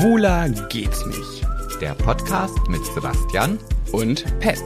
Schwuler geht's nicht. Der Podcast mit Sebastian Und Pet.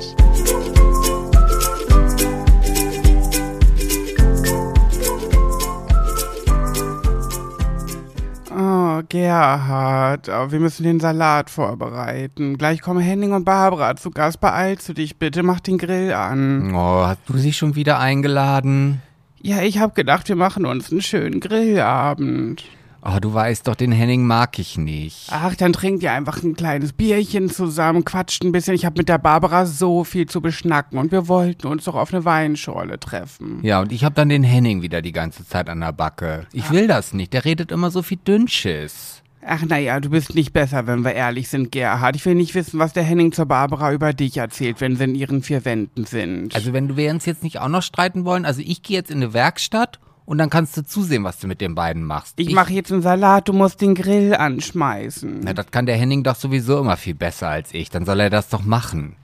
Oh, Gerhard, oh, wir müssen den Salat vorbereiten. Gleich kommen Henning und Barbara zu Gast. Beeilst du dich bitte, mach den Grill an. Oh, hast du sie schon wieder eingeladen? Ja, ich hab gedacht, wir machen uns einen schönen Grillabend. Oh, du weißt doch, den Henning mag ich nicht. Ach, dann trinkt ihr einfach ein kleines Bierchen zusammen, quatscht ein bisschen. Ich habe mit der Barbara so viel zu beschnacken und wir wollten uns doch auf eine Weinschorle treffen. Ja, und ich hab dann den Henning wieder die ganze Zeit an der Backe. Ich will das nicht, der redet immer so viel Dünnschiss. Ach naja, du bist nicht besser, wenn wir ehrlich sind, Gerhard. Ich will nicht wissen, was der Henning zur Barbara über dich erzählt, wenn sie in ihren vier Wänden sind. Also wenn wir uns jetzt nicht auch noch streiten wollen, also ich gehe jetzt in eine Werkstatt und dann kannst du zusehen, was du mit den beiden machst. ich mache jetzt einen Salat, du musst den Grill anschmeißen. Na, das kann der Henning doch sowieso immer viel besser als ich. Dann soll er das doch machen.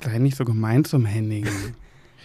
Sei nicht so gemein zum Henning.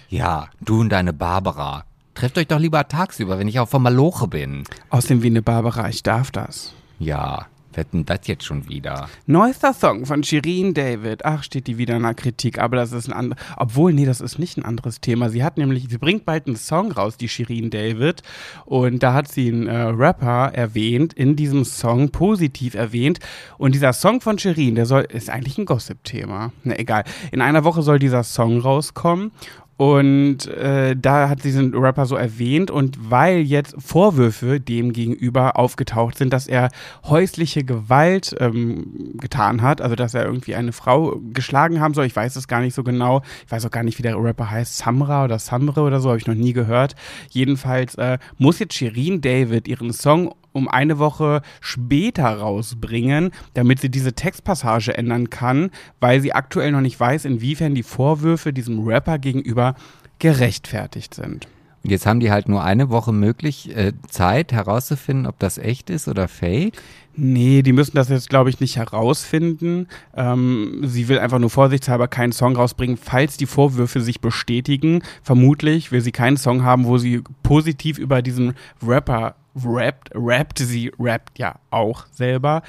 Ja, du und deine Barbara. Trefft euch doch lieber tagsüber, wenn ich auf der Maloche bin. Außerdem wie eine Barbara, ich darf das. Ja, wer denn das jetzt schon wieder? Neuester Song von Shirin David. Ach, steht die wieder in der Kritik, aber das ist ein anderes. Obwohl, nee, das ist nicht ein anderes Thema. Sie hat nämlich, sie bringt bald einen Song raus, die Shirin David. Und da hat sie einen äh, Rapper erwähnt, in diesem Song positiv erwähnt. Und dieser Song von Shirin, der soll, ist eigentlich ein Gossip-Thema. Na, egal. In einer Woche soll dieser Song rauskommen. Und äh, da hat sie diesen Rapper so erwähnt und weil jetzt Vorwürfe dem gegenüber aufgetaucht sind, dass er häusliche Gewalt ähm, getan hat, also dass er irgendwie eine Frau geschlagen haben soll, ich weiß es gar nicht so genau, ich weiß auch gar nicht, wie der Rapper heißt, Samra oder Samre oder so, habe ich noch nie gehört. Jedenfalls äh, muss jetzt Shirin David ihren Song um eine Woche später rausbringen, damit sie diese Textpassage ändern kann, weil sie aktuell noch nicht weiß, inwiefern die Vorwürfe diesem Rapper gegenüber gerechtfertigt sind. Und jetzt haben die halt nur eine Woche möglich äh, Zeit herauszufinden, ob das echt ist oder fake. Nee, die müssen das jetzt, glaube ich, nicht herausfinden. Ähm, sie will einfach nur vorsichtshalber keinen Song rausbringen, falls die Vorwürfe sich bestätigen. Vermutlich will sie keinen Song haben, wo sie positiv über diesen Rapper rappt. Rappt, sie rappt ja auch selber.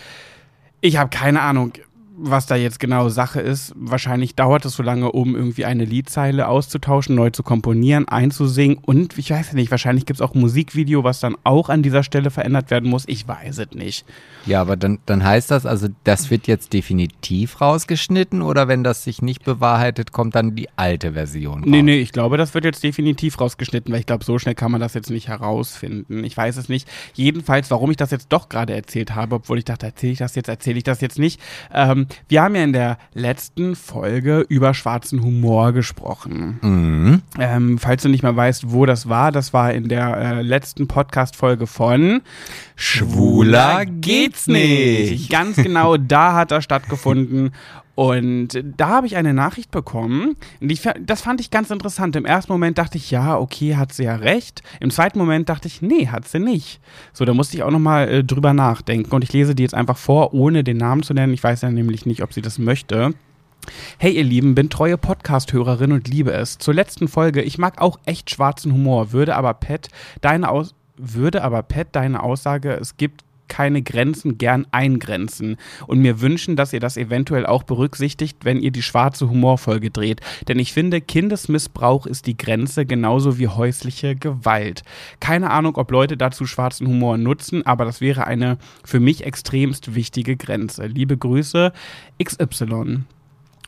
Ich habe keine Ahnung, was da jetzt genau Sache ist. Wahrscheinlich dauert es so lange, um irgendwie eine Liedzeile auszutauschen, neu zu komponieren, einzusingen und ich weiß nicht, wahrscheinlich gibt es auch ein Musikvideo, was dann auch an dieser Stelle verändert werden muss. Ich weiß es nicht. Ja, aber dann, dann heißt das, also das wird jetzt definitiv rausgeschnitten oder wenn das sich nicht bewahrheitet, kommt dann die alte Version raus? Nee, nee, ich glaube, das wird jetzt definitiv rausgeschnitten, weil ich glaube, so schnell kann man das jetzt nicht herausfinden. Ich weiß es nicht. Jedenfalls, warum ich das jetzt doch gerade erzählt habe, obwohl ich dachte, erzähle ich das jetzt, erzähle ich das jetzt nicht. Ähm, wir haben ja in der letzten Folge über schwarzen Humor gesprochen. Mhm. Ähm, falls du nicht mehr weißt, wo das war, das war in der äh, letzten Podcast-Folge von Schwuler geht's nicht. Ganz genau da hat das stattgefunden. Und da habe ich eine Nachricht bekommen. Ich, das fand ich ganz interessant. Im ersten Moment dachte ich, ja, okay, hat sie ja recht. Im zweiten Moment dachte ich, nee, hat sie nicht. So, da musste ich auch nochmal äh, drüber nachdenken. Und ich lese die jetzt einfach vor, ohne den Namen zu nennen. Ich weiß ja nämlich nicht, ob sie das möchte. Hey ihr Lieben, bin treue Podcast-Hörerin und liebe es. Zur letzten Folge, ich mag auch echt schwarzen Humor, würde aber Pat deine Aus würde aber Pat deine Aussage, es gibt keine Grenzen gern eingrenzen und mir wünschen, dass ihr das eventuell auch berücksichtigt, wenn ihr die schwarze Humorfolge dreht. Denn ich finde, Kindesmissbrauch ist die Grenze genauso wie häusliche Gewalt. Keine Ahnung, ob Leute dazu schwarzen Humor nutzen, aber das wäre eine für mich extremst wichtige Grenze. Liebe Grüße, XY.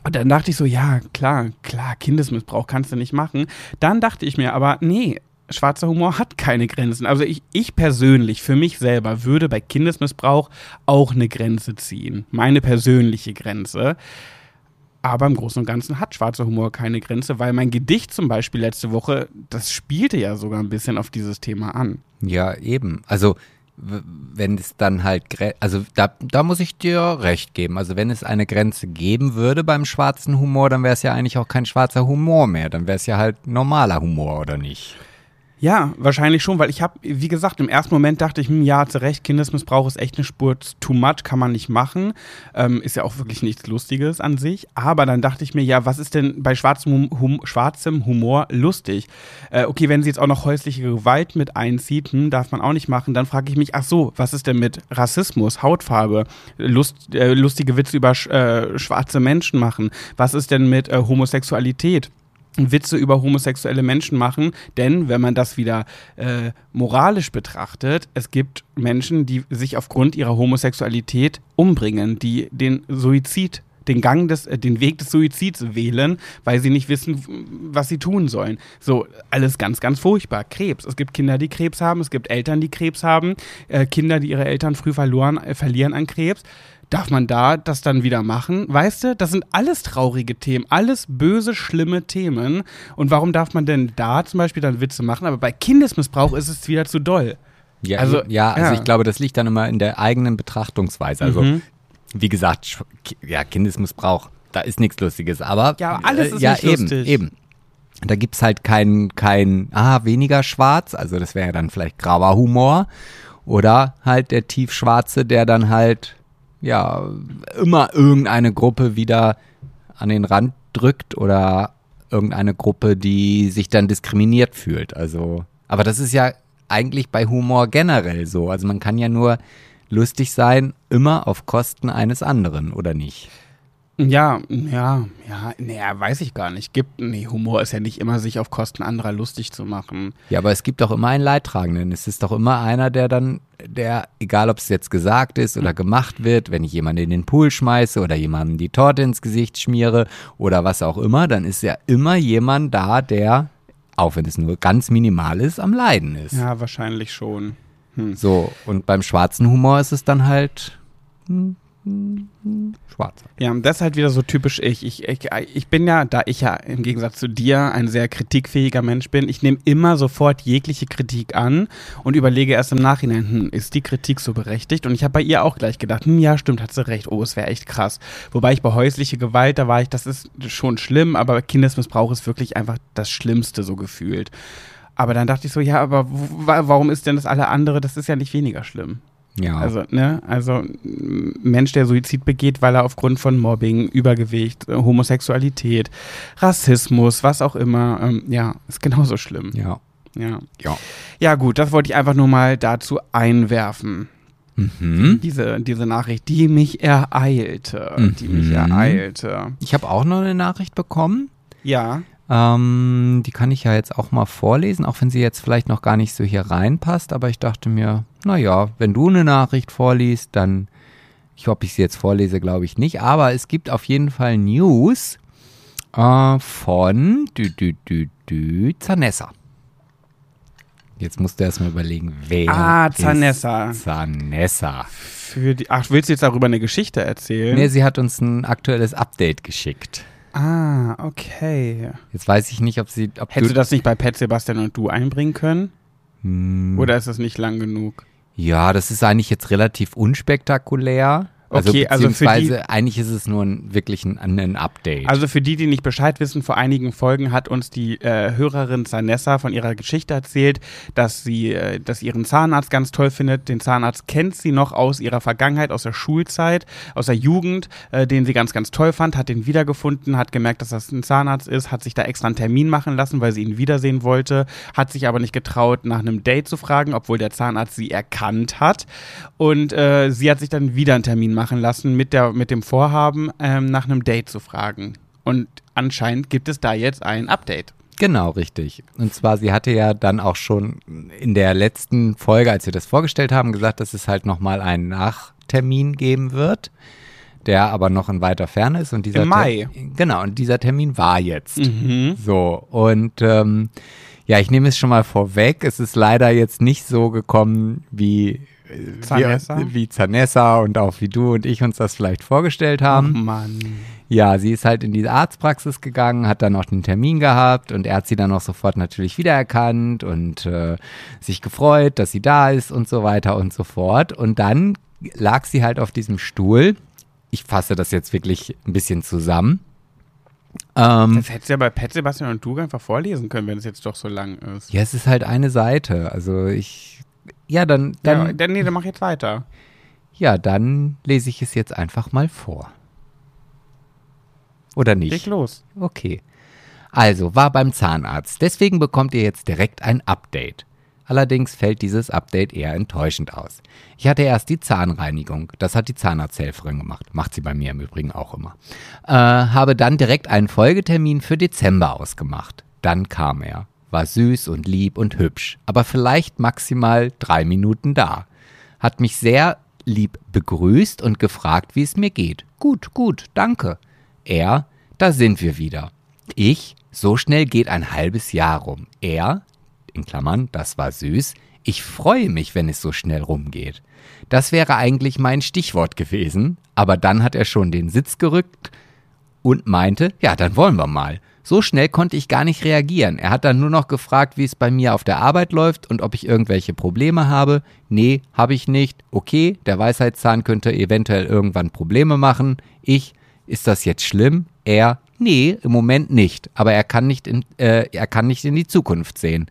Und dann dachte ich so, ja, klar, klar, Kindesmissbrauch kannst du nicht machen. Dann dachte ich mir aber, nee, schwarzer Humor hat keine Grenzen. Also ich, ich persönlich, für mich selber, würde bei Kindesmissbrauch auch eine Grenze ziehen. Meine persönliche Grenze. Aber im Großen und Ganzen hat schwarzer Humor keine Grenze, weil mein Gedicht zum Beispiel letzte Woche, das spielte ja sogar ein bisschen auf dieses Thema an. Ja, eben. Also wenn es dann halt, also da, da muss ich dir recht geben. Also wenn es eine Grenze geben würde beim schwarzen Humor, dann wäre es ja eigentlich auch kein schwarzer Humor mehr. Dann wäre es ja halt normaler Humor, oder nicht? Ja, wahrscheinlich schon, weil ich habe, wie gesagt, im ersten Moment dachte ich, hm, ja, zu Recht, Kindesmissbrauch ist echt eine Spur too much, kann man nicht machen. Ähm, ist ja auch wirklich nichts Lustiges an sich. Aber dann dachte ich mir, ja, was ist denn bei schwarzem, hum, schwarzem Humor lustig? Äh, okay, wenn sie jetzt auch noch häusliche Gewalt mit einzieht, hm, darf man auch nicht machen. Dann frage ich mich, ach so, was ist denn mit Rassismus, Hautfarbe, Lust, äh, lustige Witze über äh, schwarze Menschen machen? Was ist denn mit äh, Homosexualität? Witze über homosexuelle Menschen machen, denn wenn man das wieder äh, moralisch betrachtet, es gibt Menschen, die sich aufgrund ihrer Homosexualität umbringen, die den Suizid den Gang des, äh, den Weg des Suizids wählen, weil sie nicht wissen, was sie tun sollen. So, alles ganz, ganz furchtbar. Krebs. Es gibt Kinder, die Krebs haben, es gibt Eltern, die Krebs haben, äh, Kinder, die ihre Eltern früh verloren, äh, verlieren an Krebs. Darf man da das dann wieder machen? Weißt du, das sind alles traurige Themen, alles böse, schlimme Themen. Und warum darf man denn da zum Beispiel dann Witze machen? Aber bei Kindesmissbrauch ist es wieder zu doll. Ja, also, ja, also ja. ich glaube, das liegt dann immer in der eigenen Betrachtungsweise. Also, mhm. wie gesagt, ja, Kindesmissbrauch, da ist nichts Lustiges. Aber ja, alles ist äh, ja, nicht eben, lustig. eben. Da gibt's halt kein, kein, ah, weniger schwarz, also das wäre ja dann vielleicht grauer Humor. Oder halt der tiefschwarze, der dann halt ja immer irgendeine Gruppe wieder an den Rand drückt oder irgendeine Gruppe, die sich dann diskriminiert fühlt. Also, aber das ist ja eigentlich bei Humor generell so. Also man kann ja nur lustig sein, immer auf Kosten eines anderen, oder nicht? Ja, ja, ja, naja, weiß ich gar nicht. Gibt, nee, Humor ist ja nicht immer, sich auf Kosten anderer lustig zu machen. Ja, aber es gibt doch immer einen Leidtragenden. Es ist doch immer einer, der dann, der, egal ob es jetzt gesagt ist oder gemacht wird, wenn ich jemanden in den Pool schmeiße oder jemandem die Torte ins Gesicht schmiere oder was auch immer, dann ist ja immer jemand da, der, auch wenn es nur ganz minimal ist, am Leiden ist. Ja, wahrscheinlich schon. Hm. So, und beim schwarzen Humor ist es dann halt, hm, schwarz. Ja, das ist halt wieder so typisch ich. Ich, ich. ich bin ja, da ich ja im Gegensatz zu dir ein sehr kritikfähiger Mensch bin, ich nehme immer sofort jegliche Kritik an und überlege erst im Nachhinein, hm, ist die Kritik so berechtigt? Und ich habe bei ihr auch gleich gedacht, hm, ja, stimmt, hat sie recht, oh, es wäre echt krass. Wobei ich bei häusliche Gewalt, da war ich, das ist schon schlimm, aber Kindesmissbrauch ist wirklich einfach das Schlimmste so gefühlt. Aber dann dachte ich so, ja, aber warum ist denn das alle andere, das ist ja nicht weniger schlimm. Ja. Also, ne, also Mensch, der Suizid begeht, weil er aufgrund von Mobbing, Übergewicht, äh, Homosexualität, Rassismus, was auch immer, ähm, ja, ist genauso schlimm. Ja. Ja. Ja. Ja, gut, das wollte ich einfach nur mal dazu einwerfen. Mhm. Diese, diese Nachricht, die mich ereilte. Mhm. Die mich ereilte. Ich habe auch noch eine Nachricht bekommen. Ja. Ähm, die kann ich ja jetzt auch mal vorlesen, auch wenn sie jetzt vielleicht noch gar nicht so hier reinpasst. Aber ich dachte mir, naja, wenn du eine Nachricht vorliest, dann, ich hoffe, ich sie jetzt vorlese, glaube ich nicht. Aber es gibt auf jeden Fall News äh, von dü, dü, dü, dü, Zanessa. Jetzt musst du erstmal überlegen, wer Ah, Zanessa. ist Zanessa. Für die, ach, willst du jetzt darüber eine Geschichte erzählen? Nee, sie hat uns ein aktuelles Update geschickt. Ah, okay. Jetzt weiß ich nicht, ob sie. Ob Hättest du das nicht bei Pet Sebastian und du einbringen können? Hm, Oder ist das nicht lang genug? ja, das ist eigentlich jetzt relativ unspektakulär. Also, Okay, also für beziehungsweise eigentlich ist es nur ein, wirklich ein, ein Update. Also für die, die nicht Bescheid wissen, vor einigen Folgen hat uns die äh, Hörerin Sanessa von ihrer Geschichte erzählt, dass sie, äh, dass ihren Zahnarzt ganz toll findet. Den Zahnarzt kennt sie noch aus ihrer Vergangenheit, aus der Schulzeit, aus der Jugend, äh, den sie ganz, ganz toll fand, hat den wiedergefunden, hat gemerkt, dass das ein Zahnarzt ist, hat sich da extra einen Termin machen lassen, weil sie ihn wiedersehen wollte, hat sich aber nicht getraut, nach einem Date zu fragen, obwohl der Zahnarzt sie erkannt hat. Und äh, sie hat sich dann wieder einen Termin machen lassen mit, der, mit dem Vorhaben, ähm, nach einem Date zu fragen. Und anscheinend gibt es da jetzt ein Update. Genau, richtig. Und zwar, sie hatte ja dann auch schon in der letzten Folge, als wir das vorgestellt haben, gesagt, dass es halt nochmal einen Nachtermin geben wird, der aber noch in weiter Ferne ist. Und dieser Im Mai. Ter genau, und dieser Termin war jetzt. Mhm. So, und ähm, ja, ich nehme es schon mal vorweg. Es ist leider jetzt nicht so gekommen, wie Zanessa? Wir, wie Zanessa und auch wie du und ich uns das vielleicht vorgestellt haben. Oh Mann. Ja, sie ist halt in die Arztpraxis gegangen, hat dann auch den Termin gehabt und er hat sie dann auch sofort natürlich wiedererkannt und äh, sich gefreut, dass sie da ist und so weiter und so fort. Und dann lag sie halt auf diesem Stuhl. Ich fasse das jetzt wirklich ein bisschen zusammen. Ähm, Das hättest du ja bei Pet Sebastian und du einfach vorlesen können, wenn es jetzt doch so lang ist. ja, es ist halt eine Seite. Also ich, ja, dann, Ja, dann, dann, nee, dann mach jetzt weiter. ja, dann lese ich es jetzt einfach mal vor. Oder Leg nicht? los. Okay. Also, war beim Zahnarzt. Deswegen bekommt ihr jetzt direkt ein Update. Allerdings fällt dieses Update eher enttäuschend aus. Ich hatte erst die Zahnreinigung. Das hat die Zahnarzthelferin gemacht. Macht sie bei mir im Übrigen auch immer. Äh, habe dann direkt einen Folgetermin für Dezember ausgemacht. Dann kam er. War süß und lieb und hübsch. Aber vielleicht maximal drei Minuten da. Hat mich sehr lieb begrüßt und gefragt, wie es mir geht. Gut, gut, danke. Er, da sind wir wieder. Ich, so schnell geht ein halbes Jahr rum. Er, in Klammern, das war süß, ich freue mich, wenn es so schnell rumgeht. Das wäre eigentlich mein Stichwort gewesen, aber dann hat er schon den Sitz gerückt und meinte, ja, dann wollen wir mal. So schnell konnte ich gar nicht reagieren. Er hat dann nur noch gefragt, wie es bei mir auf der Arbeit läuft und ob ich irgendwelche Probleme habe. Nee, habe ich nicht. Okay, der Weisheitszahn könnte eventuell irgendwann Probleme machen. Ich, ist das jetzt schlimm? Er, nee, im Moment nicht. Aber er kann nicht in, äh, er kann nicht in die Zukunft sehen.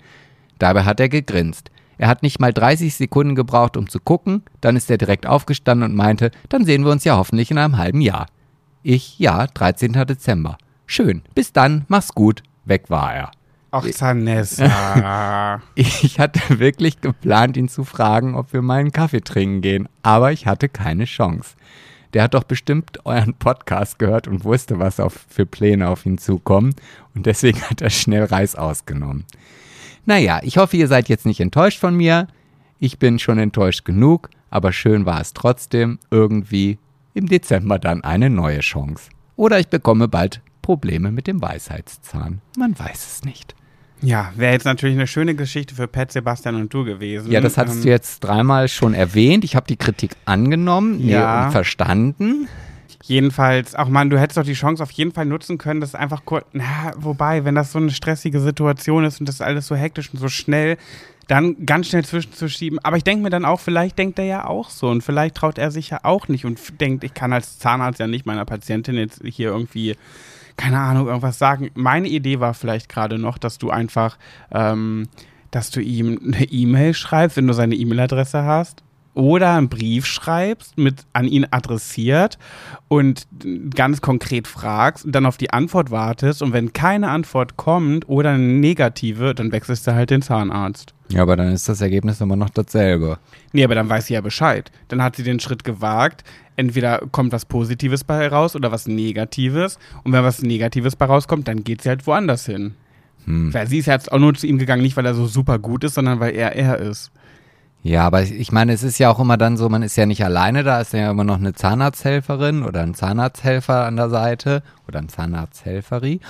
Dabei hat er gegrinst. Er hat nicht mal 30 Sekunden gebraucht, um zu gucken. Dann ist er direkt aufgestanden und meinte, dann sehen wir uns ja hoffentlich in einem halben Jahr. Ich, ja, 13. Dezember. Schön. Bis dann, mach's gut. Weg war er. Ach, Zanessa. Ich hatte wirklich geplant, ihn zu fragen, ob wir mal einen Kaffee trinken gehen, aber ich hatte keine Chance. Der hat doch bestimmt euren Podcast gehört und wusste, was auf, für Pläne auf ihn zukommen und deswegen hat er schnell Reis ausgenommen. Naja, ich hoffe, ihr seid jetzt nicht enttäuscht von mir. Ich bin schon enttäuscht genug, aber schön war es trotzdem irgendwie im Dezember dann eine neue Chance. Oder ich bekomme bald Probleme mit dem Weisheitszahn. Man weiß es nicht. ja, wäre jetzt natürlich eine schöne Geschichte für Pet Sebastian und du gewesen. Ja, das hattest Ähm, du jetzt dreimal schon erwähnt. Ich habe die Kritik angenommen Ja. und verstanden. Jedenfalls, auch Mann, du hättest doch die Chance auf jeden Fall nutzen können, das einfach kurz. Na, wobei, wenn das so eine stressige Situation ist und das alles so hektisch und so schnell, dann ganz schnell zwischenzuschieben. Aber ich denke mir dann auch, vielleicht denkt er ja auch so und vielleicht traut er sich ja auch nicht und denkt, ich kann als Zahnarzt ja nicht meiner Patientin jetzt hier irgendwie, keine Ahnung, irgendwas sagen. Meine Idee war vielleicht gerade noch, dass du einfach, ähm, dass du ihm eine E-Mail schreibst, wenn du seine E-Mail-Adresse hast. Oder einen Brief schreibst, mit an ihn adressiert und ganz konkret fragst und dann auf die Antwort wartest und wenn keine Antwort kommt oder eine negative, dann wechselst du halt den Zahnarzt. Ja, aber dann ist das Ergebnis immer noch dasselbe. Nee, aber dann weiß sie ja Bescheid. Dann hat sie den Schritt gewagt. Entweder kommt was Positives bei raus oder was Negatives. Und wenn was Negatives bei rauskommt, dann geht sie halt woanders hin. Hm. Weil sie ist ja jetzt auch nur zu ihm gegangen, nicht weil er so super gut ist, sondern weil er er ist. Ja, aber ich meine, es ist ja auch immer dann so, man ist ja nicht alleine da, ist ja immer noch eine Zahnarzthelferin oder ein Zahnarzthelfer an der Seite oder ein Zahnarzthelferi.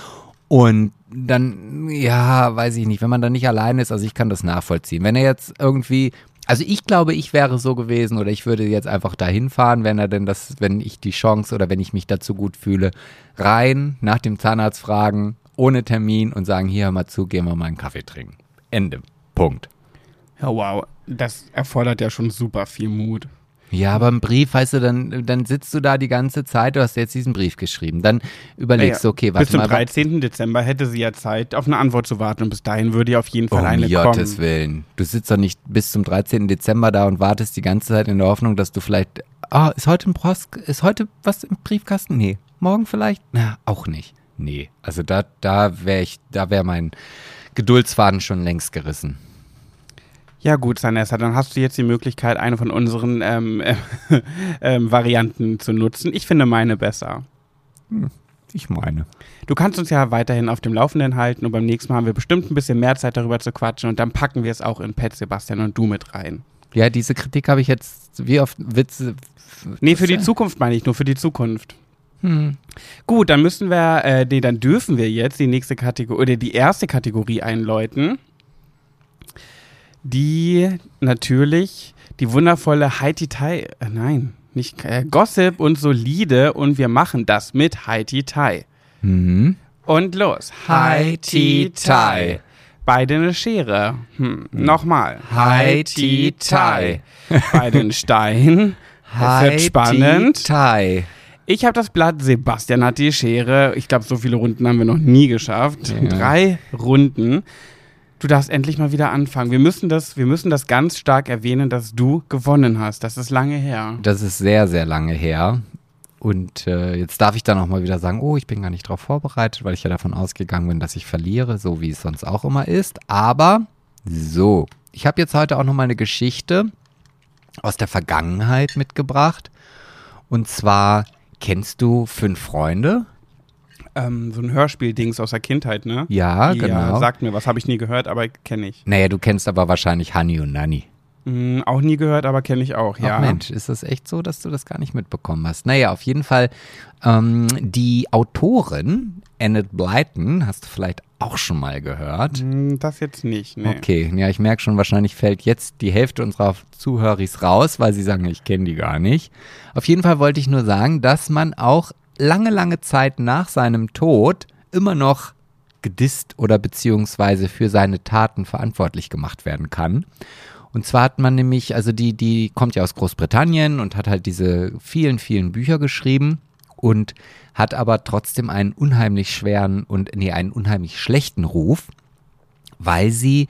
Und dann, ja, weiß ich nicht, wenn man dann nicht alleine ist, also ich kann das nachvollziehen. Wenn er jetzt irgendwie, also ich glaube, ich wäre so gewesen oder ich würde jetzt einfach dahin fahren, wenn er denn das, wenn ich die Chance oder wenn ich mich dazu gut fühle, rein, nach dem Zahnarzt fragen, ohne Termin und sagen, hier hör mal zu, gehen wir mal einen Kaffee trinken. Ende. Punkt. Ja, wow. Das erfordert ja schon super viel Mut. Ja, aber im Brief, weißt du, dann, dann sitzt du da die ganze Zeit, du hast jetzt diesen Brief geschrieben. Dann überlegst du, okay, Bis warte zum mal. 13. Dezember hätte sie ja Zeit, auf eine Antwort zu warten und bis dahin würde ihr auf jeden Fall um eine Gottes kommen. Willen. Du sitzt doch nicht bis zum 13. Dezember da und wartest die ganze Zeit in der Hoffnung, dass du vielleicht. Ah, ist heute ein Post, ist heute was im Briefkasten? Nee. Morgen vielleicht? Na, auch nicht. Nee. Also da, da wäre ich, da wäre mein Geduldsfaden schon längst gerissen. Ja gut, Sanessa, dann hast du jetzt die Möglichkeit, eine von unseren ähm, äh, ähm, Varianten zu nutzen. Ich finde meine besser. Ich meine. Du kannst uns ja weiterhin auf dem Laufenden halten und beim nächsten Mal haben wir bestimmt ein bisschen mehr Zeit darüber zu quatschen und dann packen wir es auch in Pet Sebastian und du mit rein. Ja, diese Kritik habe ich jetzt, wie oft Witze. Nee, für die Zukunft meine ich, nur für die Zukunft. Hm. Gut, dann müssen wir, äh, nee, dann dürfen wir jetzt die nächste Kategorie oder die erste Kategorie einläuten, die natürlich die wundervolle Haiti Tai, äh, nein, nicht äh, Gossip und solide und wir machen das mit Haiti Tai. Mhm. Und los. Haiti Tai. Beide eine Schere. Hm. Nochmal. Haiti Tai. Beide ein Stein. Es wird spannend. Tai. Ich habe das Blatt, Sebastian hat die Schere. Ich glaube, so viele Runden haben wir noch nie geschafft. Ja. Drei Runden. Du darfst endlich mal wieder anfangen. Wir müssen, das, wir müssen das ganz stark erwähnen, dass du gewonnen hast. Das ist lange her. Das ist sehr, sehr lange her. Und äh, jetzt darf ich dann auch mal wieder sagen, oh, ich bin gar nicht darauf vorbereitet, weil ich ja davon ausgegangen bin, dass ich verliere, so wie es sonst auch immer ist. Aber so, ich habe jetzt heute auch noch mal eine Geschichte aus der Vergangenheit mitgebracht. Und zwar, kennst du Fünf Freunde? Ähm, so ein Hörspiel-Dings aus der Kindheit, ne? Ja, genau. sagt mir was, habe ich nie gehört, aber kenne ich. Naja, du kennst aber wahrscheinlich Honey und Nanny. Hm, auch nie gehört, aber kenne ich auch, ja. Ach Mensch, ist das echt so, dass du das gar nicht mitbekommen hast? Naja, auf jeden Fall, ähm, die Autorin Annette Blyton, hast du vielleicht auch schon mal gehört. Hm, Das jetzt nicht, ne. Okay, ja, ich merke schon, wahrscheinlich fällt jetzt die Hälfte unserer Zuhöris raus, weil sie sagen, ich kenne die gar nicht. Auf jeden Fall wollte ich nur sagen, dass man auch lange, lange Zeit nach seinem Tod immer noch gedisst oder beziehungsweise für seine Taten verantwortlich gemacht werden kann. Und zwar hat man nämlich, also die, die kommt ja aus Großbritannien und hat halt diese vielen, vielen Bücher geschrieben und hat aber trotzdem einen unheimlich schweren und, nee, einen unheimlich schlechten Ruf, weil sie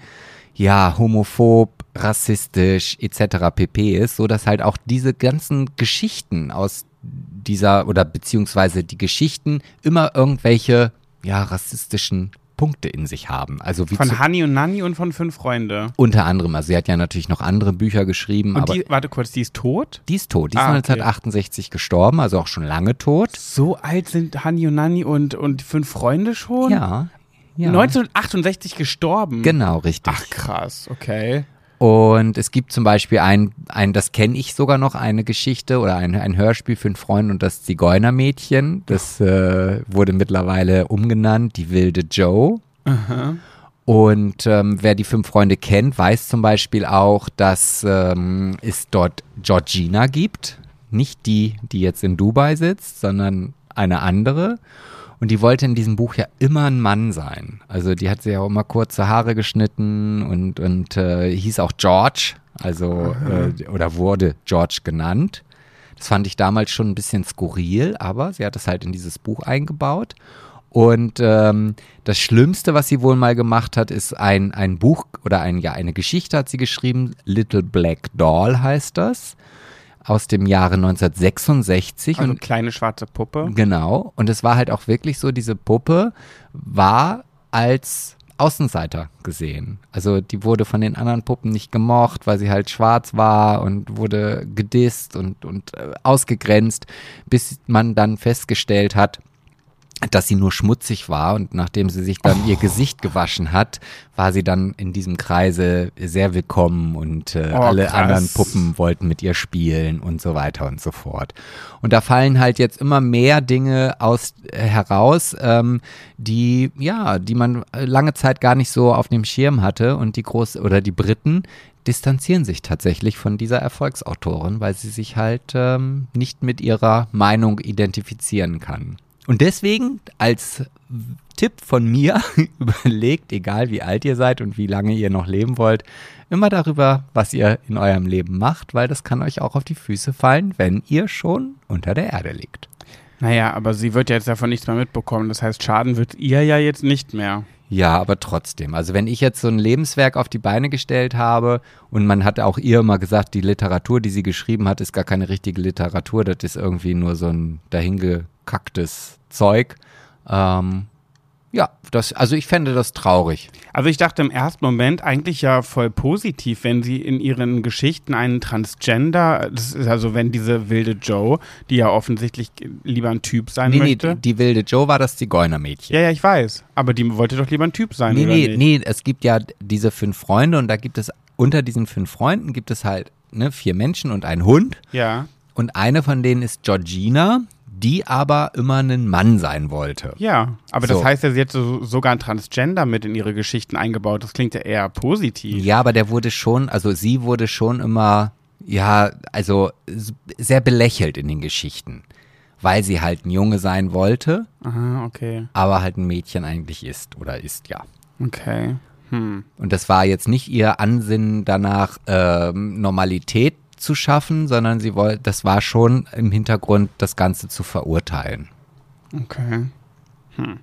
ja homophob, rassistisch etc. pp ist, so dass halt auch diese ganzen Geschichten aus dieser oder beziehungsweise die Geschichten immer irgendwelche ja rassistischen Punkte in sich haben. Also wie Von Honey und Nanny und von Fünf Freunde. unter anderem, also sie hat ja natürlich noch andere Bücher geschrieben, Und aber die, warte kurz, die ist tot? die ist tot. Die ist Ah, okay. 1968 gestorben, also auch schon lange tot. So alt sind Honey und Nanny und, und Fünf Freunde schon? Ja. ja. 1968 gestorben. Genau, richtig. Ach krass, okay. Und es gibt zum Beispiel ein, ein das kenne ich sogar noch, eine Geschichte oder ein, ein Hörspiel für einen Freund und das Zigeunermädchen. Das äh, wurde mittlerweile umgenannt, die wilde Joe. Und ähm, wer die fünf Freunde kennt, weiß zum Beispiel auch, dass ähm, es dort Georgina gibt. Nicht die, die jetzt in Dubai sitzt, sondern eine andere. Und die wollte in diesem Buch ja immer ein Mann sein. Also die hat sich ja auch immer kurze Haare geschnitten und, und äh, hieß auch George, also äh, oder wurde George genannt. Das fand ich damals schon ein bisschen skurril, aber sie hat es halt in dieses Buch eingebaut. Und ähm, das Schlimmste, was sie wohl mal gemacht hat, ist ein, ein Buch oder ein, ja, eine Geschichte hat sie geschrieben. Little Black Doll heißt das. Aus dem Jahre 1966. Also und kleine schwarze Puppe. Genau. Und es war halt auch wirklich so, diese Puppe war als Außenseiter gesehen. Also die wurde von den anderen Puppen nicht gemocht, weil sie halt schwarz war und wurde gedisst und, und äh, ausgegrenzt, bis man dann festgestellt hat, dass sie nur schmutzig war und nachdem sie sich dann ihr Gesicht gewaschen hat, war sie dann in diesem Kreise sehr willkommen und äh, Oh, alle krass. anderen Puppen wollten mit ihr spielen und so weiter und so fort. Und da fallen halt jetzt immer mehr Dinge aus äh, heraus, ähm, die ja, die man äh, lange Zeit gar nicht so auf dem Schirm hatte und die Groß oder die Briten distanzieren sich tatsächlich von dieser Erfolgsautorin, weil sie sich halt ähm, nicht mit ihrer Meinung identifizieren kann. Und deswegen als Tipp von mir, überlegt, egal wie alt ihr seid und wie lange ihr noch leben wollt, immer darüber, was ihr in eurem Leben macht, weil das kann euch auch auf die Füße fallen, wenn ihr schon unter der Erde liegt. Naja, aber sie wird jetzt davon nichts mehr mitbekommen. Das heißt, schaden wird ihr ja jetzt nicht mehr. Ja, aber trotzdem. Also wenn ich jetzt so ein Lebenswerk auf die Beine gestellt habe und man hat auch ihr immer gesagt, die Literatur, die sie geschrieben hat, ist gar keine richtige Literatur, das ist irgendwie nur so ein dahingekacktes Zeug. Ähm, ja, das, also ich fände das traurig. Also ich dachte im ersten Moment eigentlich ja voll positiv, wenn sie in ihren Geschichten einen Transgender, das ist also wenn diese wilde Joe, die ja offensichtlich lieber ein Typ sein Nee, nee, möchte. die, die wilde Joe war das Zigeunermädchen. ja, ja, ich weiß. Aber die wollte doch lieber ein Typ sein, Nee, oder nee, nicht? nee, es gibt ja diese fünf Freunde und da gibt es, unter diesen fünf Freunden gibt es halt ne, vier Menschen und einen Hund. Ja, Und eine von denen ist Georgina, die aber immer ein Mann sein wollte. ja. Aber So. das heißt ja, sie hat so, sogar ein Transgender mit in ihre Geschichten eingebaut. Das klingt ja eher positiv. Ja, aber der wurde schon, also sie wurde schon immer, ja, also sehr belächelt in den Geschichten, weil sie halt ein Junge sein wollte, Aha, okay. aber halt ein Mädchen eigentlich ist oder ist, ja. Okay. Hm. Und das war jetzt nicht ihr Ansinnen danach, ähm, Normalität zu schaffen, sondern sie wollte, das war schon im Hintergrund, das Ganze zu verurteilen. Okay. Hm.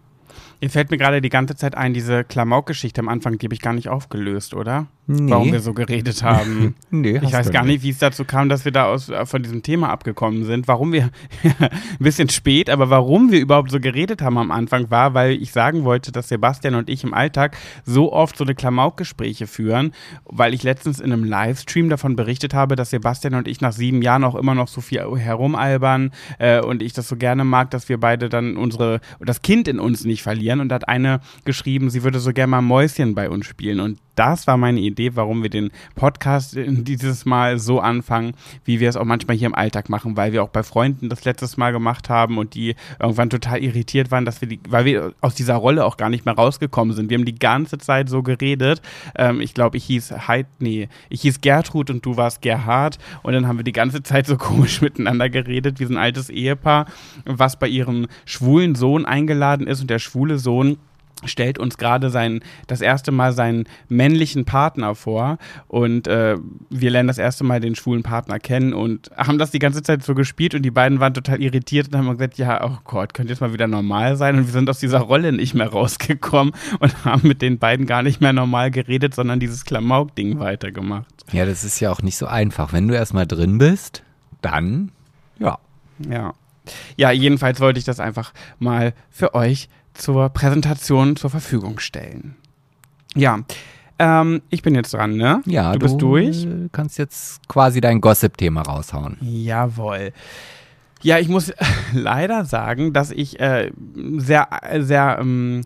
Jetzt fällt mir gerade die ganze Zeit ein, diese Klamauk-Geschichte am Anfang, die habe ich gar nicht aufgelöst, oder? Nee. Warum wir so geredet haben. nee, ich weiß gar nicht, wie es dazu kam, dass wir da aus, von diesem Thema abgekommen sind. Warum wir, ein bisschen spät, aber warum wir überhaupt so geredet haben am Anfang war, weil ich sagen wollte, dass Sebastian und ich im Alltag so oft so eine Klamauk-Gespräche führen, weil ich letztens in einem Livestream davon berichtet habe, dass Sebastian und ich nach sieben Jahren auch immer noch so viel herumalbern äh, und ich das so gerne mag, dass wir beide dann unsere, das Kind in uns nicht verlieren. Und da hat eine geschrieben, sie würde so gerne mal Mäuschen bei uns spielen. Und das war meine Idee, warum wir den Podcast dieses Mal so anfangen, wie wir es auch manchmal hier im Alltag machen, weil wir auch bei Freunden das letztes Mal gemacht haben und die irgendwann total irritiert waren, dass wir die, weil wir aus dieser Rolle auch gar nicht mehr rausgekommen sind. Wir haben die ganze Zeit so geredet. Ähm, ich glaube, ich hieß Heid, nee, ich hieß Gertrud und du warst Gerhard und dann haben wir die ganze Zeit so komisch miteinander geredet, wie so ein altes Ehepaar, was bei ihrem schwulen Sohn eingeladen ist und der schwule Sohn stellt uns gerade sein das erste Mal seinen männlichen Partner vor und äh, wir lernen das erste Mal den schwulen Partner kennen und haben das die ganze Zeit so gespielt und die beiden waren total irritiert und haben gesagt, ja, oh Gott, könnte jetzt mal wieder normal sein und wir sind aus dieser Rolle nicht mehr rausgekommen und haben mit den beiden gar nicht mehr normal geredet, sondern dieses Klamauk-Ding weitergemacht. Ja, das ist ja auch nicht so einfach. Wenn du erstmal drin bist, dann, ja. Ja. Ja, jedenfalls wollte ich das einfach mal für euch zur Präsentation zur Verfügung stellen. Ja, ähm, ich bin jetzt dran, ne? Ja, du bist du durch. kannst jetzt quasi dein Gossip-Thema raushauen. Jawohl. Ja, ich muss leider sagen, dass ich äh, sehr, sehr ähm,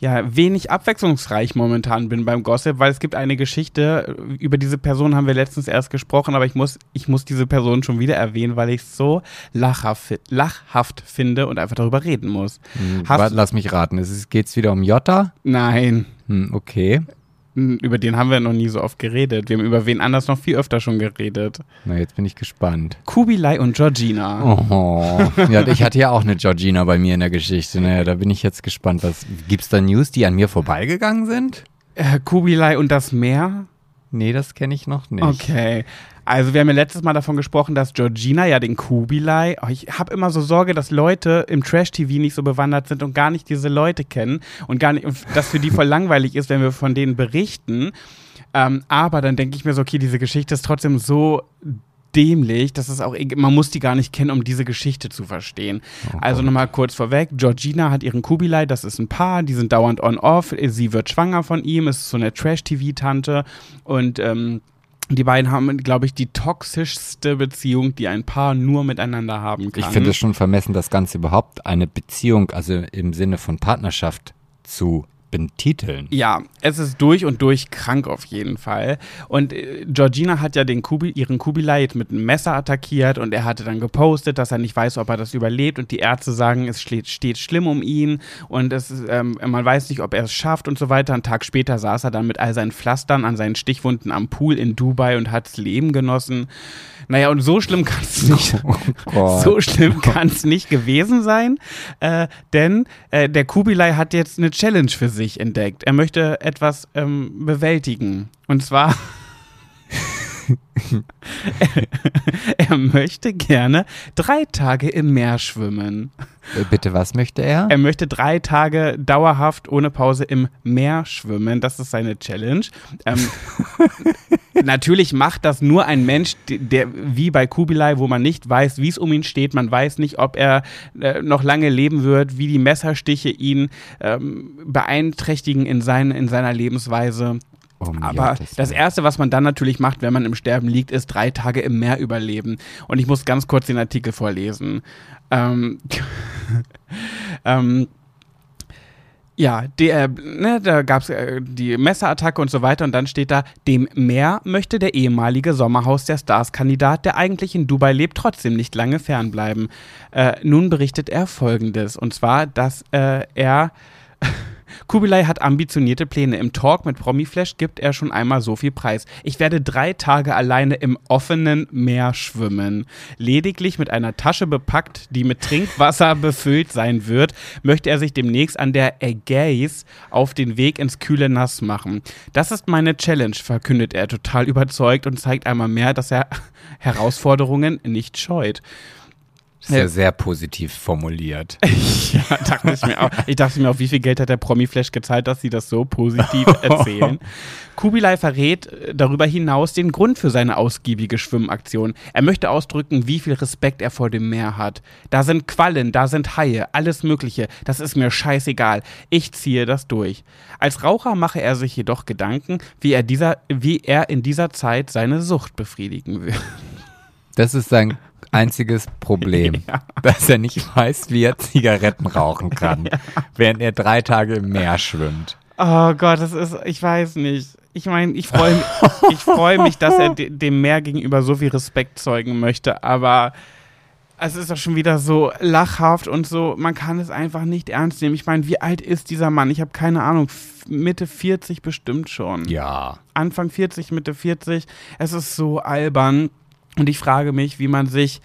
ja, wenig abwechslungsreich momentan bin beim Gossip, weil es gibt eine Geschichte, über diese Person haben wir letztens erst gesprochen, aber ich muss, ich muss diese Person schon wieder erwähnen, weil ich es so lachhaft, lachhaft finde und einfach darüber reden muss. Hm, lass mich raten, geht es wieder um Jota? Nein. Hm, okay. Über den haben wir noch nie so oft geredet. Wir haben über wen anders noch viel öfter schon geredet. Na, jetzt bin ich gespannt. Kubilai und Georgina. Oh. Ja, ich hatte ja auch eine Georgina bei mir in der Geschichte. Naja, da bin ich jetzt gespannt. Was, gibt's da News, die an mir vorbeigegangen sind? Äh, Kubilai und das Meer? Nee, das kenne ich noch nicht. Okay. Also wir haben ja letztes Mal davon gesprochen, dass Georgina ja den Kubilai, oh, ich habe immer so Sorge, dass Leute im Trash-TV nicht so bewandert sind und gar nicht diese Leute kennen und gar nicht, und das für die voll langweilig ist, wenn wir von denen berichten. Ähm, aber dann denke ich mir so, okay, diese Geschichte ist trotzdem so dämlich, dass es auch, man muss die gar nicht kennen, um diese Geschichte zu verstehen. Oh also nochmal kurz vorweg, Georgina hat ihren Kubilai, das ist ein Paar, die sind dauernd on-off, sie wird schwanger von ihm, ist so eine Trash-TV-Tante und ähm, die beiden haben, glaube ich, die toxischste Beziehung, die ein Paar nur miteinander haben kann. Ich finde es schon vermessen, das Ganze überhaupt eine Beziehung, also im Sinne von Partnerschaft zu betiteln. Ja, es ist durch und durch krank auf jeden Fall. Und äh, Georgina hat ja den Kubi, ihren Kubilai mit einem Messer attackiert und er hatte dann gepostet, dass er nicht weiß, ob er das überlebt und die Ärzte sagen, es steht, steht schlimm um ihn und es, ähm, man weiß nicht, ob er es schafft und so weiter. Einen Tag später saß er dann mit all seinen Pflastern an seinen Stichwunden am Pool in Dubai und hat das Leben genossen. Naja, und so schlimm kann es nicht, oh so schlimm kann es nicht gewesen sein, äh, denn äh, der Kubilai hat jetzt eine Challenge für sich entdeckt. Er möchte etwas ähm, bewältigen. Und zwar er möchte gerne drei Tage im Meer schwimmen. Äh, bitte, was möchte er? Er möchte drei Tage dauerhaft ohne Pause im Meer schwimmen. Das ist seine Challenge. Ähm, natürlich macht das nur ein Mensch, der wie bei Kubilai, wo man nicht weiß, wie es um ihn steht. Man weiß nicht, ob er äh, noch lange leben wird, wie die Messerstiche ihn ähm, beeinträchtigen in, sein, in seiner Lebensweise. Oh, Aber das, das Erste, was man dann natürlich macht, wenn man im Sterben liegt, ist drei Tage im Meer überleben. Und ich muss ganz kurz den Artikel vorlesen. Ähm, ähm, ja, die, äh, ne, da gab es äh, die Messerattacke und so weiter und dann steht da, dem Meer möchte der ehemalige Sommerhaus der Stars-Kandidat, der eigentlich in Dubai lebt, trotzdem nicht lange fernbleiben. Äh, nun berichtet er folgendes, und zwar, dass äh, er Kubilai hat ambitionierte Pläne. Im Talk mit Promiflash gibt er schon einmal so viel Preis. Ich werde drei Tage alleine im offenen Meer schwimmen. Lediglich mit einer Tasche bepackt, die mit Trinkwasser befüllt sein wird, möchte er sich demnächst an der Ägäis auf den Weg ins kühle Nass machen. Das ist meine Challenge, verkündet er total überzeugt und zeigt einmal mehr, dass er Herausforderungen nicht scheut. Das ist ja sehr positiv formuliert. ja, dachte ich mir auch. Ich dachte mir auch, wie viel Geld hat der Promiflash gezahlt, dass sie das so positiv erzählen. Kubilai verrät äh, darüber hinaus den Grund für seine ausgiebige Schwimmaktion. Er möchte ausdrücken, wie viel Respekt er vor dem Meer hat. Da sind Quallen, da sind Haie, alles Mögliche. Das ist mir scheißegal. Ich ziehe das durch. Als Raucher mache er sich jedoch Gedanken, wie er, dieser, wie er in dieser Zeit seine Sucht befriedigen will. Das ist sein einziges Problem, ja. dass er nicht weiß, wie er Zigaretten rauchen kann, ja. während er drei Tage im Meer schwimmt. Oh Gott, das ist, ich weiß nicht. Ich meine, ich freue mich, ich freu mich, dass er dem Meer gegenüber so viel Respekt zeugen möchte, aber es ist doch schon wieder so lachhaft und so, man kann es einfach nicht ernst nehmen. Ich meine, wie alt ist dieser Mann? Ich habe keine Ahnung, Mitte 40 bestimmt schon. Ja. Anfang 40, Mitte 40. Es ist so albern. Und ich frage mich, wie man sich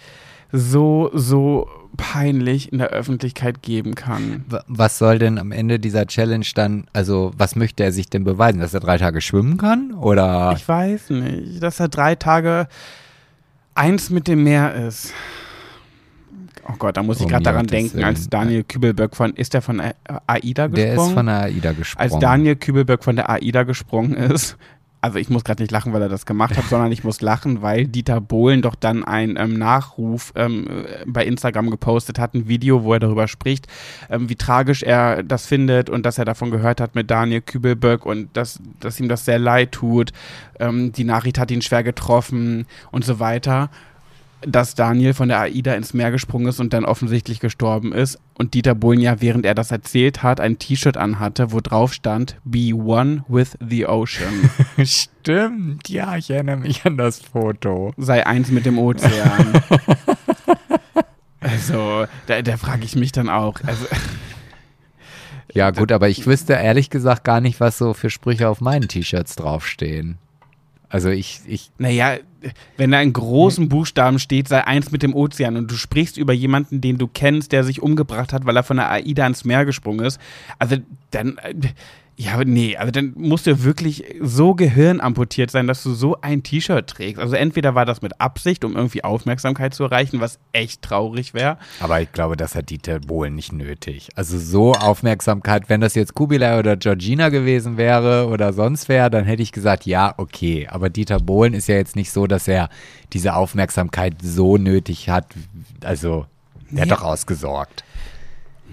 so, so peinlich in der Öffentlichkeit geben kann. Was soll denn am Ende dieser Challenge dann, also was möchte er sich denn beweisen, dass er drei Tage schwimmen kann oder? Ich weiß nicht, dass er drei Tage eins mit dem Meer ist. Oh Gott, da muss ich gerade daran denken, als Daniel Kübelberg von, ist der von AIDA gesprungen? Der ist von der AIDA gesprungen. Als Daniel Kübelberg von der AIDA gesprungen ist, also ich muss gerade nicht lachen, weil er das gemacht hat, sondern ich muss lachen, weil Dieter Bohlen doch dann einen ähm, Nachruf ähm, bei Instagram gepostet hat, ein Video, wo er darüber spricht, ähm, wie tragisch er das findet und dass er davon gehört hat mit Daniel Kübelböck und dass, dass ihm das sehr leid tut. Ähm, die Nachricht hat ihn schwer getroffen und so weiter dass Daniel von der AIDA ins Meer gesprungen ist und dann offensichtlich gestorben ist. Und Dieter Bohlen ja, während er das erzählt hat, ein T-Shirt anhatte, wo drauf stand, Be one with the ocean. Stimmt, ja, ich erinnere mich an das Foto. Sei eins mit dem Ozean. also, da, da frage ich mich dann auch. Also, ja, gut, aber ich wüsste ehrlich gesagt gar nicht, was so für Sprüche auf meinen T-Shirts draufstehen. Also ich, ich. Naja, wenn da in großen Buchstaben steht, sei eins mit dem Ozean und du sprichst über jemanden, den du kennst, der sich umgebracht hat, weil er von der AIDA ins Meer gesprungen ist, also dann. Äh, ja, nee, also dann musst du wirklich so gehirnamputiert sein, dass du so ein T-Shirt trägst. Also entweder war das mit Absicht, um irgendwie Aufmerksamkeit zu erreichen, was echt traurig wäre. Aber ich glaube, das hat Dieter Bohlen nicht nötig. Also so Aufmerksamkeit, wenn das jetzt Kubilai oder Georgina gewesen wäre oder sonst wer, dann hätte ich gesagt, ja, okay. Aber Dieter Bohlen ist ja jetzt nicht so, dass er diese Aufmerksamkeit so nötig hat. Also, er hat doch ausgesorgt.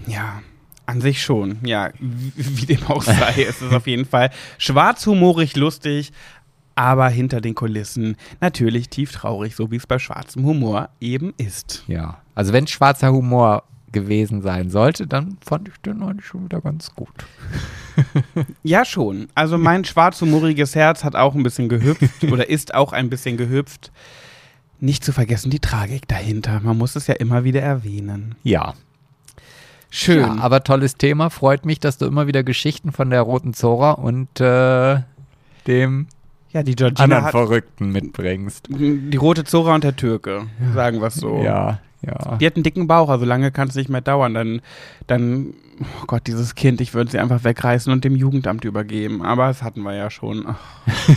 Ja, an sich schon, ja, wie, dem auch sei. es ist auf jeden Fall schwarzhumorig lustig, aber hinter den Kulissen natürlich tief traurig, so wie es bei schwarzem Humor eben ist. Ja, also wenn schwarzer Humor gewesen sein sollte, dann fand ich den eigentlich schon wieder ganz gut. ja, schon. Also mein schwarzhumoriges Herz hat auch ein bisschen gehüpft oder ist auch ein bisschen gehüpft. Nicht zu vergessen die Tragik dahinter. Man muss es ja immer wieder erwähnen. Ja, Schön. Ja, aber tolles Thema. Freut mich, dass du immer wieder Geschichten von der Roten Zora und äh, dem ja, die Georgina anderen Verrückten mitbringst. Die Rote Zora und der Türke, sagen wir es so. Ja, ja. Die hat einen dicken Bauch, also lange kann es nicht mehr dauern. Dann, dann, oh Gott, dieses Kind, ich würde sie einfach wegreißen und dem Jugendamt übergeben. Aber das hatten wir ja schon. Ach,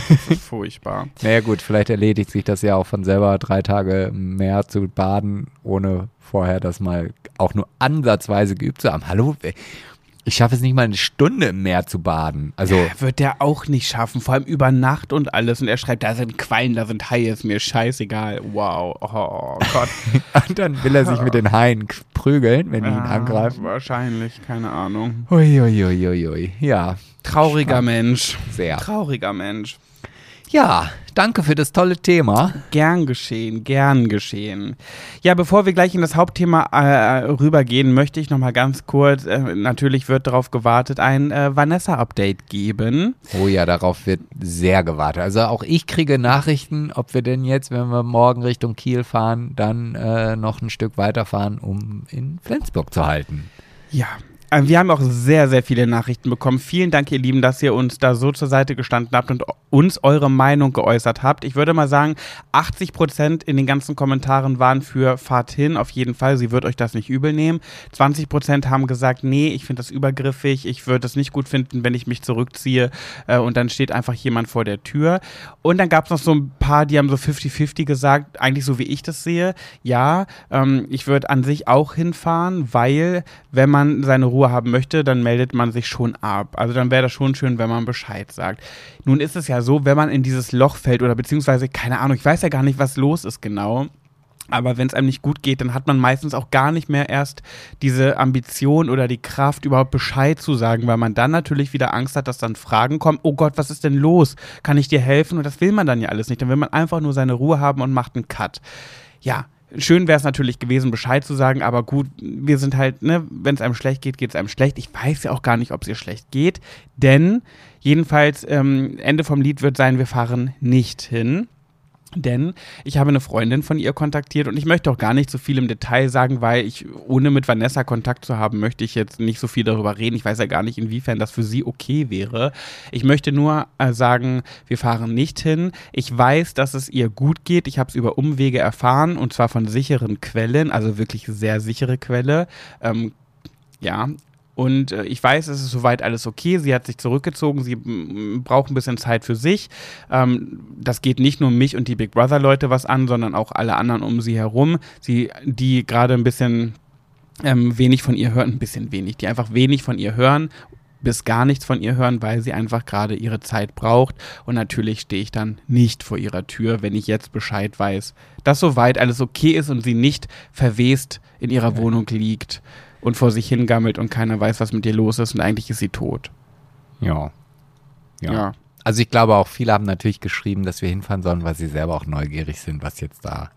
das ist furchtbar. Naja, gut, vielleicht erledigt sich das ja auch von selber, drei Tage mehr zu baden, ohne vorher das mal auch nur ansatzweise geübt zu haben. Hallo, ich schaffe es nicht mal eine Stunde im Meer zu baden. Also ja, wird der auch nicht schaffen, vor allem über Nacht und alles. Und er schreibt, da sind Quallen, da sind Haie, ist mir scheißegal. Wow, oh Gott. und dann will er sich mit den Haien prügeln, wenn die ihn angreifen. Wahrscheinlich, keine Ahnung. Uiuiuiui. Ui, ui, ui. Ja. Trauriger. Mensch. Sehr. Trauriger Mensch. Ja, danke für das tolle Thema. Gern geschehen, gern geschehen. Ja, bevor wir gleich in das Hauptthema äh, rübergehen, möchte ich noch mal ganz kurz, äh, natürlich wird darauf gewartet, ein äh, Vanessa-Update geben. Oh ja, darauf wird sehr gewartet. Also auch ich kriege Nachrichten, ob wir denn jetzt, wenn wir morgen Richtung Kiel fahren, dann äh, noch ein Stück weiterfahren, um in Flensburg zu halten. Ja, Wir haben auch sehr, sehr viele Nachrichten bekommen. Vielen Dank, ihr Lieben, dass ihr uns da so zur Seite gestanden habt und uns eure Meinung geäußert habt. Ich würde mal sagen, 80 Prozent in den ganzen Kommentaren waren für Fahrt hin, auf jeden Fall. Sie wird euch das nicht übel nehmen. 20 Prozent haben gesagt, nee, ich finde das übergriffig. Ich würde es nicht gut finden, wenn ich mich zurückziehe äh, und dann steht einfach jemand vor der Tür. Und dann gab es noch so ein paar, die haben so 50-50 gesagt, eigentlich so wie ich das sehe. Ja, ähm, ich würde an sich auch hinfahren, weil wenn man seine Ruhe haben möchte, dann meldet man sich schon ab. Also dann wäre das schon schön, wenn man Bescheid sagt. Nun ist es ja so, wenn man in dieses Loch fällt oder beziehungsweise, keine Ahnung, ich weiß ja gar nicht, was los ist genau. Aber wenn es einem nicht gut geht, dann hat man meistens auch gar nicht mehr erst diese Ambition oder die Kraft, überhaupt Bescheid zu sagen, weil man dann natürlich wieder Angst hat, dass dann Fragen kommen, oh Gott, was ist denn los? Kann ich dir helfen? Und das will man dann ja alles nicht. Dann will man einfach nur seine Ruhe haben und macht einen Cut. Ja, schön wäre es natürlich gewesen, Bescheid zu sagen, aber gut, wir sind halt, ne, wenn es einem schlecht geht, geht es einem schlecht. Ich weiß ja auch gar nicht, ob es ihr schlecht geht, denn jedenfalls ähm, Ende vom Lied wird sein, wir fahren nicht hin. Denn ich habe eine Freundin von ihr kontaktiert und ich möchte auch gar nicht so viel im Detail sagen, weil ich, ohne mit Vanessa Kontakt zu haben, möchte ich jetzt nicht so viel darüber reden. Ich weiß ja gar nicht, inwiefern das für sie okay wäre. Ich möchte nur äh, sagen, wir fahren nicht hin. Ich weiß, dass es ihr gut geht. Ich habe es über Umwege erfahren und zwar von sicheren Quellen, also wirklich sehr sichere Quelle. Ähm, ja, und äh, ich weiß, es ist soweit alles okay. Sie hat sich zurückgezogen. Sie braucht ein bisschen Zeit für sich. Ähm, das geht nicht nur mich und die Big Brother Leute was an, sondern auch alle anderen um sie herum. Sie, die gerade ein bisschen ähm, wenig von ihr hören, ein bisschen wenig, die einfach wenig von ihr hören bis gar nichts von ihr hören, weil sie einfach gerade ihre Zeit braucht. Und natürlich stehe ich dann nicht vor ihrer Tür, wenn ich jetzt Bescheid weiß, dass soweit alles okay ist und sie nicht verwest in ihrer Wohnung liegt und vor sich hingammelt und keiner weiß, was mit ihr los ist und eigentlich ist sie tot. Ja. Ja. ja. Also ich glaube auch, viele haben natürlich geschrieben, dass wir hinfahren sollen, weil sie selber auch neugierig sind, was jetzt da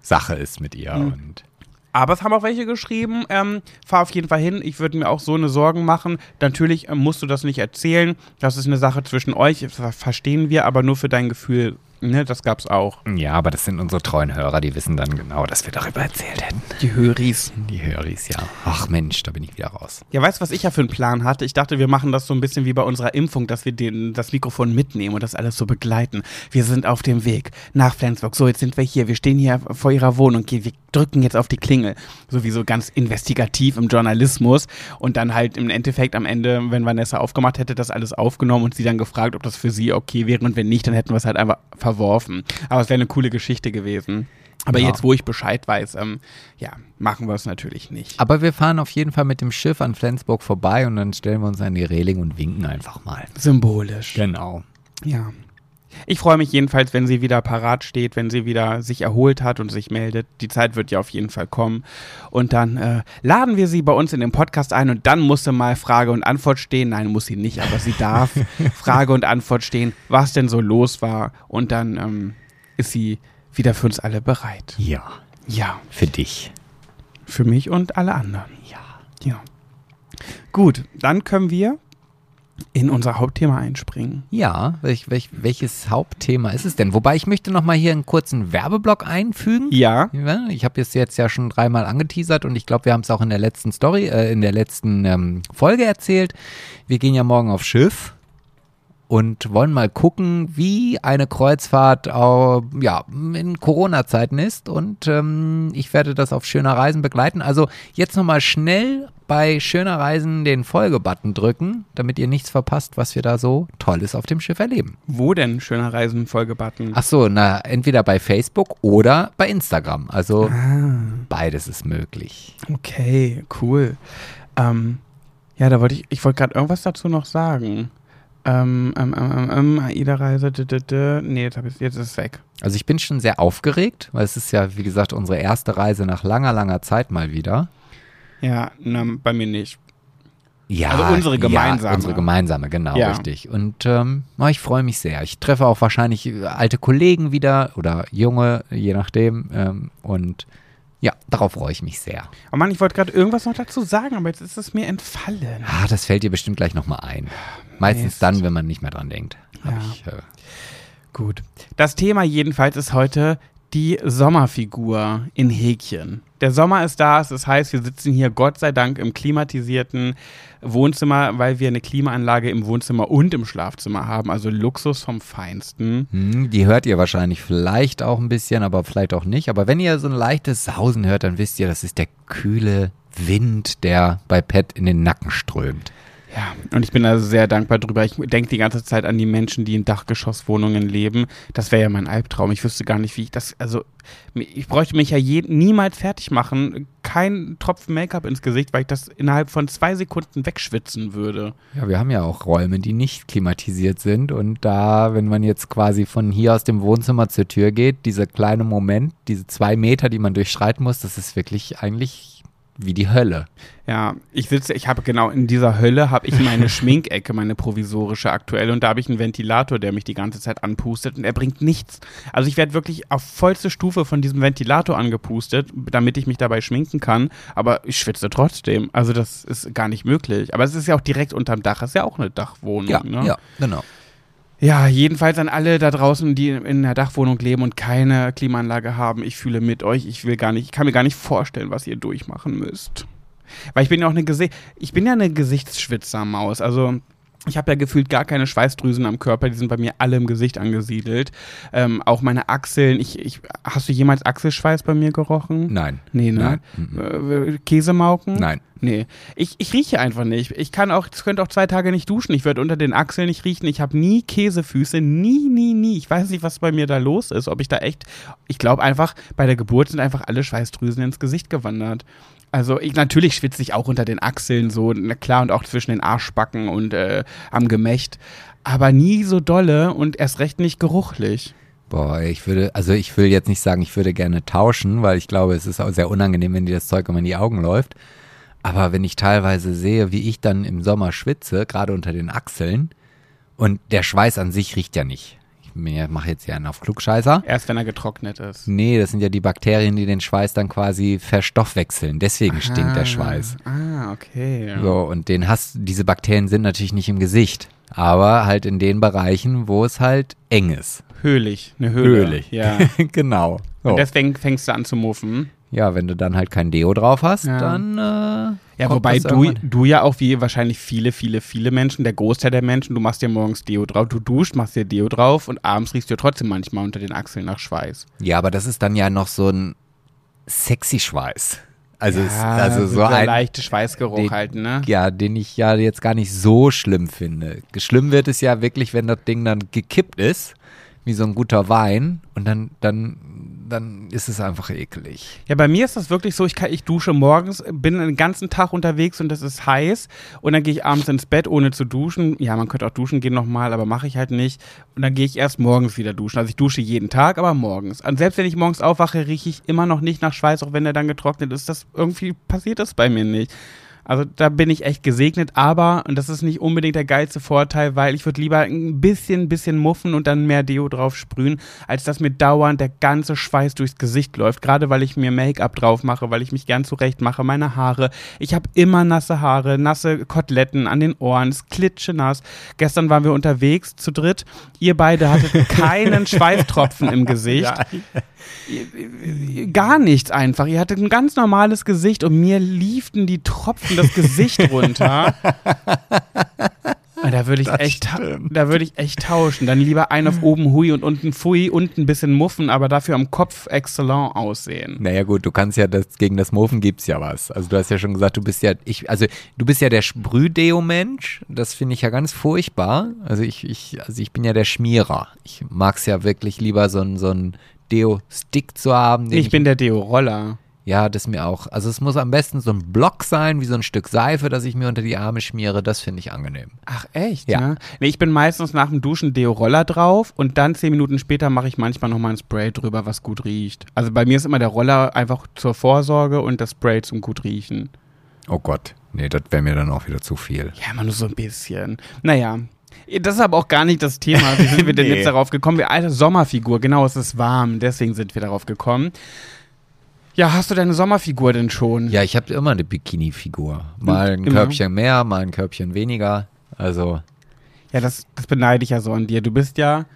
Sache ist mit ihr. Mhm. Und Aber es haben auch welche geschrieben, ähm, fahr auf jeden Fall hin. Ich würde mir auch so eine Sorgen machen. Natürlich ähm, musst du das nicht erzählen. Das ist eine Sache zwischen euch, das verstehen wir, aber nur für dein Gefühl. Ne, das gab's auch. ja, aber das sind unsere treuen Hörer, die wissen dann genau, dass wir darüber erzählt hätten. Die Höris. Die Höris, ja. Ach Mensch, da bin ich wieder raus. Ja, weißt du, was ich ja für einen Plan hatte? Ich dachte, wir machen das so ein bisschen wie bei unserer Impfung, dass wir den, das Mikrofon mitnehmen und das alles so begleiten. Wir sind auf dem Weg nach Flensburg. So, jetzt sind wir hier. Wir stehen hier vor ihrer Wohnung. Wir drücken jetzt auf die Klingel. Sowieso ganz investigativ im Journalismus. Und dann halt im Endeffekt am Ende, wenn Vanessa aufgemacht hätte, das alles aufgenommen und sie dann gefragt, ob das für sie okay wäre. Und wenn nicht, dann hätten wir es halt einfach verworfen. Aber es wäre eine coole Geschichte gewesen. Aber Ja. jetzt, wo ich Bescheid weiß, ähm, ja, machen wir es natürlich nicht. Aber wir fahren auf jeden Fall mit dem Schiff an Flensburg vorbei und dann stellen wir uns an die Reling und winken einfach mal. Symbolisch. Genau. Ja. Ich freue mich jedenfalls, wenn sie wieder parat steht, wenn sie wieder sich erholt hat und sich meldet. Die Zeit wird ja auf jeden Fall kommen. Und dann äh, laden wir sie bei uns in den Podcast ein und dann muss sie mal Frage und Antwort stehen. Nein, muss sie nicht, aber sie darf Frage und Antwort stehen, was denn so los war. Und dann ähm, ist sie wieder für uns alle bereit. Ja, Ja, für dich. für mich und alle anderen. Ja. Ja. Gut, dann können wir in unser Hauptthema einspringen. Ja, welch, welch, welches Hauptthema ist es denn? Wobei ich möchte noch mal hier einen kurzen Werbeblock einfügen. Ja. Ich habe es jetzt ja schon dreimal angeteasert und ich glaube, wir haben es auch in der letzten Story, äh, in der letzten ähm, Folge erzählt. Wir gehen ja morgen auf Schiff und wollen mal gucken, wie eine Kreuzfahrt au- ja, in Corona-Zeiten ist. Und ähm, ich werde das auf Schöner Reisen begleiten. Also jetzt nochmal schnell bei Schöner Reisen den Folge-Button drücken, damit ihr nichts verpasst, was wir da so Tolles auf dem Schiff erleben. Wo denn schöner Reisen Folgebutton? Ach so, na, entweder bei Facebook oder bei Instagram. Also beides ist möglich. Okay, cool. Ähm, ja, da wollte ich, ich wollte gerade irgendwas dazu noch sagen. Ähm, ähm, ähm, ähm, ähm AIDA-Reise, nee, jetzt, ich, jetzt ist es weg. Also ich bin schon sehr aufgeregt, weil es ist ja, wie gesagt, unsere erste Reise nach langer, langer Zeit mal wieder. Ja, na, bei mir nicht. Ja, Also unsere gemeinsame. Ja, unsere gemeinsame, genau, Ja. richtig. Und ähm, na, ich freue mich sehr. Ich treffe auch wahrscheinlich äh, alte Kollegen wieder oder junge, je nachdem. Ähm, und ja, darauf freue ich mich sehr. Oh Mann, ich wollte gerade irgendwas noch dazu sagen, aber jetzt ist es mir entfallen. Ah, das fällt dir bestimmt gleich nochmal ein. Meistens Mist. dann, wenn man nicht mehr dran denkt. Ja. ich, äh, Gut. Das Thema jedenfalls ist heute die Sommerfigur in Häkchen. Der Sommer ist da, das heißt, wir sitzen hier Gott sei Dank im klimatisierten Wohnzimmer, weil wir eine Klimaanlage im Wohnzimmer und im Schlafzimmer haben, also Luxus vom Feinsten. Hm, die hört ihr wahrscheinlich vielleicht auch ein bisschen, aber vielleicht auch nicht. Aber wenn ihr so ein leichtes Sausen hört, dann wisst ihr, das ist der kühle Wind, der bei Pet in den Nacken strömt. Ja, und ich bin also sehr dankbar drüber. Ich denke die ganze Zeit an die Menschen, die in Dachgeschosswohnungen leben. Das wäre ja mein Albtraum. Ich wüsste gar nicht, wie ich das. Also, ich bräuchte mich ja je, niemals fertig machen. Kein Tropfen Make-up ins Gesicht, weil ich das innerhalb von zwei Sekunden wegschwitzen würde. Ja, wir haben ja auch Räume, die nicht klimatisiert sind. Und da, wenn man jetzt quasi von hier aus dem Wohnzimmer zur Tür geht, dieser kleine Moment, diese zwei Meter, die man durchschreiten muss, das ist wirklich eigentlich wie die Hölle. Ja, ich sitze, ich habe genau in dieser Hölle habe ich meine Schminkecke, meine provisorische aktuell und da habe ich einen Ventilator, der mich die ganze Zeit anpustet und er bringt nichts. Also ich werde wirklich auf vollste Stufe von diesem Ventilator angepustet, damit ich mich dabei schminken kann, aber ich schwitze trotzdem. Also das ist gar nicht möglich. Aber es ist ja auch direkt unterm Dach, es ist ja auch eine Dachwohnung. Ja, ne? ja genau. Ja, jedenfalls an alle da draußen, die in einer Dachwohnung leben und keine Klimaanlage haben. Ich fühle mit euch. Ich will gar nicht, ich kann mir gar nicht vorstellen, was ihr durchmachen müsst. Weil ich bin ja auch eine Gesicht, ich bin ja eine Gesichtsschwitzermaus. Also ich habe ja gefühlt gar keine Schweißdrüsen am Körper, die sind bei mir alle im Gesicht angesiedelt. Ähm, auch meine Achseln. Ich, ich, hast du jemals Achselschweiß bei mir gerochen? Nein. Nee, ne? Nein. Äh, Käsemauken? Nein. Nee. Ich, ich rieche einfach nicht. Ich kann auch, es könnte auch zwei Tage nicht duschen. Ich würde unter den Achseln nicht riechen. Ich habe nie Käsefüße. Nie, nie, nie. Ich weiß nicht, was bei mir da los ist. Ob ich da echt. Ich glaube einfach, bei der Geburt sind einfach alle Schweißdrüsen ins Gesicht gewandert. Also ich, natürlich schwitze ich auch unter den Achseln so, na klar, und auch zwischen den Arschbacken und äh, am Gemächt. Aber nie so dolle und erst recht nicht geruchlich. Boah, ich würde, also ich will jetzt nicht sagen, ich würde gerne tauschen, weil ich glaube, es ist auch sehr unangenehm, wenn dir das Zeug immer in die Augen läuft. Aber wenn ich teilweise sehe, wie ich dann im Sommer schwitze, gerade unter den Achseln, und der Schweiß an sich riecht ja nicht ich mache jetzt hier einen auf Klugscheißer. Erst wenn er getrocknet ist. Nee, das sind ja die Bakterien, die den Schweiß dann quasi verstoffwechseln. Deswegen Aha. stinkt der Schweiß. Ah, okay. So, und den hast, diese Bakterien sind natürlich nicht im Gesicht, aber halt in den Bereichen, wo es halt eng ist. Höhlich, eine Höhle. Höhlich, ja. genau. So. Und deswegen fängst du an zu muffen. Ja, wenn du dann halt kein Deo drauf hast, ja. dann. Äh, ja, wobei du, du ja auch wie wahrscheinlich viele, viele, viele Menschen, der Großteil der Menschen, du machst dir morgens Deo drauf, du duscht, machst dir Deo drauf und abends riechst du trotzdem manchmal unter den Achseln nach Schweiß. Ja, aber das ist dann ja noch so ein sexy Schweiß. Also, ja, es, also so ein leichter Schweißgeruch den, halt, ne? Ja, den ich ja jetzt gar nicht so schlimm finde. Schlimm wird es ja wirklich, wenn das Ding dann gekippt ist wie so ein guter Wein und dann, dann, dann ist es einfach eklig. Ja, bei mir ist das wirklich so, ich, kann, ich dusche morgens, bin den ganzen Tag unterwegs und es ist heiß und dann gehe ich abends ins Bett, ohne zu duschen. Ja, man könnte auch duschen gehen nochmal, aber mache ich halt nicht. Und dann gehe ich erst morgens wieder duschen. Also ich dusche jeden Tag, aber morgens. Und selbst wenn ich morgens aufwache, rieche ich immer noch nicht nach Schweiß, auch wenn der dann getrocknet ist. Das irgendwie passiert das bei mir nicht. Also da bin ich echt gesegnet, aber, und das ist nicht unbedingt der geilste Vorteil, weil ich würde lieber ein bisschen, bisschen muffen und dann mehr Deo drauf sprühen, als dass mir dauernd der ganze Schweiß durchs Gesicht läuft. Gerade weil ich mir Make-up drauf mache, weil ich mich gern zurecht mache, meine Haare. Ich habe immer nasse Haare, nasse Koteletten an den Ohren, es klitsche nass. Gestern waren wir unterwegs zu dritt. Ihr beide hattet keinen Schweißtropfen im Gesicht. Ja. Gar nichts einfach. Ihr hattet ein ganz normales Gesicht und mir lieften die Tropfen das Gesicht runter. Da würde ich echt, da würde ich echt tauschen. Dann lieber einen auf oben Hui und unten Fui, unten ein bisschen muffen, aber dafür am Kopf exzellent aussehen. Naja gut, du kannst ja das, gegen das Muffen gibt's ja was. Also du hast ja schon gesagt, du bist ja, ich, also du bist ja der Sprühdeo-Mensch. Das finde ich ja ganz furchtbar. Also ich, ich, also ich bin ja der Schmierer. Ich mag's ja wirklich lieber so ein, so ein Deo-Stick zu haben. Ich, ich bin der Deo-Roller. Ja, das mir auch. Also es muss am besten so ein Block sein, wie so ein Stück Seife, das ich mir unter die Arme schmiere. Das finde ich angenehm. Ach echt? Ja. Ne? Nee, ich bin meistens nach dem Duschen Deo-Roller drauf und dann zehn Minuten später mache ich manchmal nochmal ein Spray drüber, was gut riecht. Also bei mir ist immer der Roller einfach zur Vorsorge und das Spray zum gut riechen. Oh Gott. Nee, das wäre mir dann auch wieder zu viel. Ja, immer nur so ein bisschen. Naja, das ist aber auch gar nicht das Thema. Wie sind wir denn nee. jetzt darauf gekommen? Wir alte Sommerfigur, genau, es ist warm, deswegen sind wir darauf gekommen. Ja, hast du deine Sommerfigur denn schon? Ja, ich habe immer eine Bikini-Figur. Mal ein immer. Körbchen mehr, mal ein Körbchen weniger. Also. Ja, das, das beneide ich ja so an dir. Du bist ja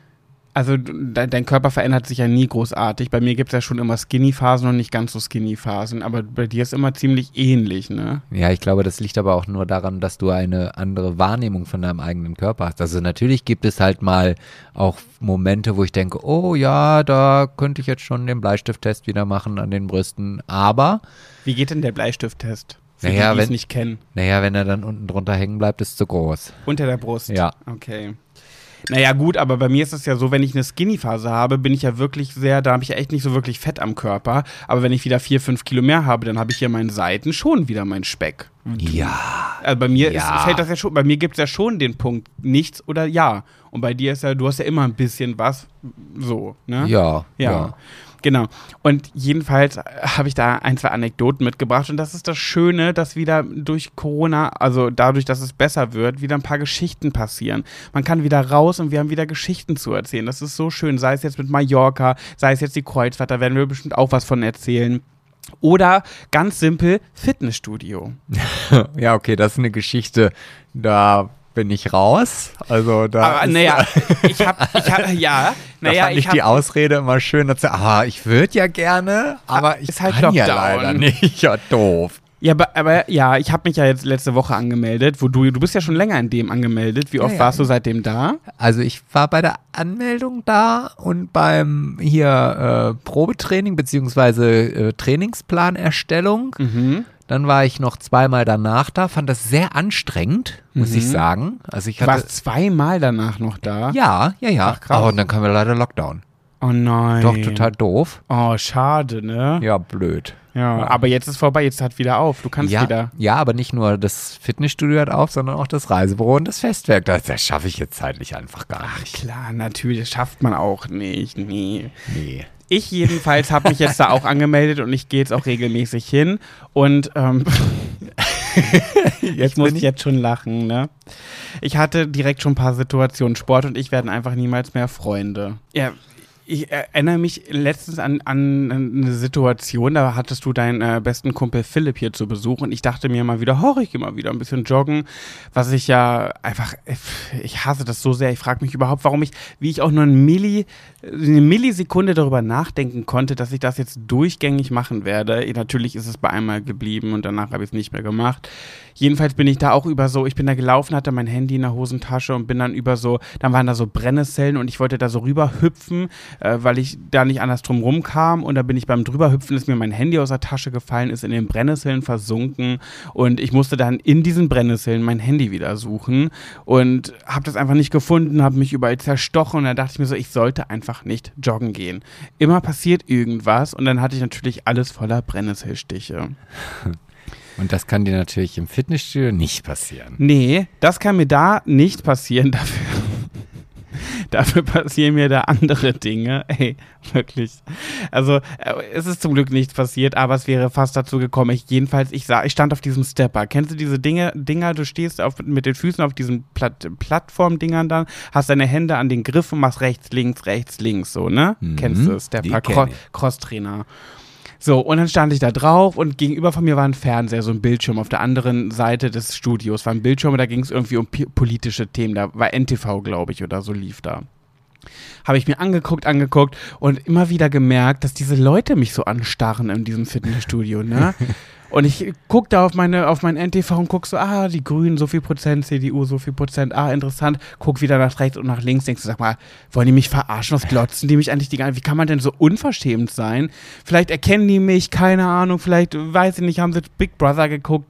Also de dein Körper verändert sich ja nie großartig. Bei mir gibt es ja schon immer Skinny-Phasen und nicht ganz so Skinny-Phasen. Aber bei dir ist immer ziemlich ähnlich, ne? Ja, ich glaube, das liegt aber auch nur daran, dass du eine andere Wahrnehmung von deinem eigenen Körper hast. Also natürlich gibt es halt mal auch Momente, wo ich denke, oh ja, da könnte ich jetzt schon den Bleistifttest wieder machen an den Brüsten. Aber. Wie geht denn der Bleistifttest? Für naja, die, wenn, nicht kennen. Naja, wenn er dann unten drunter hängen bleibt, ist zu groß. Unter der Brust? Ja. Okay. Naja, gut, aber bei mir ist es ja so, wenn ich eine Skinny-Phase habe, bin ich ja wirklich sehr, da habe ich ja echt nicht so wirklich Fett am Körper. Aber wenn ich wieder vier, fünf Kilo mehr habe, dann habe ich hier meinen Seiten schon wieder meinen Speck. Ja. Also bei mir ja. ist, fällt das ja schon, bei mir gibt es ja schon den Punkt nichts oder ja. Und bei dir ist ja, du hast ja immer ein bisschen was so, ne? Ja. Ja. ja. Genau. Und jedenfalls habe ich da ein, zwei Anekdoten mitgebracht. Und das ist das Schöne, dass wieder durch Corona, also dadurch, dass es besser wird, wieder ein paar Geschichten passieren. Man kann wieder raus und wir haben wieder Geschichten zu erzählen. Das ist so schön. Sei es jetzt mit Mallorca, sei es jetzt die Kreuzfahrt, da werden wir bestimmt auch was von erzählen. Oder ganz simpel Fitnessstudio. ja, okay, das ist eine Geschichte, da bin ich raus. Also da. Aber naja, ich hab, ich hab, ja, naja, da fand ich, ich die Ausrede immer schön, dass ah, ich würde ja gerne, aber ich halt kann Lockdown. ja leider nicht. Ja, doof. Ja, aber, aber, ja, ich habe mich ja jetzt letzte Woche angemeldet, wo du, du bist ja schon länger in dem angemeldet. Wie oft ja, ja. warst du seitdem da? Also ich war bei der Anmeldung da und beim hier äh, Probetraining beziehungsweise äh, Trainingsplanerstellung. Mhm. Dann war ich noch zweimal danach da, fand das sehr anstrengend, muss mhm. ich sagen. Also ich hatte, du warst zweimal danach noch da? Ja, ja, ja. Ach, krass. Aber dann kam wir leider Lockdown. Oh nein. Doch, total doof. Oh, schade, ne? Ja, blöd. Ja, ja, aber jetzt ist vorbei, jetzt hat wieder auf. Du kannst ja, wieder. Ja, aber nicht nur das Fitnessstudio hat auf, sondern auch das Reisebüro und das Festwerk. Das, das schaffe ich jetzt zeitlich einfach gar nicht. Ach, klar, natürlich, das schafft man auch nicht. Nee. Nee. Ich jedenfalls habe mich jetzt da auch angemeldet und ich gehe jetzt auch regelmäßig hin. Und ähm, jetzt muss ich jetzt schon lachen, ne? Ich hatte direkt schon ein paar Situationen. Sport und ich werden einfach niemals mehr Freunde. Ja, ich erinnere mich letztens an, an eine Situation, da hattest du deinen äh, besten Kumpel Philipp hier zu Besuch und ich dachte mir mal wieder, hoch, ich mal wieder ein bisschen joggen, was ich ja einfach, ich hasse das so sehr, ich frage mich überhaupt, warum ich, wie ich auch nur ein Milli, eine Millisekunde darüber nachdenken konnte, dass ich das jetzt durchgängig machen werde. Natürlich ist es bei einmal geblieben und danach habe ich es nicht mehr gemacht. Jedenfalls bin ich da auch über so, ich bin da gelaufen, hatte mein Handy in der Hosentasche und bin dann über so, dann waren da so Brennnesseln und ich wollte da so rüber hüpfen, äh, weil ich da nicht anders drum rumkam und da bin ich beim drüberhüpfen, ist mir mein Handy aus der Tasche gefallen, ist in den Brennnesseln versunken und ich musste dann in diesen Brennnesseln mein Handy wieder suchen und habe das einfach nicht gefunden, habe mich überall zerstochen und da dachte ich mir so, ich sollte einfach nicht joggen gehen. Immer passiert irgendwas und dann hatte ich natürlich alles voller Brennnesselstiche. Und das kann dir natürlich im Fitnessstudio nicht passieren. Nee, das kann mir da nicht passieren. Dafür, dafür passieren mir da andere Dinge. Ey, wirklich. Also, äh, es ist zum Glück nichts passiert, aber es wäre fast dazu gekommen. Ich, jedenfalls, ich, sah, ich stand auf diesem Stepper. Kennst du diese Dinge, Dinger? Du stehst auf, mit den Füßen auf diesen Platt, Plattformdingern dann, hast deine Hände an den Griff und machst rechts, links, rechts, links, so, ne? Mhm, Kennst du Stepper? Cro Cross-Trainer. So, und dann stand ich da drauf und gegenüber von mir war ein Fernseher, so ein Bildschirm. Auf der anderen Seite des Studios war ein Bildschirm und da ging es irgendwie um politische Themen. Da war NTV, glaube ich, oder so lief da. Habe ich mir angeguckt, angeguckt und immer wieder gemerkt, dass diese Leute mich so anstarren in diesem Fitnessstudio, ne? Und ich gucke da auf meine auf mein NTV und gucke so, ah, die Grünen so viel Prozent, CDU so viel Prozent, ah, interessant. Guck wieder nach rechts und nach links, denkst du, sag mal, wollen die mich verarschen? Was glotzen die mich eigentlich die ganze Wie kann man denn so unverschämt sein? Vielleicht erkennen die mich, keine Ahnung, vielleicht, weiß ich nicht, haben sie Big Brother geguckt.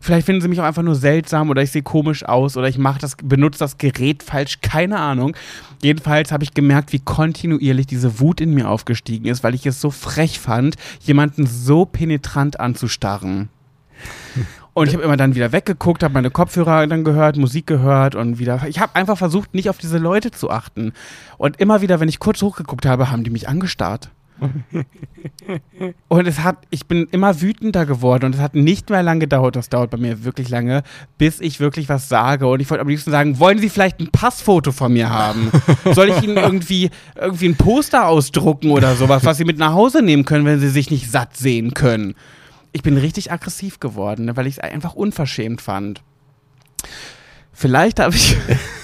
Vielleicht finden sie mich auch einfach nur seltsam oder ich sehe komisch aus oder ich mach das, benutze das Gerät falsch, keine Ahnung. Jedenfalls habe ich gemerkt, wie kontinuierlich diese Wut in mir aufgestiegen ist, weil ich es so frech fand, jemanden so penetrant anzustarren. Und ich habe immer dann wieder weggeguckt, habe meine Kopfhörer dann gehört, Musik gehört und wieder. Ich habe einfach versucht, nicht auf diese Leute zu achten. Und immer wieder, wenn ich kurz hochgeguckt habe, haben die mich angestarrt. und es hat, ich bin immer wütender geworden und es hat nicht mehr lange gedauert, das dauert bei mir wirklich lange, bis ich wirklich was sage. Und ich wollte am liebsten sagen, wollen Sie vielleicht ein Passfoto von mir haben? Soll ich Ihnen irgendwie, irgendwie ein Poster ausdrucken oder sowas, was Sie mit nach Hause nehmen können, wenn Sie sich nicht satt sehen können? Ich bin richtig aggressiv geworden, ne, weil ich es einfach unverschämt fand. Vielleicht habe ich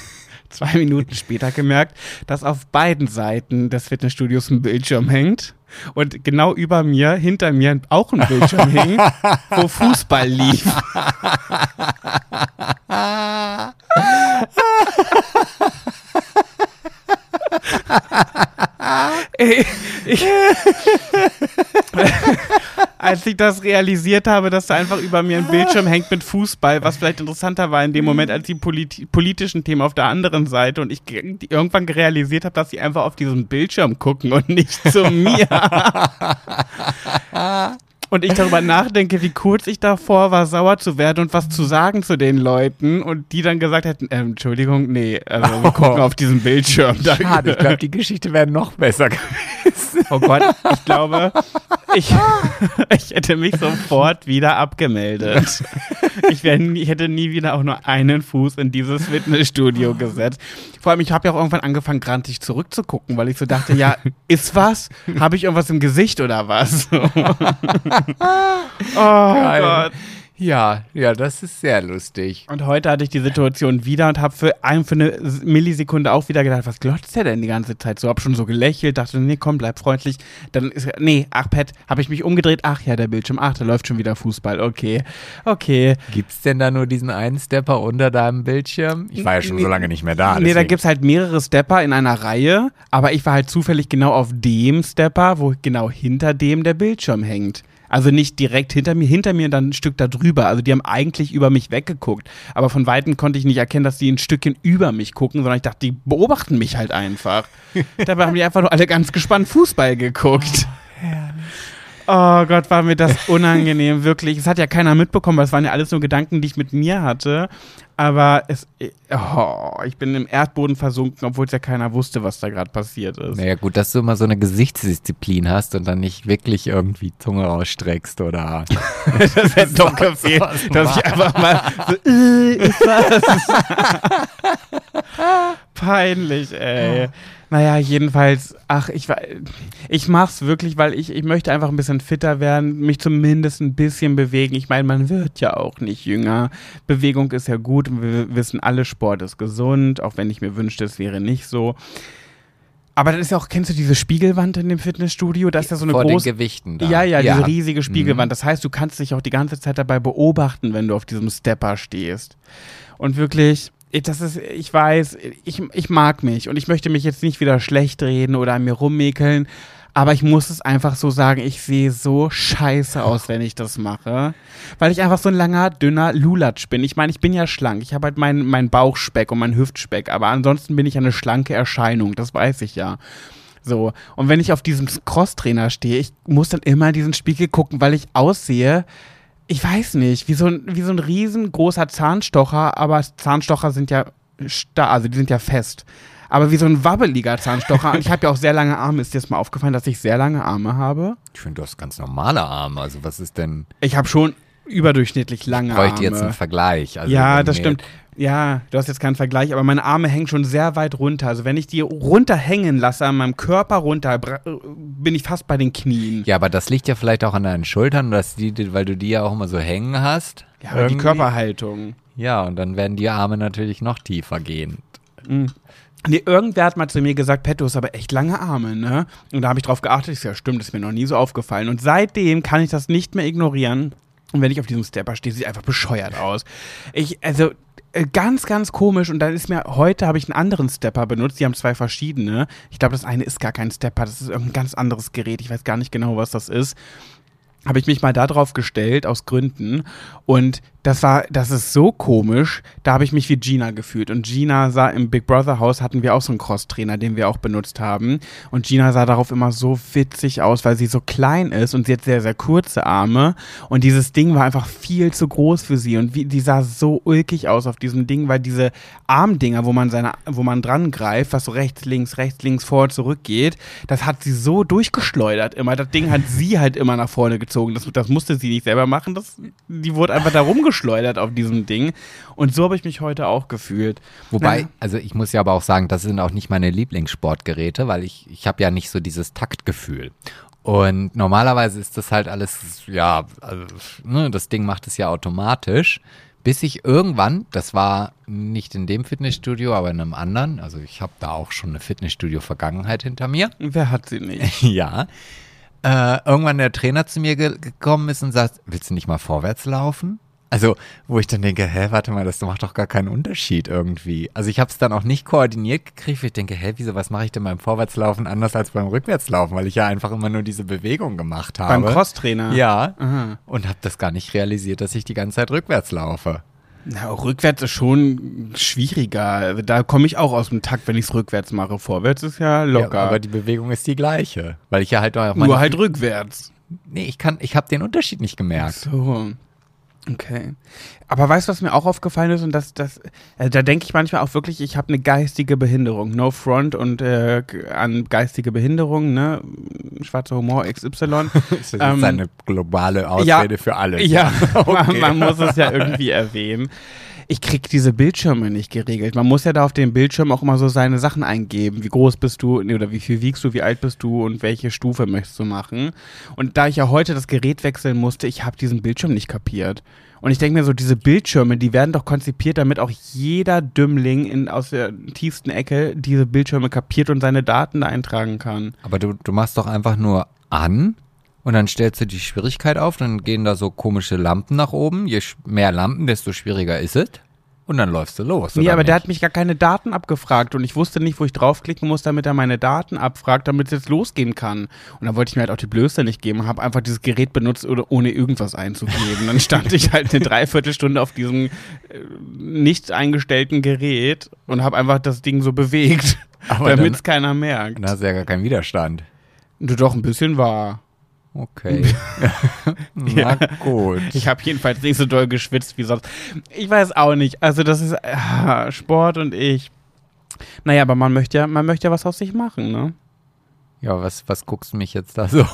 zwei Minuten später gemerkt, dass auf beiden Seiten des Fitnessstudios ein Bildschirm hängt und genau über mir, hinter mir auch ein Bildschirm hing, wo Fußball lief. Ey, ich, als ich das realisiert habe, dass da einfach über mir ein Bildschirm hängt mit Fußball, was vielleicht interessanter war in dem Moment als die politi politischen Themen auf der anderen Seite und ich irgendwann realisiert habe, dass sie einfach auf diesen Bildschirm gucken und nicht zu mir. und ich darüber nachdenke, wie kurz ich davor war, sauer zu werden und was zu sagen zu den Leuten und die dann gesagt hätten, äh, Entschuldigung, nee, also wir gucken auf diesen Bildschirm. Schade, ich glaube, die Geschichte wäre noch besser gewesen. Oh Gott, ich glaube, ich, ich hätte mich sofort wieder abgemeldet. Ich, wär, ich hätte nie wieder auch nur einen Fuß in dieses Fitnessstudio gesetzt. Vor allem, ich habe ja auch irgendwann angefangen, grantig zurückzugucken, weil ich so dachte, ja, ist was? Habe ich irgendwas im Gesicht oder was? oh Geil. Gott. Ja, ja, das ist sehr lustig. Und heute hatte ich die Situation wieder und habe für, ein, für eine Millisekunde auch wieder gedacht, was glotzt der denn die ganze Zeit? So, hab schon so gelächelt, dachte, nee, komm, bleib freundlich. Dann ist, nee, ach, Pat, habe ich mich umgedreht, ach ja, der Bildschirm, ach, da läuft schon wieder Fußball, okay, okay. Gibt's denn da nur diesen einen Stepper unter deinem Bildschirm? Ich war ja schon so lange nicht mehr da. Nee, da gibt's halt mehrere Stepper in einer Reihe, aber ich war halt zufällig genau auf dem Stepper, wo genau hinter dem der Bildschirm hängt. Also nicht direkt hinter mir, hinter mir dann ein Stück da drüber. Also die haben eigentlich über mich weggeguckt. Aber von Weitem konnte ich nicht erkennen, dass die ein Stückchen über mich gucken, sondern ich dachte, die beobachten mich halt einfach. Dabei haben die einfach nur alle ganz gespannt Fußball geguckt. Oh Gott, war mir das unangenehm, wirklich. Es hat ja keiner mitbekommen, weil es waren ja alles nur Gedanken, die ich mit mir hatte. Aber es, oh, ich bin im Erdboden versunken, obwohl es ja keiner wusste, was da gerade passiert ist. Naja, gut, dass du immer so eine Gesichtsdisziplin hast und dann nicht wirklich irgendwie Zunge rausstreckst oder. das hätte doch gefehlt, dass ich einfach mal so, äh, ist das? Peinlich, ey. Naja, jedenfalls, ach, ich, ich mach's wirklich, weil ich, ich möchte einfach ein bisschen fitter werden, mich zumindest ein bisschen bewegen. Ich meine, man wird ja auch nicht jünger. Bewegung ist ja gut und wir wissen alle, Sport ist gesund, auch wenn ich mir wünschte, es wäre nicht so. Aber das ist ja auch, kennst du diese Spiegelwand in dem Fitnessstudio? Da ist ja so eine vor große. den Gewichten da. Ja, ja, diese riesige Mhm. Spiegelwand. Das heißt, du kannst dich auch die ganze Zeit dabei beobachten, wenn du auf diesem Stepper stehst. Und wirklich, ich- das ist, ich weiß, ich, ich mag mich und ich möchte mich jetzt nicht wieder schlecht reden oder an mir rummäkeln. Aber ich muss es einfach so sagen, ich sehe so scheiße aus, wenn ich das mache. Weil ich einfach so ein langer, dünner Lulatsch bin. Ich meine, ich bin ja schlank. Ich habe halt meinen mein Bauchspeck und meinen Hüftspeck. Aber ansonsten bin ich eine schlanke Erscheinung. Das weiß ich ja. So, und wenn ich auf diesem Crosstrainer stehe, ich muss dann immer in diesen Spiegel gucken, weil ich aussehe, ich weiß nicht, wie so ein, wie so ein riesengroßer Zahnstocher, aber Zahnstocher sind ja starr, also die sind ja fest. Aber wie so ein wabbeliger Zahnstocher. und ich habe ja auch sehr lange Arme. Ist dir das mal aufgefallen, dass ich sehr lange Arme habe? Ich finde, du hast ganz normale Arme. Also, was ist denn. Ich habe schon überdurchschnittlich lange Ich Arme. bräuchte jetzt einen Vergleich. Also, ja, das stimmt. Ja, du hast jetzt keinen Vergleich, aber meine Arme hängen schon sehr weit runter. Also wenn ich die runterhängen lasse, an meinem Körper runter, äh, bin ich fast bei den Knien. Ja, aber das liegt ja vielleicht auch an deinen Schultern, dass die, weil du die ja auch immer so hängen hast. Ja, aber die Irgendwie. Körperhaltung. Ja, und dann werden die Arme natürlich noch tiefer gehen. Nee, irgendwer hat mal zu mir gesagt, Pet, du hast aber echt lange Arme, ne? Und da habe ich drauf geachtet, ich so, ja stimmt, das ist mir noch nie so aufgefallen. Und seitdem kann ich das nicht mehr ignorieren. Und wenn ich auf diesem Stepper stehe, sieht einfach bescheuert aus. Ich, also, ganz, ganz komisch. Und dann ist mir, heute habe ich einen anderen Stepper benutzt. Die haben zwei verschiedene. Ich glaube, das eine ist gar kein Stepper, das ist irgendein ganz anderes Gerät. Ich weiß gar nicht genau, was das ist. Habe ich mich mal da drauf gestellt, aus Gründen. Und das war, das ist so komisch. Da habe ich mich wie Gina gefühlt. Und Gina sah im Big Brother Haus hatten wir auch so einen Cross-Trainer, den wir auch benutzt haben. Und Gina sah darauf immer so witzig aus, weil sie so klein ist und sie hat sehr, sehr kurze Arme. Und dieses Ding war einfach viel zu groß für sie. Und wie, die sah so ulkig aus auf diesem Ding, weil diese Armdinger, wo man seine, wo man dran greift, was so rechts, links, rechts, links, vor, zurück geht, das hat sie so durchgeschleudert immer. Das Ding hat sie halt immer nach vorne gezogen. Das, das musste sie nicht selber machen. Das, die wurde einfach da rumgeschleudert auf diesem Ding. Und so habe ich mich heute auch gefühlt. Wobei, Ja. also ich muss ja aber auch sagen, das sind auch nicht meine Lieblingssportgeräte, weil ich, ich habe ja nicht so dieses Taktgefühl. Und normalerweise ist das halt alles, ja, also, ne, das Ding macht es ja automatisch. Bis ich irgendwann, das war nicht in dem Fitnessstudio, aber in einem anderen, also ich habe da auch schon eine Fitnessstudio-Vergangenheit hinter mir. Wer hat sie nicht? ja. Äh, irgendwann der Trainer zu mir ge gekommen ist und sagt, willst du nicht mal vorwärts laufen? Also, wo ich dann denke, hä, warte mal, das macht doch gar keinen Unterschied irgendwie. Also ich habe es dann auch nicht koordiniert gekriegt, ich denke, hä, wieso, was mache ich denn beim Vorwärtslaufen anders als beim Rückwärtslaufen? Weil ich ja einfach immer nur diese Bewegung gemacht habe. Beim Crosstrainer? Ja. Aha. Und habe das gar nicht realisiert, dass ich die ganze Zeit rückwärts laufe. Na, rückwärts ist schon schwieriger. Da komme ich auch aus dem Takt, wenn ich es rückwärts mache. Vorwärts ist ja locker. Ja, aber die Bewegung ist die gleiche. Weil ich ja halt auch Nur halt rückwärts. Nee, ich kann, ich habe den Unterschied nicht gemerkt. So. Okay. Aber weißt du, was mir auch aufgefallen ist? Und das, das, äh, da denke ich manchmal auch wirklich, ich habe eine geistige Behinderung. No front und äh, an geistige Behinderung, ne? Schwarzer Humor XY. das ist ähm, eine globale Ausrede ja, für alles. Ja, okay. man, man muss es ja irgendwie erwähnen ich krieg diese Bildschirme nicht geregelt. Man muss ja da auf dem Bildschirm auch immer so seine Sachen eingeben. Wie groß bist du oder wie viel wiegst du, wie alt bist du und welche Stufe möchtest du machen. Und da ich ja heute das Gerät wechseln musste, ich habe diesen Bildschirm nicht kapiert. Und ich denke mir so, diese Bildschirme, die werden doch konzipiert, damit auch jeder Dümmling in, aus der tiefsten Ecke diese Bildschirme kapiert und seine Daten da eintragen kann. Aber du, du machst doch einfach nur an und dann stellst du die Schwierigkeit auf, dann gehen da so komische Lampen nach oben. Je mehr Lampen, desto schwieriger ist es. Und dann läufst du los. Nee, aber nicht? der hat mich gar keine Daten abgefragt und ich wusste nicht, wo ich draufklicken muss, damit er meine Daten abfragt, damit es jetzt losgehen kann. Und dann wollte ich mir halt auch die Blöße nicht geben, habe einfach dieses Gerät benutzt, ohne irgendwas einzugeben. dann stand ich halt eine Dreiviertelstunde auf diesem äh, nicht eingestellten Gerät und habe einfach das Ding so bewegt, damit es keiner merkt. Dann hast du ja gar keinen Widerstand. Du doch, ein bisschen war. Okay. Na gut. Ich habe jedenfalls nicht so doll geschwitzt wie sonst. Ich weiß auch nicht. Also das ist äh, Sport und ich. Naja, aber man möchte ja, man möchte ja was aus sich machen, ne? Ja, was, was guckst du mich jetzt da so,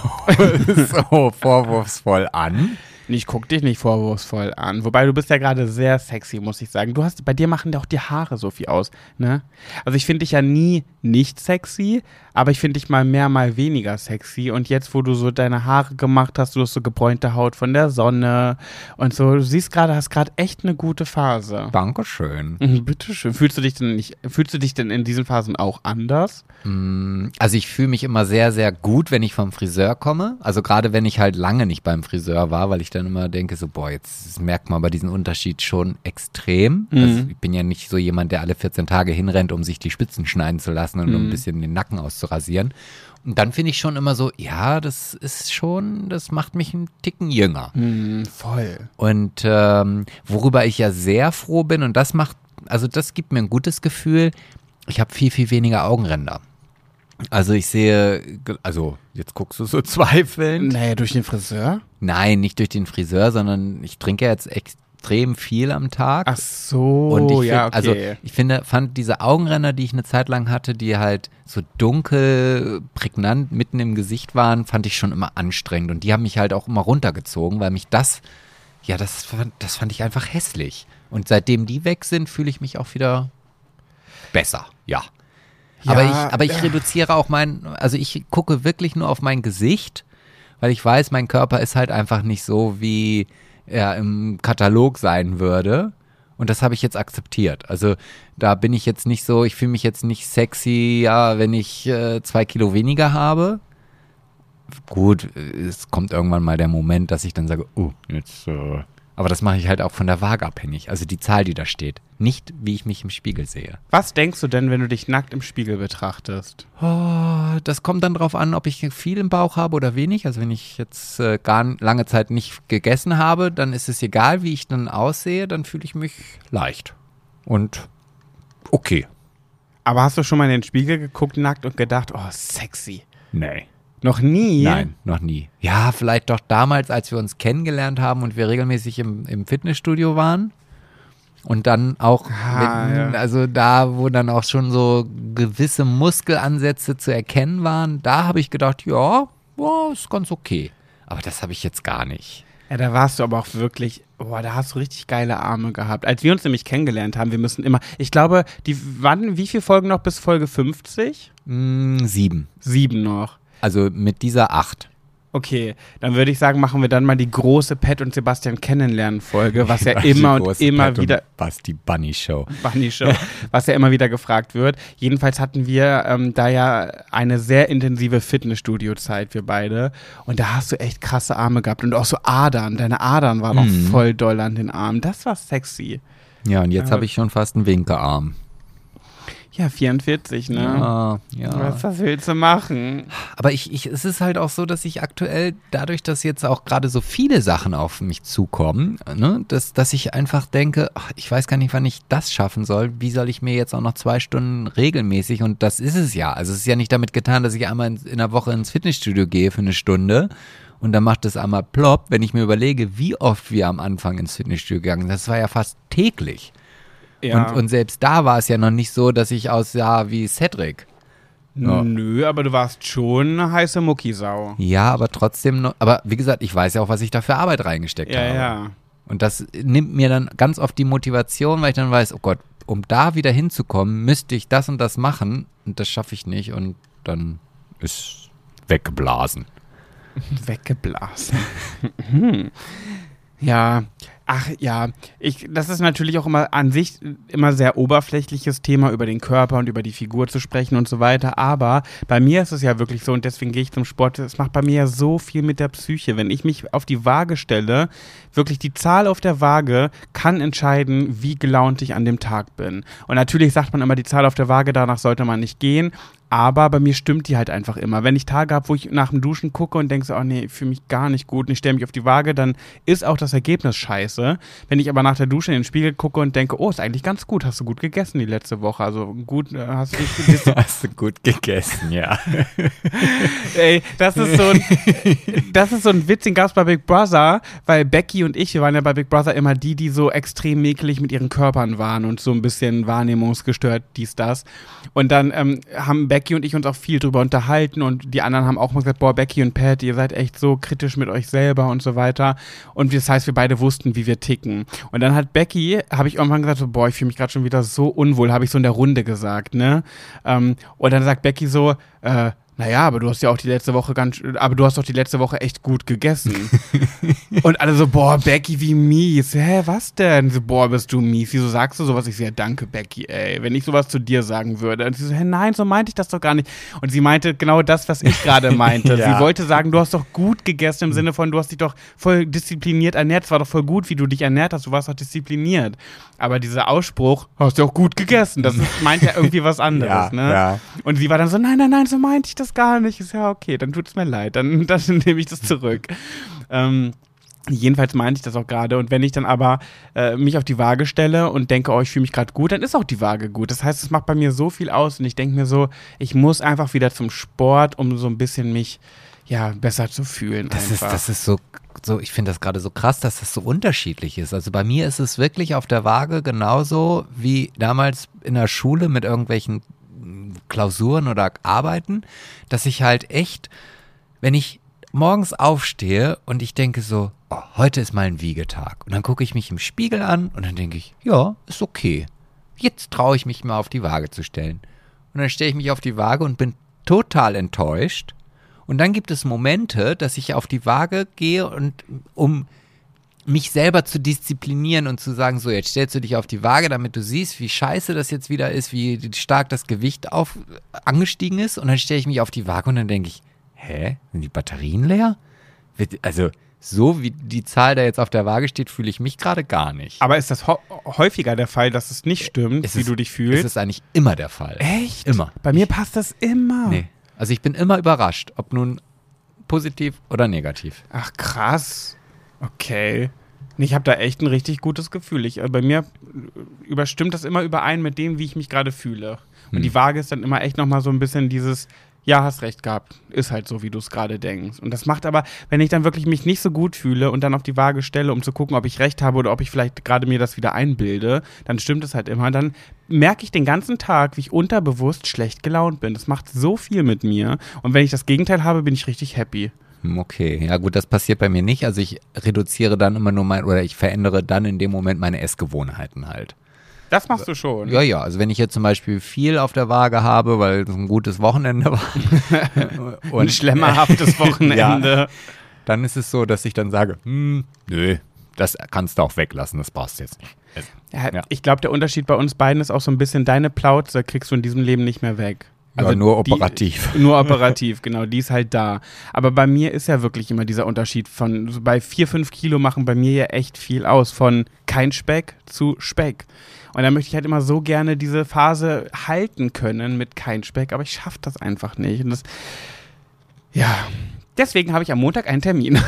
so vorwurfsvoll an? Ich guck dich nicht vorwurfsvoll an. Wobei du bist ja gerade sehr sexy, muss ich sagen. Du hast, bei dir machen ja auch die Haare so viel aus, ne? Also ich finde dich ja nie nicht sexy, aber ich finde dich mal mehr, mal weniger sexy. Und jetzt, wo du so deine Haare gemacht hast, du hast so gebräunte Haut von der Sonne und so, du siehst gerade, hast gerade echt eine gute Phase. Dankeschön. Mhm, bitteschön. Fühlst du dich denn nicht, fühlst du dich denn in diesen Phasen auch anders? Mm, also ich fühle mich immer sehr, sehr gut, wenn ich vom Friseur komme. Also gerade wenn ich halt lange nicht beim Friseur war, weil ich dann immer denke, so, boah, jetzt merkt man aber diesen Unterschied schon extrem. Mhm. Also ich bin ja nicht so jemand, der alle 14 Tage hinrennt, um sich die Spitzen schneiden zu lassen und mhm. um ein bisschen den Nacken auszurasieren. Und dann finde ich schon immer so, ja, das ist schon, das macht mich einen Ticken jünger. Mhm, voll. Und ähm, worüber ich ja sehr froh bin, und das macht, also das gibt mir ein gutes Gefühl, ich habe viel, viel weniger Augenränder. Also ich sehe, also jetzt guckst du so zweifelnd. Naja, durch den Friseur? Nein, nicht durch den Friseur, sondern ich trinke jetzt extrem viel am Tag. Ach so, und ich ja, find, also okay. Also ich finde, fand diese Augenränder, die ich eine Zeit lang hatte, die halt so dunkel, prägnant mitten im Gesicht waren, fand ich schon immer anstrengend. Und die haben mich halt auch immer runtergezogen, weil mich das, ja, das, das fand ich einfach hässlich. Und seitdem die weg sind, fühle ich mich auch wieder besser, ja. Ja, aber ich, aber ich reduziere auch mein, also ich gucke wirklich nur auf mein Gesicht, weil ich weiß, mein Körper ist halt einfach nicht so, wie er im Katalog sein würde. Und das habe ich jetzt akzeptiert. Also da bin ich jetzt nicht so, ich fühle mich jetzt nicht sexy, ja, wenn ich äh, zwei Kilo weniger habe. Gut, es kommt irgendwann mal der Moment, dass ich dann sage, oh, jetzt äh, aber das mache ich halt auch von der Waage abhängig. Also die Zahl, die da steht. Nicht, wie ich mich im Spiegel sehe. Was denkst du denn, wenn du dich nackt im Spiegel betrachtest? Oh, das kommt dann drauf an, ob ich viel im Bauch habe oder wenig. Also wenn ich jetzt äh, gar lange Zeit nicht gegessen habe, dann ist es egal, wie ich dann aussehe. Dann fühle ich mich leicht. Und okay. Aber hast du schon mal in den Spiegel geguckt, nackt und gedacht, oh, sexy? Nee. Noch nie? Nein, noch nie. Ja, vielleicht doch damals, als wir uns kennengelernt haben und wir regelmäßig im, im Fitnessstudio waren. Und dann auch, Ah, mit, ja. also da, wo dann auch schon so gewisse Muskelansätze zu erkennen waren, da habe ich gedacht, ja, ja, ist ganz okay. Aber das habe ich jetzt gar nicht. Ja, da warst du aber auch wirklich, boah, da hast du richtig geile Arme gehabt. Als wir uns nämlich kennengelernt haben, wir müssen immer, ich glaube, die wann, wie viele Folgen noch bis Folge 50? Mm, sieben. Sieben noch. Also mit dieser acht. Okay, dann würde ich sagen, machen wir dann mal die große Pat und Sebastian Kennenlernen-Folge, was ja Die immer und immer Pat wieder. Basti Bunny Show. Bunny Show, was ja immer wieder gefragt wird. Jedenfalls hatten wir ähm, da ja eine sehr intensive Fitnessstudio-Zeit, wir beide. Und da hast du echt krasse Arme gehabt und auch so Adern. Deine Adern waren auch Mhm. voll doll an den Armen. Das war sexy. Ja, und jetzt habe ich schon fast einen Winkearm. Ja, 44, ne? Ja, ja. Was, was willst du machen? Aber ich, ich, es ist halt auch so, dass ich aktuell, dadurch, dass jetzt auch gerade so viele Sachen auf mich zukommen, ne, dass, dass ich einfach denke, ach, ich weiß gar nicht, wann ich das schaffen soll. Wie soll ich mir jetzt auch noch zwei Stunden regelmäßig, und das ist es ja. Also es ist ja nicht damit getan, dass ich einmal in, in der Woche ins Fitnessstudio gehe für eine Stunde und dann macht es einmal plopp, wenn ich mir überlege, wie oft wir am Anfang ins Fitnessstudio gegangen sind. Das war ja fast täglich. Ja. Und, und selbst da war es ja noch nicht so, dass ich aussah wie Cedric. Ja. Nö, aber du warst schon eine heiße Muckisau. Ja, aber trotzdem noch. Aber wie gesagt, ich weiß ja auch, was ich da für Arbeit reingesteckt Ja, habe. ja. Und das nimmt mir dann ganz oft die Motivation, weil ich dann weiß, oh Gott, um da wieder hinzukommen, müsste ich das und das machen. Und das schaffe ich nicht. Und dann ist weggeblasen. Weggeblasen. Hm. ja, ach ja, ich, das ist natürlich auch immer an sich immer sehr oberflächliches Thema über den Körper und über die Figur zu sprechen und so weiter. Aber bei mir ist es ja wirklich so und deswegen gehe ich zum Sport. Es macht bei mir ja so viel mit der Psyche. Wenn ich mich auf die Waage stelle, wirklich die Zahl auf der Waage kann entscheiden, wie gelaunt ich an dem Tag bin. Und natürlich sagt man immer, die Zahl auf der Waage, danach sollte man nicht gehen. Aber bei mir stimmt die halt einfach immer. Wenn ich Tage habe, wo ich nach dem Duschen gucke und denke so, oh nee, ich fühle mich gar nicht gut und ich stelle mich auf die Waage, dann ist auch das Ergebnis scheiße. Wenn ich aber nach der Dusche in den Spiegel gucke und denke, oh, ist eigentlich ganz gut, hast du gut gegessen die letzte Woche. Also gut, äh, hast du dich dis- Hast du gut gegessen, ja. Ey, das ist so ein, das ist so ein Witz, den gab es bei Big Brother, weil Becky und ich, wir waren ja bei Big Brother immer die, die so extrem mäkelig mit ihren Körpern waren und so ein bisschen wahrnehmungsgestört, dies, das. Und dann ähm, haben Becky und ich uns auch viel drüber unterhalten und die anderen haben auch mal gesagt, boah, Becky und Pat, ihr seid echt so kritisch mit euch selber und so weiter. Und das heißt, wir beide wussten, wie wir ticken. Und dann hat Becky, habe ich irgendwann gesagt, so, boah, ich fühle mich gerade schon wieder so unwohl, habe ich so in der Runde gesagt, ne? Ähm, und dann sagt Becky so, äh, naja, aber du hast ja auch die letzte Woche ganz, aber du hast doch die letzte Woche echt gut gegessen. und alle so, boah, Becky, wie mies. Hä, was denn? So, boah, bist du mies. Wieso sagst du sowas? Ich so, ja, danke, Becky, ey. Wenn ich sowas zu dir sagen würde. Und sie so, hä, nein, so meinte ich das doch gar nicht. Und sie meinte genau das, was ich gerade meinte. Ja. Sie wollte sagen, du hast doch gut gegessen im Sinne von, du hast dich doch voll diszipliniert ernährt. Es war doch voll gut, wie du dich ernährt hast. Du warst doch diszipliniert. Aber dieser Ausspruch, hast du auch gut gegessen, das meint ja irgendwie was anderes, Ja, ne? ja. Und sie war dann so, nein, nein, nein, so meinte ich das gar nicht. Ist ja okay, dann tut es mir leid, dann, dann nehme ich das zurück. Ähm, jedenfalls meinte ich das auch gerade. Und wenn ich dann aber äh, mich auf die Waage stelle und denke, oh, ich fühle mich gerade gut, dann ist auch die Waage gut. Das heißt, es macht bei mir so viel aus und ich denke mir so, ich muss einfach wieder zum Sport, um so ein bisschen mich ja besser zu fühlen. Das ist, das ist so, so ich finde das gerade so krass, dass das so unterschiedlich ist. Also bei mir ist es wirklich auf der Waage genauso wie damals in der Schule mit irgendwelchen Klausuren oder Arbeiten, dass ich halt echt, wenn ich morgens aufstehe und ich denke so, oh, heute ist mal ein Wiegetag. Und dann gucke ich mich im Spiegel an und dann denke ich, ja, ist okay. Jetzt traue ich mich mal auf die Waage zu stellen. Und dann stelle ich mich auf die Waage und bin total enttäuscht. Und dann gibt es Momente, dass ich auf die Waage gehe und um mich selber zu disziplinieren und zu sagen, so jetzt stellst du dich auf die Waage, damit du siehst, wie scheiße das jetzt wieder ist, wie stark das Gewicht auf angestiegen ist. Und dann stelle ich mich auf die Waage und dann denke ich, hä, sind die Batterien leer? Also so wie die Zahl da jetzt auf der Waage steht, fühle ich mich gerade gar nicht. aber ist das hä- häufiger der Fall, dass es nicht stimmt, Es wie ist- du dich Das fühlst? ist eigentlich immer der Fall. Echt? Immer. Bei mir passt das immer. Nee. Also ich bin immer überrascht, ob nun positiv oder negativ. Ach krass. Okay. Ich habe da echt ein richtig gutes Gefühl. Ich, äh, bei mir äh, überstimmt das immer überein mit dem, wie ich mich gerade fühle. Und Hm. die Waage ist dann immer echt nochmal so ein bisschen dieses, ja, hast recht gehabt. Ist halt so, wie du es gerade denkst. Und das macht aber, wenn ich dann wirklich mich nicht so gut fühle und dann auf die Waage stelle, um zu gucken, ob ich recht habe oder ob ich vielleicht gerade mir das wieder einbilde, dann stimmt es halt immer. Dann merke ich den ganzen Tag, wie ich unterbewusst schlecht gelaunt bin. Das macht so viel mit mir. Und wenn ich das Gegenteil habe, bin ich richtig happy. Hm, Okay, ja gut, das passiert bei mir nicht. Also ich reduziere dann immer nur mein, oder ich verändere dann in dem Moment meine Essgewohnheiten halt. Das machst du schon. Ja, ja. Also wenn ich jetzt zum Beispiel viel auf der Waage habe, weil es ein gutes Wochenende war. und ein schlemmerhaftes Wochenende. ja, dann ist es so, dass ich dann sage, hm, nö, das kannst du auch weglassen, das brauchst du jetzt nicht. Ja, ja. Ich glaube, der Unterschied bei uns beiden ist auch so ein bisschen, deine Plauze kriegst du in diesem Leben nicht mehr weg. Also ja, nur operativ. Die, nur operativ, genau, die ist halt da. Aber bei mir ist ja wirklich immer dieser Unterschied von, so bei vier, fünf Kilo machen bei mir ja echt viel aus, von kein Speck zu Speck. Und da möchte ich halt immer so gerne diese Phase halten können mit kein Speck, aber ich schaffe das einfach nicht. Und das, ja, Deswegen habe ich am Montag einen Termin.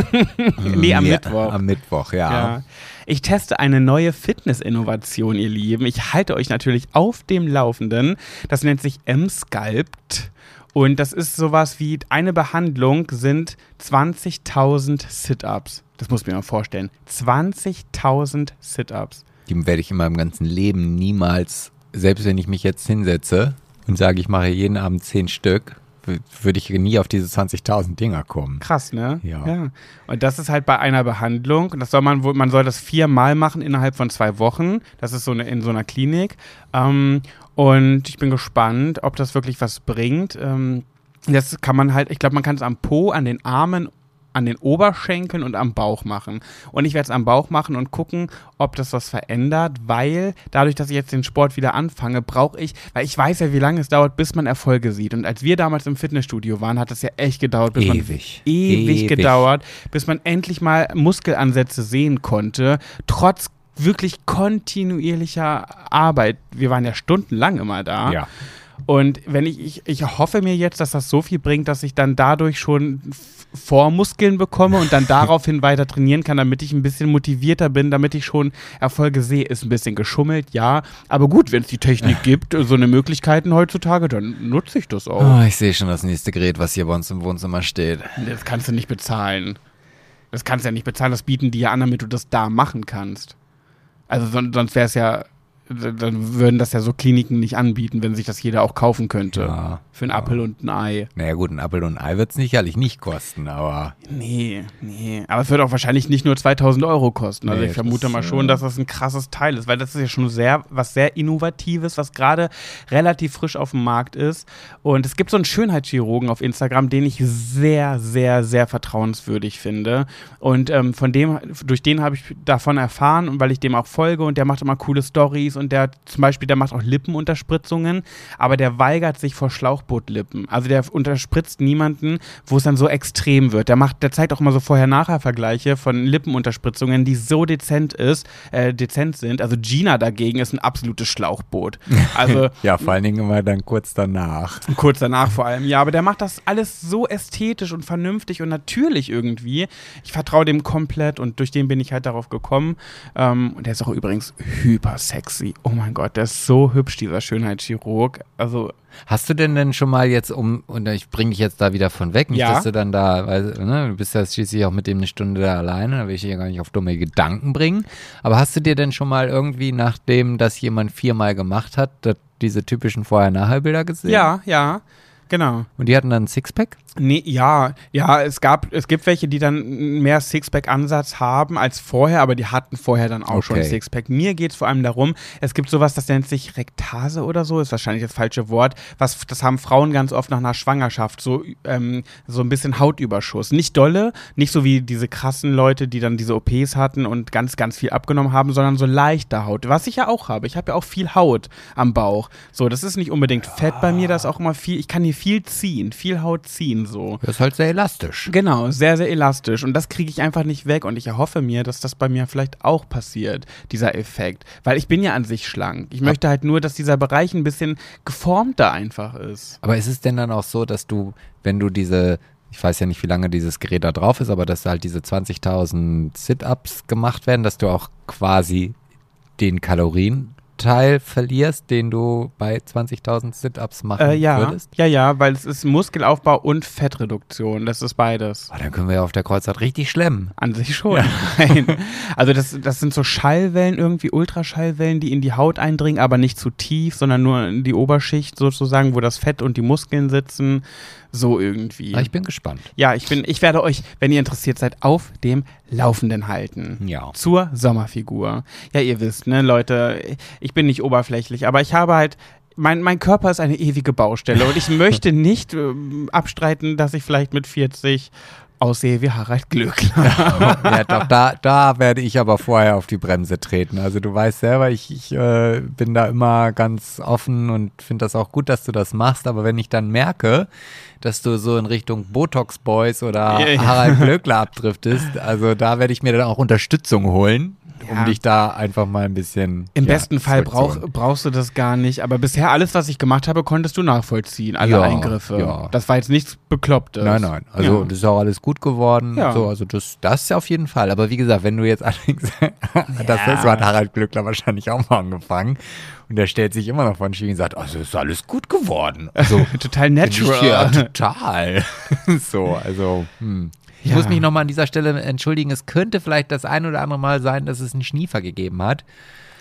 nee, am ja, Mittwoch. Am Mittwoch, ja. ja. Ich teste eine neue Fitness-Innovation, ihr Lieben. Ich halte euch natürlich auf dem Laufenden. Das nennt sich M-Sculpt. Und das ist sowas wie eine Behandlung sind 20.000 Sit-Ups. Das muss ich mir mal vorstellen. 20.000 Sit-Ups. Die werde ich in meinem ganzen Leben niemals, selbst wenn ich mich jetzt hinsetze und sage, ich mache jeden Abend 10 Stück, würde ich nie auf diese 20.000 Dinger kommen. Krass, ne? Ja. ja. Und das ist halt bei einer Behandlung. Und das soll man, man soll das viermal machen innerhalb von zwei Wochen. Das ist so eine, in so einer Klinik. Ähm, und ich bin gespannt, ob das wirklich was bringt. Ähm, das kann man halt, ich glaube, man kann es am Po, an den Armen an den Oberschenkeln und am Bauch machen. Und ich werde es am Bauch machen und gucken, ob das was verändert, weil dadurch, dass ich jetzt den Sport wieder anfange, brauche ich, weil ich weiß ja, wie lange es dauert, bis man Erfolge sieht. Und als wir damals im Fitnessstudio waren, hat es ja echt gedauert, bis ewig. man ewig, ewig gedauert, bis man endlich mal Muskelansätze sehen konnte, trotz wirklich kontinuierlicher Arbeit. Wir waren ja stundenlang immer da. Ja. Und wenn ich, ich, ich hoffe mir jetzt, dass das so viel bringt, dass ich dann dadurch schon Vormuskeln bekomme und dann daraufhin weiter trainieren kann, damit ich ein bisschen motivierter bin, damit ich schon Erfolge sehe. Ist ein bisschen geschummelt, ja. Aber gut, wenn es die Technik gibt, so eine Möglichkeiten heutzutage, dann nutze ich das auch. Oh, ich sehe schon das nächste Gerät, was hier bei uns im Wohnzimmer steht. Das kannst du nicht bezahlen. Das kannst du ja nicht bezahlen, das bieten die ja an, damit du das da machen kannst. Also sonst wäre es ja dann würden das ja so Kliniken nicht anbieten, wenn sich das jeder auch kaufen könnte. Ja, für einen ja. Apfel und ein Ei. Naja gut, ein Apfel und ein Ei wird es sicherlich nicht kosten, aber... Nee, nee. Aber es wird auch wahrscheinlich nicht nur 2000 Euro kosten. Also nee, ich vermute mal schon, dass das ein krasses Teil ist, weil das ist ja schon sehr, was sehr Innovatives, was gerade relativ frisch auf dem Markt ist. Und es gibt so einen Schönheitschirurgen auf Instagram, den ich sehr, sehr, sehr vertrauenswürdig finde. Und ähm, von dem, durch den habe ich davon erfahren, weil ich dem auch folge und der macht immer coole Stories und der zum Beispiel, der macht auch Lippenunterspritzungen, aber der weigert sich vor Schlauchbootlippen. Also der unterspritzt niemanden, wo es dann so extrem wird. Der macht, der zeigt auch immer so Vorher-Nachher-Vergleiche von Lippenunterspritzungen, die so dezent ist, äh, dezent sind. Also Gina dagegen ist ein absolutes Schlauchboot. Also ja, vor allen Dingen immer dann kurz danach. Kurz danach vor allem, ja. Aber der macht das alles so ästhetisch und vernünftig und natürlich irgendwie. Ich vertraue dem komplett und durch den bin ich halt darauf gekommen. Ähm, und der ist auch übrigens hyper sexy oh mein Gott, der ist so hübsch, dieser Schönheitschirurg. Also. Hast du denn denn schon mal jetzt um, und ich bringe dich jetzt da wieder von weg, nicht, ja. dass du dann da, weil, ne, du bist ja schließlich auch mit dem eine Stunde da alleine, da will ich dich ja gar nicht auf dumme Gedanken bringen. Aber hast du dir denn schon mal irgendwie, nachdem das jemand viermal gemacht hat, diese typischen Vorher-Nachher-Bilder gesehen? Ja, ja. Genau. Und die hatten dann ein Sixpack? Nee, ja, ja, es gab, es gibt welche, die dann mehr Sixpack-Ansatz haben als vorher, aber die hatten vorher dann auch okay. schon Sixpack. Mir geht es vor allem darum, es gibt sowas, das nennt sich Rektase oder so, ist wahrscheinlich das falsche Wort. Was, das haben Frauen ganz oft nach einer Schwangerschaft, so, ähm, so ein bisschen Hautüberschuss. Nicht dolle, nicht so wie diese krassen Leute, die dann diese OPs hatten und ganz, ganz viel abgenommen haben, sondern so leichte Haut. Was ich ja auch habe. Ich habe ja auch viel Haut am Bauch. So, das ist nicht unbedingt Fett bei mir, das ist auch immer viel, ich kann hier viel ziehen, viel Haut ziehen so. Das ist halt sehr elastisch. Genau, sehr, sehr elastisch. Und das kriege ich einfach nicht weg. Und ich erhoffe mir, dass das bei mir vielleicht auch passiert, dieser Effekt. Weil ich bin ja an sich schlank. Ich möchte halt nur, dass dieser Bereich ein bisschen geformter einfach ist. Aber ist es denn dann auch so, dass du, wenn du diese ich weiß ja nicht, wie lange dieses Gerät da drauf ist, aber dass halt diese 20.000 Sit-Ups gemacht werden, dass du auch quasi den Kalorien Anteil verlierst, den du bei 20.000 Sit-Ups machen Äh, ja, würdest? ja, ja, weil es ist Muskelaufbau und Fettreduktion. Das ist beides. Oh, dann können wir ja auf der Kreuzfahrt richtig schlemmen. An sich schon. Nein. Also das, das sind so Schallwellen irgendwie, Ultraschallwellen, die in die Haut eindringen, aber nicht zu tief, sondern nur in die Oberschicht sozusagen, wo das Fett und die Muskeln sitzen. So irgendwie. Ah, ich bin gespannt. Ja, ich bin, ich werde euch, wenn ihr interessiert seid, auf dem Laufenden halten. Ja. Zur Sommerfigur. Ja, ihr wisst, ne, Leute, ich bin nicht oberflächlich, aber ich habe halt. Mein, mein Körper ist eine ewige Baustelle und ich möchte nicht ähm, abstreiten, dass ich vielleicht mit 40 aussehe wie Harald Glöckler. ja, doch, da, da werde ich aber vorher auf die Bremse treten. Also du weißt selber, ich, ich äh, bin da immer ganz offen und finde das auch gut, dass du das machst. Aber wenn ich dann merke, dass du so in Richtung Botox Boys oder Ja, ja. Harald Glöckler abdriftest, also da werde ich mir dann auch Unterstützung holen, Ja. um dich da einfach mal ein bisschen. Im ja, besten Fall brauch, brauchst du das gar nicht, aber bisher alles, was ich gemacht habe, konntest du nachvollziehen, alle Ja, Eingriffe. Das war jetzt nichts Beklopptes. Nein, nein. Also das ist auch alles gut geworden. Ja. So, also das, das auf jeden Fall. Aber wie gesagt, wenn du jetzt allerdings, das ist, hat Harald Glückler wahrscheinlich auch mal angefangen. Und der stellt sich immer noch von Schienen und sagt, also ist alles gut geworden. Also Total natural. Ja, total. so, also, hm. Ich Ja. muss mich nochmal an dieser Stelle entschuldigen. Es könnte vielleicht das ein oder andere Mal sein, dass es einen Schniefer gegeben hat.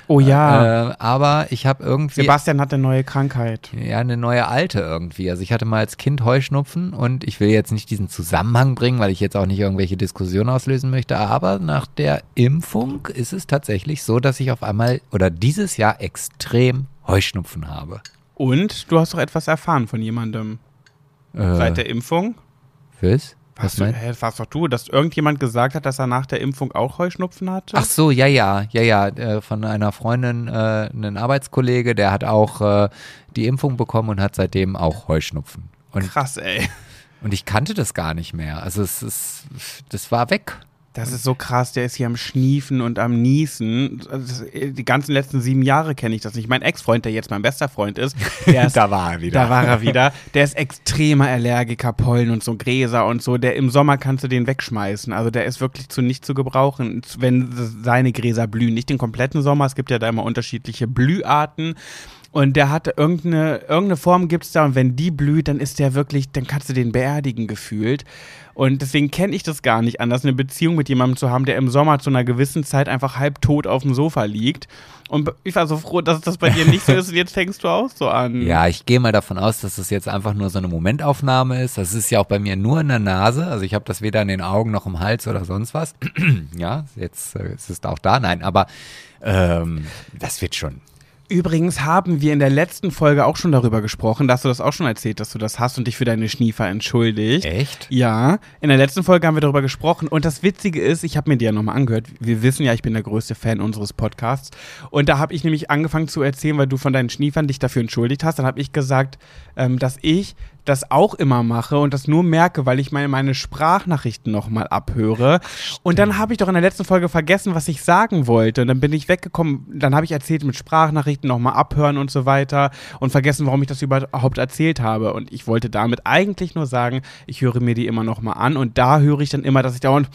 Oh ja. Äh, aber ich habe irgendwie Sebastian hat eine neue Krankheit. ja eine neue alte irgendwie. Also ich hatte mal als Kind Heuschnupfen und ich will jetzt nicht diesen Zusammenhang bringen, weil ich jetzt auch nicht irgendwelche Diskussionen auslösen möchte. Aber nach der Impfung ist es tatsächlich so, dass ich auf einmal oder dieses Jahr extrem Heuschnupfen habe. Und du hast doch etwas erfahren von jemandem Äh, seit der Impfung. was? Was Hast du, hä, das warst doch du, dass irgendjemand gesagt hat, dass er nach der Impfung auch Heuschnupfen hatte? Ach so, ja, ja, ja, ja, äh, von einer Freundin, äh, ein Arbeitskollege, der hat auch äh, die Impfung bekommen und hat seitdem auch Heuschnupfen. Und, Krass, ey. und ich kannte das gar nicht mehr. Also es ist, das war weg. Das ist so krass, der ist hier am Schniefen und am Niesen. Das, die ganzen letzten sieben Jahre kenne ich das nicht. Mein Ex-Freund, der jetzt mein bester Freund ist, der ist war er Da war er wieder. Der ist extremer Allergiker, Pollen und so Gräser und so. Der im Sommer kannst du den wegschmeißen. Also der ist wirklich zu nicht zu gebrauchen, wenn seine Gräser blühen. Nicht den kompletten Sommer. Es gibt ja da immer unterschiedliche Blüharten. Und der hatte irgendeine, irgendeine Form gibt's da und wenn die blüht, dann ist der wirklich, dann kannst du den beerdigen gefühlt. Und deswegen kenne ich das gar nicht anders, eine Beziehung mit jemandem zu haben, der im Sommer zu einer gewissen Zeit einfach halbtot auf dem Sofa liegt. Und ich war so froh, dass das bei dir nicht so ist und jetzt fängst du auch so an. Ja, ich gehe mal davon aus, dass das jetzt einfach nur so eine Momentaufnahme ist. Das ist ja auch bei mir nur in der Nase. Also ich habe das weder in den Augen noch im Hals oder sonst was. ja, jetzt äh, ist es auch da. Nein, aber ähm, das wird schon. Übrigens haben wir in der letzten Folge auch schon darüber gesprochen, dass du das auch schon erzählt, dass du das hast und dich für deine Schniefer entschuldigt. Echt? Ja, in der letzten Folge haben wir darüber gesprochen und das Witzige ist, ich habe mir die ja nochmal angehört. Wir wissen ja, ich bin der größte Fan unseres Podcasts und da habe ich nämlich angefangen zu erzählen, weil du von deinen Schniefern dich dafür entschuldigt hast. Dann habe ich gesagt, ähm, dass ich das auch immer mache und das nur merke, weil ich meine, meine Sprachnachrichten nochmal abhöre. Und dann habe ich doch in der letzten Folge vergessen, was ich sagen wollte. Und dann bin ich weggekommen, dann habe ich erzählt mit Sprachnachrichten nochmal abhören und so weiter und vergessen, warum ich das überhaupt erzählt habe. Und ich wollte damit eigentlich nur sagen, ich höre mir die immer nochmal an und da höre ich dann immer, dass ich dauernd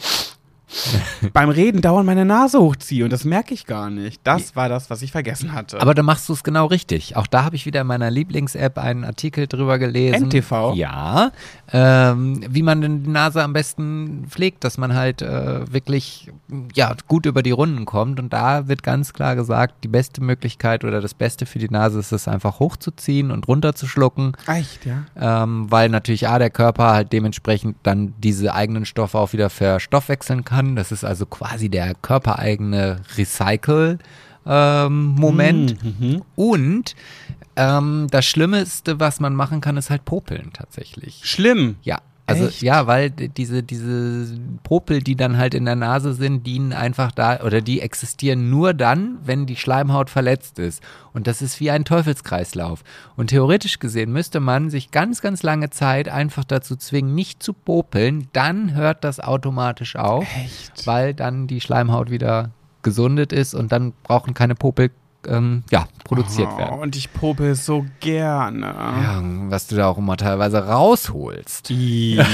beim Reden dauernd meine Nase hochziehe und das merke ich gar nicht. Das war das, was ich vergessen hatte. Aber da machst du es genau richtig. Auch da habe ich wieder in meiner Lieblings-App einen Artikel drüber gelesen. NTV? Ja. Ähm, wie man denn die Nase am besten pflegt, dass man halt äh, wirklich ja, gut über die Runden kommt. Und da wird ganz klar gesagt, die beste Möglichkeit oder das Beste für die Nase ist es einfach hochzuziehen und runterzuschlucken. Echt, ja? Ähm, weil natürlich A, der Körper halt dementsprechend dann diese eigenen Stoffe auch wieder verstoffwechseln kann. Das ist also quasi der körpereigene Recycle-Moment. Mhm. Und ähm, das Schlimmste, was man machen kann, ist halt popeln tatsächlich. Schlimm. Ja. Also Echt? ja, weil diese, diese Popel, die dann halt in der Nase sind, dienen einfach da oder die existieren nur dann, wenn die Schleimhaut verletzt ist. Und das ist wie ein Teufelskreislauf. Und theoretisch gesehen müsste man sich ganz, ganz lange Zeit einfach dazu zwingen, nicht zu popeln. Dann hört das automatisch auf, Echt? weil dann die Schleimhaut wieder gesundet ist und dann brauchen keine Popel ähm, ja, produziert Oh, werden. und ich popel so gerne. Ja, was du da auch immer teilweise rausholst. Ja.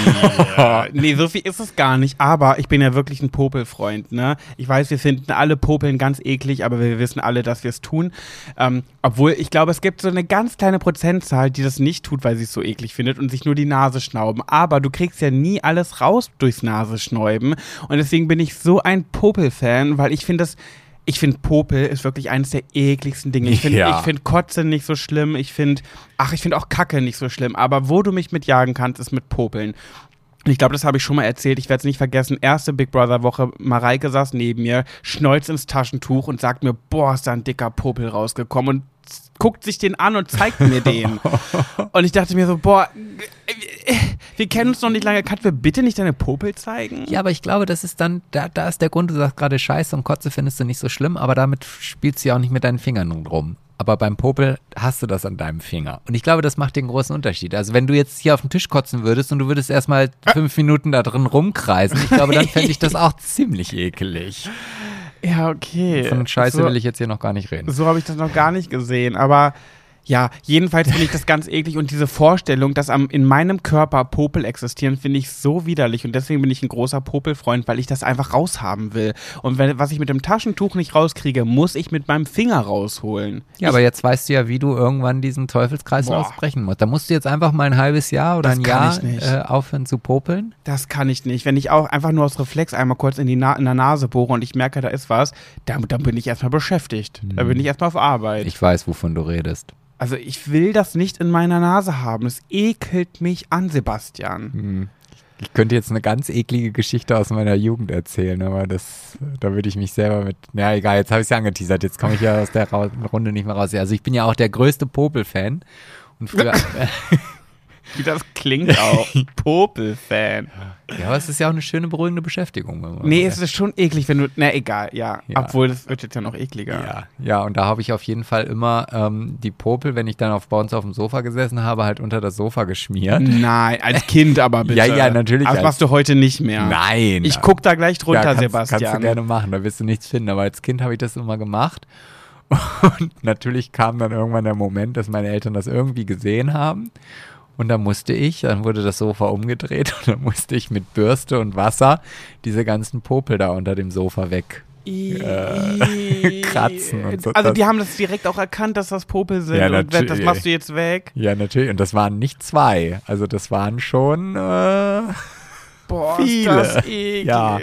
nee, so viel ist es gar nicht. Aber ich bin ja wirklich ein Popelfreund, ne? Ich weiß, wir finden alle Popeln ganz eklig, aber wir wissen alle, dass wir es tun. Ähm, obwohl, ich glaube, es gibt so eine ganz kleine Prozentzahl, die das nicht tut, weil sie es so eklig findet und sich nur die Nase schnauben. Aber du kriegst ja nie alles raus durchs Nasenschnäuben. Und deswegen bin ich so ein Popel-Fan, weil ich finde das. Ich finde, Popel ist wirklich eines der ekligsten Dinge. Ich finde Ja. ich finde Kotze nicht so schlimm. Ich finde, ach, ich finde auch Kacke nicht so schlimm. Aber wo du mich mitjagen kannst, ist mit Popeln. Und ich glaube, das habe ich schon mal erzählt. Ich werde es nicht vergessen. Erste Big Brother Woche. Mareike saß neben mir, schnolzt ins Taschentuch und sagt mir, boah, ist da ein dicker Popel rausgekommen und guckt sich den an und zeigt mir den. und ich dachte mir so, boah, wir kennen uns noch nicht lange. Kannst du mir bitte nicht deine Popel zeigen? Ja, aber ich glaube, das ist dann, da, da ist der Grund, du sagst gerade Scheiße und Kotze findest du nicht so schlimm, aber damit spielst du ja auch nicht mit deinen Fingern rum. Aber beim Popel hast du das an deinem Finger. Und ich glaube, das macht den großen Unterschied. Also wenn du jetzt hier auf den Tisch kotzen würdest und du würdest erstmal fünf Minuten da drin rumkreisen, ich glaube, dann fände ich das auch ziemlich ekelig. Ja, okay. Von Scheiße so, will ich jetzt hier noch gar nicht reden. So habe ich das noch gar nicht gesehen, aber ja, jedenfalls finde ich das ganz eklig und diese Vorstellung, dass am, in meinem Körper Popel existieren, finde ich so widerlich und deswegen bin ich ein großer Popelfreund, weil ich das einfach raushaben will. Und wenn, was ich mit dem Taschentuch nicht rauskriege, muss ich mit meinem Finger rausholen. Ja, aber jetzt weißt du ja, wie du irgendwann diesen Teufelskreis Boah. ausbrechen musst. Da musst du jetzt einfach mal ein halbes Jahr oder Das ein Jahr ich äh, aufhören zu popeln. Das kann ich nicht. Wenn ich auch einfach nur aus Reflex einmal kurz in die Na in der Nase bohre und ich merke, da ist was, dann, dann bin ich erstmal beschäftigt. Da bin ich erstmal auf Arbeit. Ich weiß, wovon du redest. Also ich will das nicht in meiner Nase haben. Es ekelt mich an, Sebastian. Ich könnte jetzt eine ganz eklige Geschichte aus meiner Jugend erzählen, aber das, da würde ich mich selber mit. Ja, egal, jetzt habe ich es ja angeteasert, jetzt komme ich ja aus der Runde nicht mehr raus. Also ich bin ja auch der größte Popel-Fan. Und früher, Wie das klingt auch. Popel-Fan. ja, aber es ist ja auch eine schöne, beruhigende Beschäftigung. Nee, es ist schon eklig, wenn du. Na, egal, ja. Ja. Obwohl, das wird jetzt ja noch ekliger. Ja, ja, und da habe ich auf jeden Fall immer ähm, die Popel, wenn ich dann auf, bei uns auf dem Sofa gesessen habe, halt unter das Sofa geschmiert. Nein, als Kind aber bitte. Ja, ja, natürlich Das als- machst du heute nicht mehr. Nein. Ich guck da gleich drunter, ja, kannst, Sebastian. Kannst du gerne machen, da wirst du nichts finden. Aber als Kind habe ich das immer gemacht. Und natürlich kam dann irgendwann der Moment, dass meine Eltern das irgendwie gesehen haben. Und dann musste ich, dann wurde das Sofa umgedreht und dann musste ich mit Bürste und Wasser diese ganzen Popel da unter dem Sofa weg. Äh, kratzen und so. Also die haben das direkt auch erkannt, dass das Popel sind Ja, und das machst du jetzt weg. Ja, natürlich. Und das waren nicht zwei. Also das waren schon äh, Boah, Viele. ist das eklig. Ja.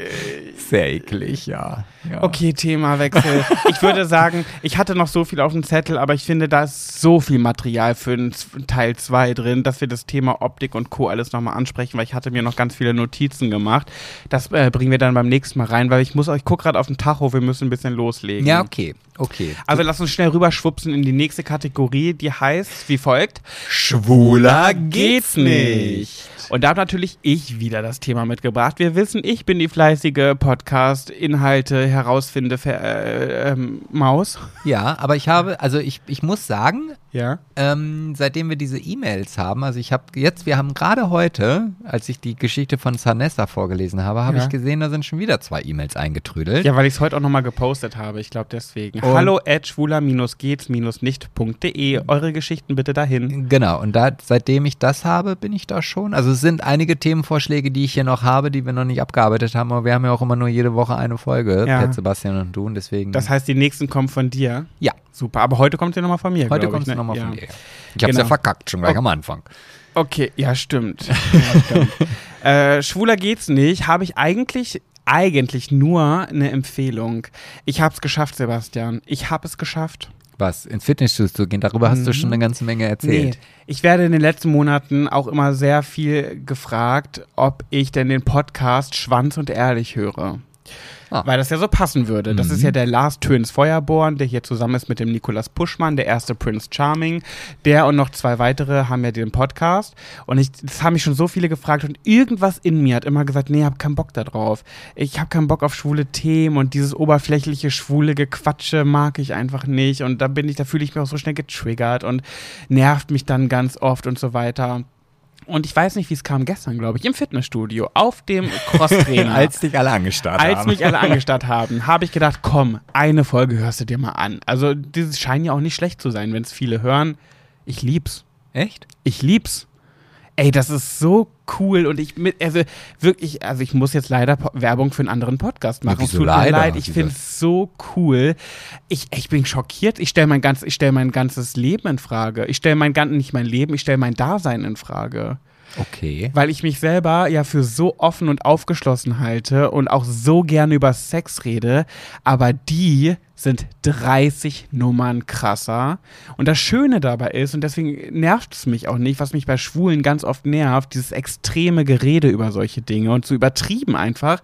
sehr eklig, ja. ja. Okay, Themawechsel. ich würde sagen, ich hatte noch so viel auf dem Zettel, aber ich finde, da ist so viel Material für einen Teil 2 drin, dass wir das Thema Optik und Co. alles nochmal ansprechen, weil ich hatte mir noch ganz viele Notizen gemacht. Das äh, bringen wir dann beim nächsten Mal rein, weil ich muss, ich gucke gerade auf den Tacho, wir müssen ein bisschen loslegen. Ja, okay. Okay. Also lass uns schnell rüberschwupsen in die nächste Kategorie, die heißt wie folgt. Schwuler geht's nicht. Und da habe natürlich ich wieder das Thema mitgebracht. Wir wissen, ich bin die fleißige Podcast-Inhalte herausfinde äh, ähm, Maus. Ja, aber ich habe, also ich, ich muss sagen, Ja. ähm, seitdem wir diese E-Mails haben, also ich habe jetzt, wir haben gerade heute, als ich die Geschichte von Sanessa vorgelesen habe, habe Ja. ich gesehen, da sind schon wieder zwei E-Mails eingetrödelt. Ja, weil ich es heute auch nochmal gepostet habe. Ich glaube deswegen. Und- Hallo at schwuler-geht's-nicht.de. Eure Geschichten bitte dahin. Genau, und da, seitdem ich das habe, bin ich da schon. Also es sind einige Themenvorschläge, die ich hier noch habe, die wir noch nicht abgearbeitet haben, aber wir haben ja auch immer nur jede Woche eine Folge, Ja. Pet Sebastian und du, und deswegen. Das heißt, die nächsten kommen von dir. ja, Super. Aber heute kommt ihr nochmal von mir. heute ich, du ne? nochmal ja. von dir. Ich hab's Genau. ja verkackt, schon gleich Oh. am Anfang. Okay, ja, stimmt. Ja, stimmt. äh, schwuler geht's nicht. Habe ich eigentlich eigentlich nur eine Empfehlung. Ich habe es geschafft, Sebastian. Ich habe es geschafft. Was, ins Fitnessstudio zu gehen, darüber hast du schon eine ganze Menge erzählt. Nee, ich werde in den letzten Monaten auch immer sehr viel gefragt, ob ich denn den Podcast Schwanz und Ehrlich höre. Ah. Weil das ja so passen würde. Das ist ja der Lars Töns Feuerborn, der hier zusammen ist mit dem Nikolas Puschmann, der erste Prince Charming. Der und noch zwei weitere haben ja den Podcast. Und ich, das haben mich schon so viele gefragt. Und irgendwas in mir hat immer gesagt, nee, ich hab keinen Bock da drauf. Ich habe keinen Bock auf schwule Themen und dieses oberflächliche, schwule Gequatsche mag ich einfach nicht. Und da bin ich, da fühle ich mich auch so schnell getriggert und nervt mich dann ganz oft und so weiter. Und ich weiß nicht, wie es kam gestern, glaube ich, im Fitnessstudio, auf dem Crosstrainer. Als dich alle angestarrt Als haben. mich alle angestarrt haben, habe ich gedacht, komm, eine Folge hörst du dir mal an. Also, dieses scheint ja auch nicht schlecht zu sein, wenn es viele hören. Ich lieb's. Echt? Ich lieb's. Ey, das ist so cool und ich mit, also wirklich, also ich muss jetzt leider po Werbung für einen anderen Podcast machen. Es tut mir leider? leid, ich finde es so cool. Ich, ich bin schockiert. Ich stelle mein ganz, ich stelle mein ganzes Leben in Frage. Ich stelle mein ganz, nicht mein Leben, ich stelle mein Dasein in Frage Okay. weil ich mich selber ja für so offen und aufgeschlossen halte und auch so gerne über Sex rede, aber die sind 30 Nummern krasser. Und das Schöne dabei ist, und deswegen nervt es mich auch nicht, was mich bei Schwulen ganz oft nervt, dieses extreme Gerede über solche Dinge und so übertrieben einfach.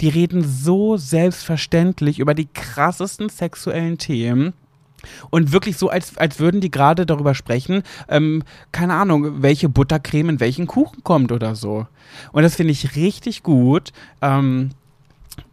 Die reden so selbstverständlich über die krassesten sexuellen Themen. Und wirklich so, als, als würden die gerade darüber sprechen, ähm, keine Ahnung, welche Buttercreme in welchen Kuchen kommt oder so. Und das finde ich richtig gut. Ähm,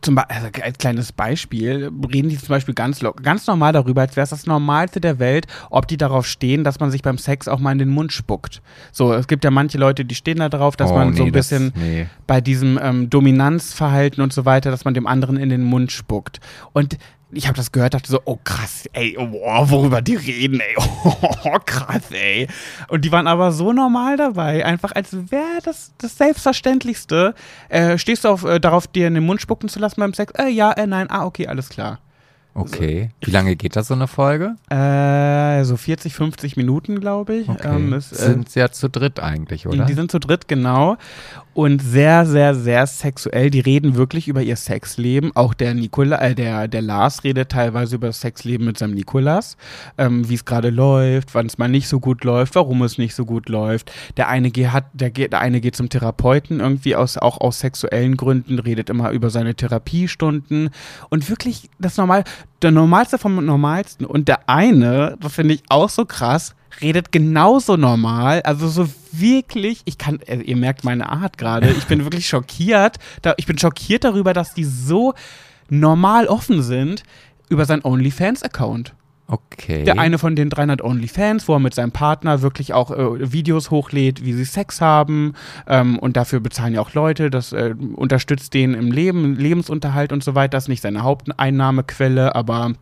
zum Be also als kleines Beispiel reden die zum Beispiel ganz, ganz normal darüber, als wäre es das Normalste der Welt, ob die darauf stehen, dass man sich beim Sex auch mal in den Mund spuckt. So, es gibt ja manche Leute, die stehen da drauf, dass Oh, man so nee, ein bisschen das- nee. bei diesem ähm, Dominanzverhalten und so weiter, dass man dem anderen in den Mund spuckt. Und ich habe das gehört, dachte so, oh krass, ey, oh, boah, worüber die reden, ey, oh, krass, ey. Und die waren aber so normal dabei, einfach als wäre das das Selbstverständlichste. Äh, stehst du auf, äh, darauf, dir in den Mund spucken zu lassen beim Sex? Äh, ja, äh, nein, ah, okay, alles klar. Okay. Wie lange geht das so eine Folge? Äh, so 40, 50 Minuten, glaube ich. Okay. Ähm, es, äh, Sind sie ja zu dritt eigentlich, Die, oder? die sind zu dritt, genau. Und sehr, sehr, sehr sexuell. Die reden wirklich über ihr Sexleben. Auch der Nikola, äh, der, der Lars redet teilweise über das Sexleben mit seinem Nikolas. Ähm, wie es gerade läuft, wann es mal nicht so gut läuft, warum es nicht so gut läuft. Der eine geht, hat, der, der eine geht zum Therapeuten irgendwie aus, auch aus sexuellen Gründen, redet immer über seine Therapiestunden. Und wirklich das normal, der normalste vom normalsten. Und der eine, das finde ich auch so krass, redet genauso normal, also so wirklich, ich kann, äh, ihr merkt meine Art gerade, ich bin wirklich schockiert, da, ich bin schockiert darüber, dass die so normal offen sind über sein OnlyFans-Account. Okay. Der eine von den 300 OnlyFans, wo er mit seinem Partner wirklich auch äh, Videos hochlädt, wie sie Sex haben. Ähm, und dafür bezahlen ja auch Leute. Das äh, unterstützt den im Leben, Lebensunterhalt und so weiter. Das ist nicht seine Haupteinnahmequelle, aber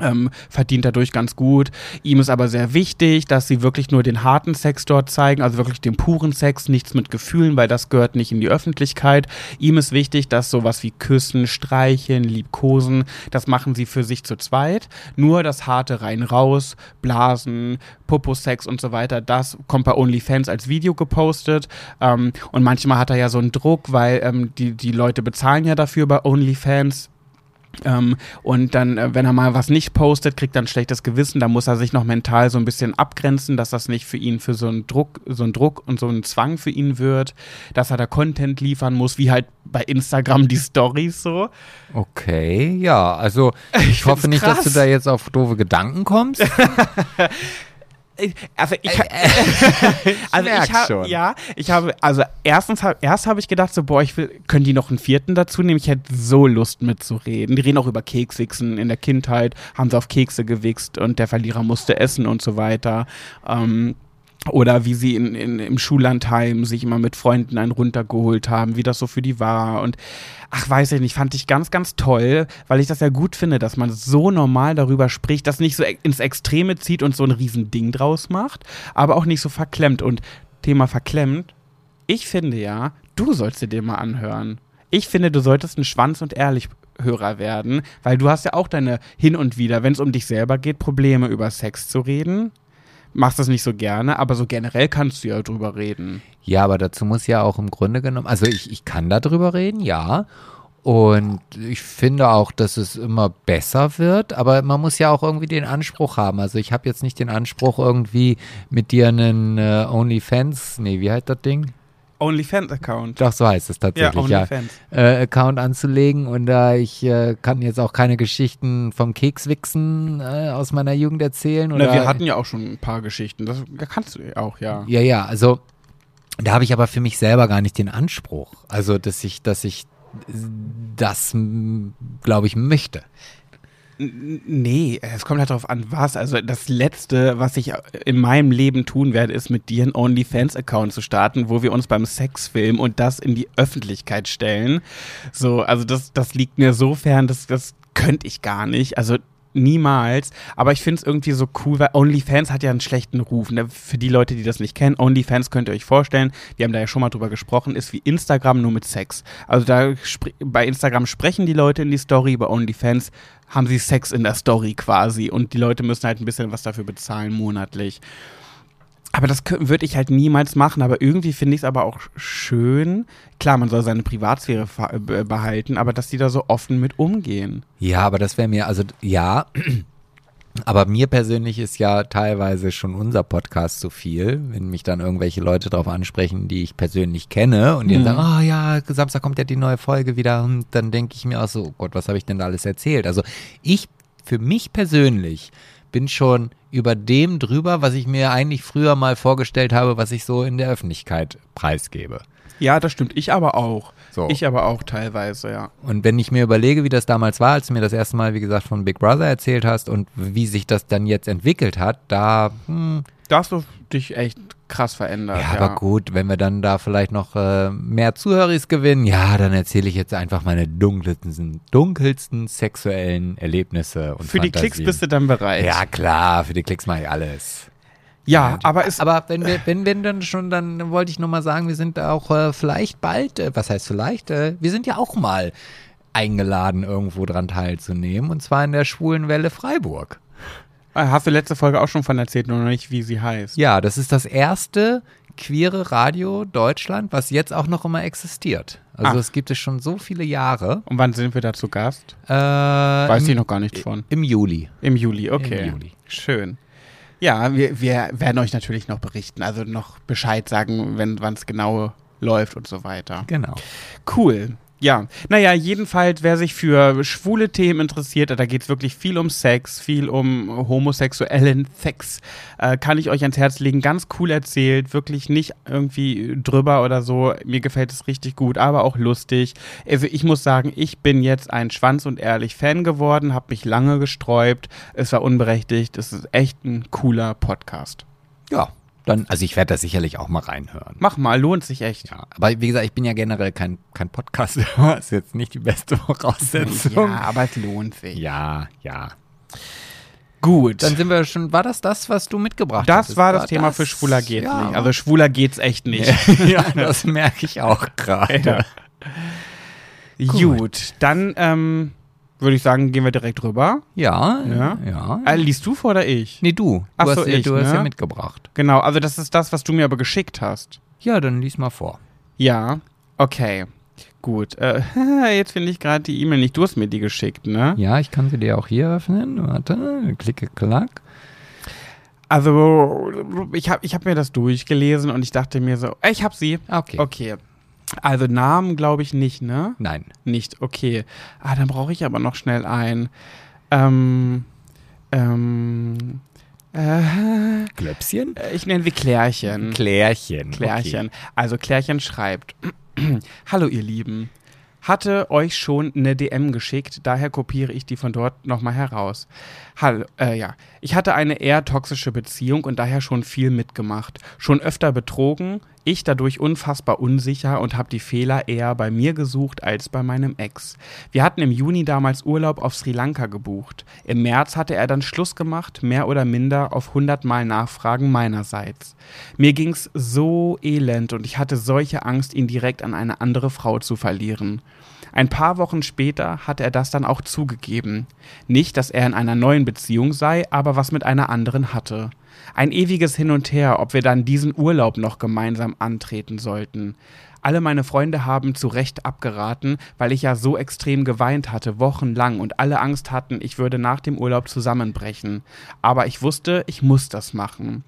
ähm, verdient dadurch ganz gut. Ihm ist aber sehr wichtig, dass sie wirklich nur den harten Sex dort zeigen, also wirklich den puren Sex, nichts mit Gefühlen, weil das gehört nicht in die Öffentlichkeit. Ihm ist wichtig, dass sowas wie Küssen, Streicheln, Liebkosen, das machen sie für sich zu zweit. Nur das harte rein raus, Blasen, Popo-Sex und so weiter, das kommt bei OnlyFans als Video gepostet. Ähm, und manchmal hat er ja so einen Druck, weil ähm, die, die Leute bezahlen ja dafür bei OnlyFans. Ähm, und dann, äh, wenn er mal was nicht postet, kriegt er ein schlechtes Gewissen. Da muss er sich noch mental so ein bisschen abgrenzen, dass das nicht für ihn für so einen Druck, so einen Druck und so einen Zwang für ihn wird, dass er da Content liefern muss, wie halt bei Instagram die Stories so. Okay, ja, also ich, hoffe find's nicht, dass krass. du da jetzt auf doofe Gedanken kommst. Also ich, also merk ich habe schon. ja, ich habe also erstens hab, erst habe ich gedacht so boah, ich will können die noch einen vierten dazu nehmen? Ich hätte so Lust mitzureden. Die reden auch über Kekswichsen in der Kindheit, haben sie auf Kekse gewichst und der Verlierer musste essen und so weiter. Ähm, oder wie sie in, in, im Schullandheim sich immer mit Freunden einen runtergeholt haben, wie das so für die war. Und ach, weiß ich nicht, fand ich ganz, ganz toll, weil ich das ja gut finde, dass man so normal darüber spricht, das nicht so e- ins Extreme zieht und so ein Riesending draus macht, aber auch nicht so verklemmt. Und Thema verklemmt, ich finde ja, du sollst dir den mal anhören. Ich finde, du solltest ein Schwanz- und Ehrlich-Hörer werden, weil du hast ja auch deine hin und wieder, wenn es um dich selber geht, Probleme über Sex zu reden. Machst das nicht so gerne, aber so generell kannst du ja drüber reden. Ja, aber dazu muss ja auch im Grunde genommen, also ich, ich kann darüber reden, ja. Und ich finde auch, dass es immer besser wird, aber man muss ja auch irgendwie den Anspruch haben. Also ich habe jetzt nicht den Anspruch, irgendwie mit dir einen äh, OnlyFans, nee, wie heißt das Ding? OnlyFans-Account. Doch, so heißt es Ja, tatsächlich, ja. OnlyFans. Äh, Account anzulegen und da ich äh, kann jetzt auch keine Geschichten vom Kekswichsen äh, aus meiner Jugend erzählen. Oder Na, wir hatten ja auch schon ein paar Geschichten. Das kannst du ja auch, ja. Ja, ja, also da habe ich aber für mich selber gar nicht den Anspruch. Also, dass ich, dass ich das, glaube ich, möchte. Nee, es kommt halt darauf an, was. Also das Letzte, was ich in meinem Leben tun werde, ist mit dir einen OnlyFans-Account zu starten, wo wir uns beim Sex filmen und das in die Öffentlichkeit stellen. So, also das, das liegt mir so fern, das, das könnte ich gar nicht. Also niemals. Aber ich finde es irgendwie so cool, weil OnlyFans hat ja einen schlechten Ruf. Ne? Für die Leute, die das nicht kennen, OnlyFans könnt ihr euch vorstellen, wir haben da ja schon mal drüber gesprochen, ist wie Instagram nur mit Sex. Also da bei Instagram sprechen die Leute in die Story, bei OnlyFans haben sie Sex in der Story quasi und die Leute müssen halt ein bisschen was dafür bezahlen monatlich. Aber das würde ich halt niemals machen, aber irgendwie finde ich es aber auch schön. Klar, man soll seine Privatsphäre äh, be- behalten, aber dass die da so offen mit umgehen. Ja, aber das wäre mir, also ja, aber mir persönlich ist ja teilweise schon unser Podcast zu viel, wenn mich dann irgendwelche Leute darauf ansprechen, die ich persönlich kenne und die dann Mhm. sagen, oh ja, Samstag kommt ja die neue Folge wieder und dann denke ich mir auch so, oh Gott, was habe ich denn da alles erzählt? Also ich, für mich persönlich, bin schon über dem drüber, was ich mir eigentlich früher mal vorgestellt habe, was ich so in der Öffentlichkeit preisgebe. Ja, das stimmt. Ich aber auch. So. Ich aber auch teilweise, ja. Und wenn ich mir überlege, wie das damals war, als du mir das erste Mal, wie gesagt, von Big Brother erzählt hast und wie sich das dann jetzt entwickelt hat, da, hm, Da hast du dich echt krass verändert. ja, Ja, aber gut, wenn wir dann da vielleicht noch äh, mehr Zuhörer gewinnen, ja, dann erzähle ich jetzt einfach meine dunkelsten, dunkelsten sexuellen Erlebnisse und Für die Klicks Fantasien. bist du dann bereit. Ja, klar, für die Klicks mache ich alles. ja aber es Aber wenn wir, wenn, wenn dann schon, dann wollte ich nochmal sagen, wir sind auch äh, vielleicht bald, äh, was heißt vielleicht, äh, wir sind ja auch mal eingeladen, irgendwo dran teilzunehmen, und zwar in der Schwulen Welle Freiburg. Ah, hast du letzte Folge auch schon von erzählt, nur noch nicht, wie sie heißt. Ja, das ist das erste queere Radio Deutschland, was jetzt auch noch immer existiert. Also Ach. es gibt es schon so viele Jahre. Und wann sind wir da zu Gast? Äh, Weiß im, ich noch gar nicht von. Im Juli. Im Juli, okay. Im Juli. Schön. Ja, wir, wir werden euch natürlich noch berichten, also noch Bescheid sagen, wenn wann es genau läuft und so weiter. Genau. Cool. Ja, naja, jedenfalls, wer sich für schwule Themen interessiert, da geht es wirklich viel um Sex, viel um homosexuellen Sex, äh, kann ich euch ans Herz legen. Ganz cool erzählt, wirklich nicht irgendwie drüber oder so. Mir gefällt es richtig gut, aber auch lustig. Also ich muss sagen, ich bin jetzt ein Schwanz und ehrlich Fan geworden, habe mich lange gesträubt. Es war unberechtigt. Es ist echt ein cooler Podcast. Ja, dann, also ich werde da sicherlich auch mal reinhören. Mach mal, lohnt sich echt. Ja, aber wie gesagt, ich bin ja generell kein, kein Podcaster. Das ist jetzt nicht die beste Voraussetzung. Ja, aber es lohnt sich. ja. ja. Gut. Dann sind wir schon, war das das, was du mitgebracht hast? Das war das Thema für Schwuler geht's ja. nicht. Also Schwuler geht's echt nicht. ja, das merke ich auch gerade. Gut. dann ähm, würde ich sagen, gehen wir direkt rüber. Ja, Ja. ja. Äh, liest du vor oder ich? Nee, du. Du, Ach hast, so, ja, ich, du hast ne? ja mitgebracht. Genau, also das ist das, was du mir aber geschickt hast. Ja, dann lies mal vor. Ja, okay. Gut. Äh, jetzt finde ich gerade die E-Mail nicht. Du hast mir die geschickt, ne? Ja, ich kann sie dir auch hier öffnen. Warte, klicke, klack. Also, ich habe ich hab mir das durchgelesen und ich dachte mir so, ich habe sie. Okay. Okay. Also Namen glaube ich nicht, ne? Nein. Nicht, okay. Ah, dann brauche ich aber noch schnell einen. Ähm, ähm, äh, Klöpschen? ich nenne sie Klärchen. Klärchen. Klärchen. Also Klärchen schreibt, Hallo ihr Lieben. Hatte euch schon eine DM geschickt, daher kopiere ich die von dort nochmal heraus. Hallo, äh, ja. Ich hatte eine eher toxische Beziehung und daher schon viel mitgemacht. Schon öfter betrogen, ich dadurch unfassbar unsicher und habe die Fehler eher bei mir gesucht als bei meinem Ex. Wir hatten im Juni damals Urlaub auf Sri Lanka gebucht. Im März hatte er dann Schluss gemacht, mehr oder minder auf 100 Mal Nachfragen meinerseits. Mir ging's so elend und ich hatte solche Angst, ihn direkt an eine andere Frau zu verlieren. Ein paar Wochen später hat er das dann auch zugegeben. Nicht, dass er in einer neuen Beziehung sei, aber was mit einer anderen hatte. Ein ewiges Hin und Her, ob wir dann diesen Urlaub noch gemeinsam antreten sollten. Alle meine Freunde haben zu Recht abgeraten, weil ich ja so extrem geweint hatte, wochenlang und alle Angst hatten, ich würde nach dem Urlaub zusammenbrechen. Aber ich wusste, ich muss das machen.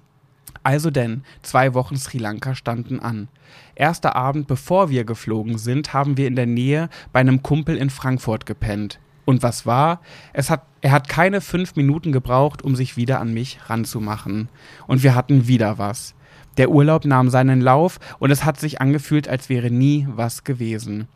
Also denn, zwei Wochen Sri Lanka standen an. Erster Abend, bevor wir geflogen sind, haben wir in der Nähe bei einem Kumpel in Frankfurt gepennt. Und was war? Es hat, er hat keine fünf Minuten gebraucht, um sich wieder an mich ranzumachen. Und wir hatten wieder was. Der Urlaub nahm seinen Lauf und es hat sich angefühlt, als wäre nie was gewesen.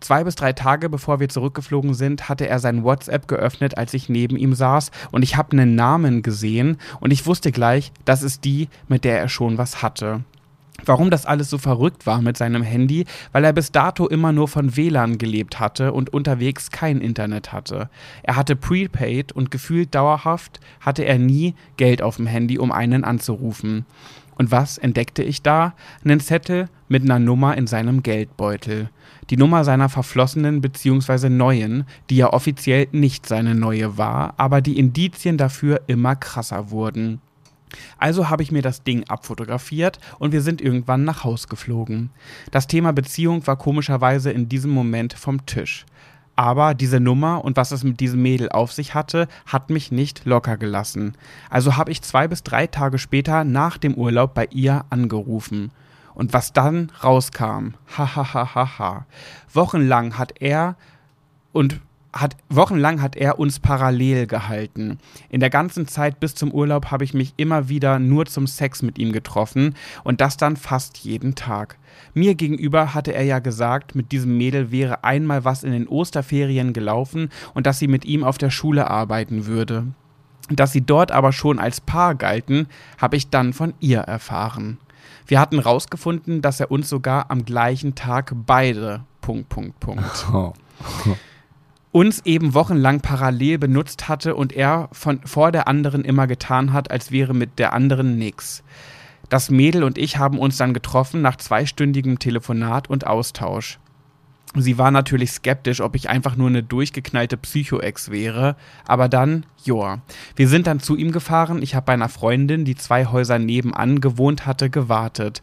Zwei bis drei Tage bevor wir zurückgeflogen sind, hatte er sein WhatsApp geöffnet, als ich neben ihm saß und ich habe einen Namen gesehen und ich wusste gleich, das ist die, mit der er schon was hatte. Warum das alles so verrückt war mit seinem Handy, weil er bis dato immer nur von WLAN gelebt hatte und unterwegs kein Internet hatte. Er hatte Prepaid und gefühlt dauerhaft hatte er nie Geld auf dem Handy, um einen anzurufen. Und was entdeckte ich da? Einen Zettel mit einer Nummer in seinem Geldbeutel. Die Nummer seiner verflossenen bzw. neuen, die ja offiziell nicht seine neue war, aber die Indizien dafür immer krasser wurden. Also habe ich mir das Ding abfotografiert und wir sind irgendwann nach Haus geflogen. Das Thema Beziehung war komischerweise in diesem Moment vom Tisch. Aber diese Nummer und was es mit diesem Mädel auf sich hatte, hat mich nicht locker gelassen. Also habe ich zwei bis drei Tage später nach dem Urlaub bei ihr angerufen. Und was dann rauskam, ha ha ha ha ha. Wochenlang hat er und hat, wochenlang hat er uns parallel gehalten. In der ganzen Zeit bis zum Urlaub habe ich mich immer wieder nur zum Sex mit ihm getroffen und das dann fast jeden Tag. Mir gegenüber hatte er ja gesagt, mit diesem Mädel wäre einmal was in den Osterferien gelaufen und dass sie mit ihm auf der Schule arbeiten würde. Dass sie dort aber schon als Paar galten, habe ich dann von ihr erfahren. Wir hatten rausgefunden, dass er uns sogar am gleichen Tag beide Punkt, Punkt, Punkt. Oh uns eben wochenlang parallel benutzt hatte und er von vor der anderen immer getan hat, als wäre mit der anderen nix. Das Mädel und ich haben uns dann getroffen nach zweistündigem Telefonat und Austausch. Sie war natürlich skeptisch, ob ich einfach nur eine durchgeknallte Psycho-Ex wäre, aber dann, joa. Wir sind dann zu ihm gefahren, ich habe bei einer Freundin, die zwei Häuser nebenan gewohnt hatte, gewartet.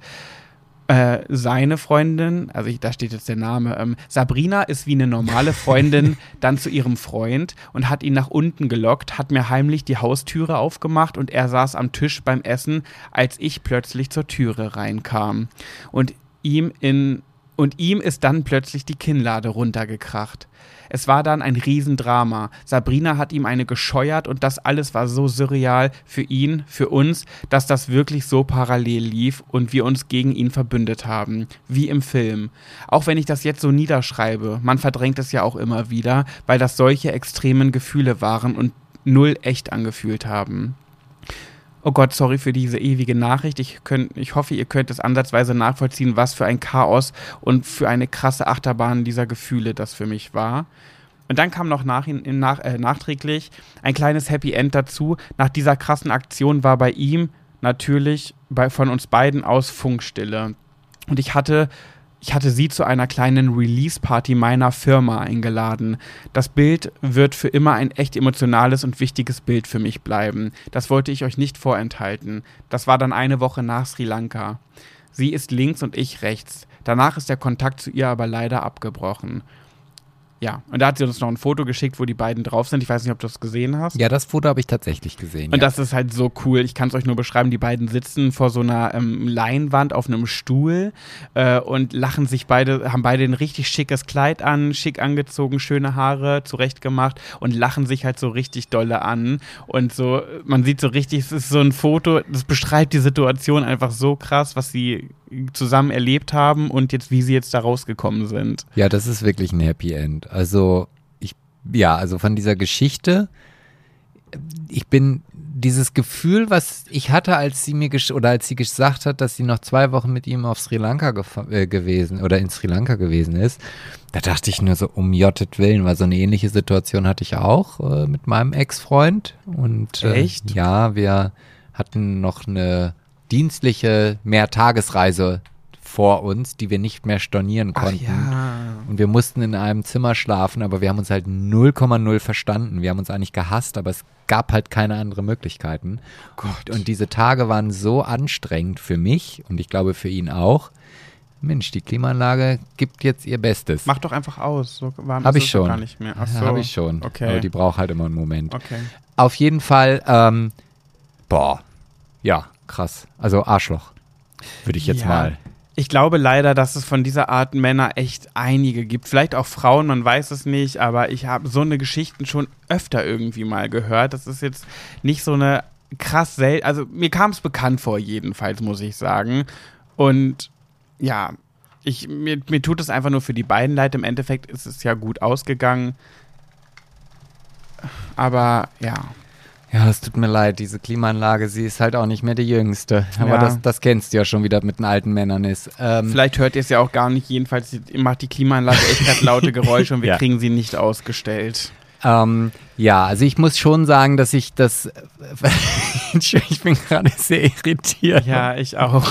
Äh, seine Freundin, also ich, da steht jetzt der Name, ähm, Sabrina ist wie eine normale Freundin dann zu ihrem Freund und hat ihn nach unten gelockt, hat mir heimlich die Haustüre aufgemacht und er saß am Tisch beim Essen, als ich plötzlich zur Türe reinkam. Und ihm in und ihm ist dann plötzlich die Kinnlade runtergekracht. Es war dann ein Riesendrama. Sabrina hat ihm eine gescheuert und das alles war so surreal für ihn, für uns, dass das wirklich so parallel lief und wir uns gegen ihn verbündet haben. Wie im Film. Auch wenn ich das jetzt so niederschreibe, man verdrängt es ja auch immer wieder, weil das solche extremen Gefühle waren und null echt angefühlt haben. Oh Gott, sorry für diese ewige Nachricht. Ich, könnt, ich hoffe, ihr könnt es ansatzweise nachvollziehen, was für ein Chaos und für eine krasse Achterbahn dieser Gefühle das für mich war. Und dann kam noch nach, nach, äh, nachträglich ein kleines Happy End dazu. Nach dieser krassen Aktion war bei ihm natürlich bei, von uns beiden aus Funkstille. Und ich hatte ich hatte sie zu einer kleinen Release-Party meiner Firma eingeladen. Das Bild wird für immer ein echt emotionales und wichtiges Bild für mich bleiben. Das wollte ich euch nicht vorenthalten. Das war dann eine Woche nach Sri Lanka. Sie ist links und ich rechts. Danach ist der Kontakt zu ihr aber leider abgebrochen. Ja, und da hat sie uns noch ein Foto geschickt, wo die beiden drauf sind. Ich weiß nicht, ob du das gesehen hast. Ja, das Foto habe ich tatsächlich gesehen. Und ja. das ist halt so cool. Ich kann es euch nur beschreiben. Die beiden sitzen vor so einer ähm, Leinwand auf einem Stuhl äh, und lachen sich beide, haben beide ein richtig schickes Kleid an, schick angezogen, schöne Haare zurechtgemacht und lachen sich halt so richtig dolle an. Und so, man sieht so richtig, es ist so ein Foto, das beschreibt die Situation einfach so krass, was sie zusammen erlebt haben und jetzt, wie sie jetzt da rausgekommen sind. Ja, das ist wirklich ein Happy End. Also, ich, ja, also von dieser Geschichte, ich bin dieses Gefühl, was ich hatte, als sie mir oder als sie gesagt hat, dass sie noch zwei Wochen mit ihm auf Sri Lanka äh, gewesen oder in Sri Lanka gewesen ist, da dachte ich nur so um Jottet Willen, weil so eine ähnliche Situation hatte ich auch äh, mit meinem Ex-Freund und äh, Echt? ja, wir hatten noch eine dienstliche Mehrtagesreise vor uns, die wir nicht mehr stornieren konnten. Ja. Und wir mussten in einem Zimmer schlafen, aber wir haben uns halt 0,0 verstanden. Wir haben uns eigentlich gehasst, aber es gab halt keine anderen Möglichkeiten. Gott. Und diese Tage waren so anstrengend für mich und ich glaube für ihn auch. Mensch, die Klimaanlage gibt jetzt ihr Bestes. Mach doch einfach aus. So warm Hab ich schon. gar nicht mehr. Ach so. Habe ich schon. Okay. Aber die braucht halt immer einen Moment. Okay. Auf jeden Fall, ähm, boah, ja, krass. Also Arschloch, würde ich jetzt ja. mal. Ich glaube leider, dass es von dieser Art Männer echt einige gibt. Vielleicht auch Frauen, man weiß es nicht, aber ich habe so eine Geschichten schon öfter irgendwie mal gehört. Das ist jetzt nicht so eine krass selten. Also mir kam es bekannt vor, jedenfalls, muss ich sagen. Und ja, Ich, mir, mir tut es einfach nur für die beiden leid. Im Endeffekt ist es ja gut ausgegangen. Aber ja. Ja, es tut mir leid, diese Klimaanlage, sie ist halt auch nicht mehr die jüngste. Aber Ja. das, das kennst du ja schon, wie das mit den alten Männern ist. Ähm, Vielleicht hört ihr es ja auch gar nicht. Jedenfalls macht die Klimaanlage echt gerade laute Geräusche und wir Ja. kriegen sie nicht ausgestellt. Ähm, ja, also ich muss schon sagen, dass ich das. ich bin gerade sehr irritiert. Ja, ich auch.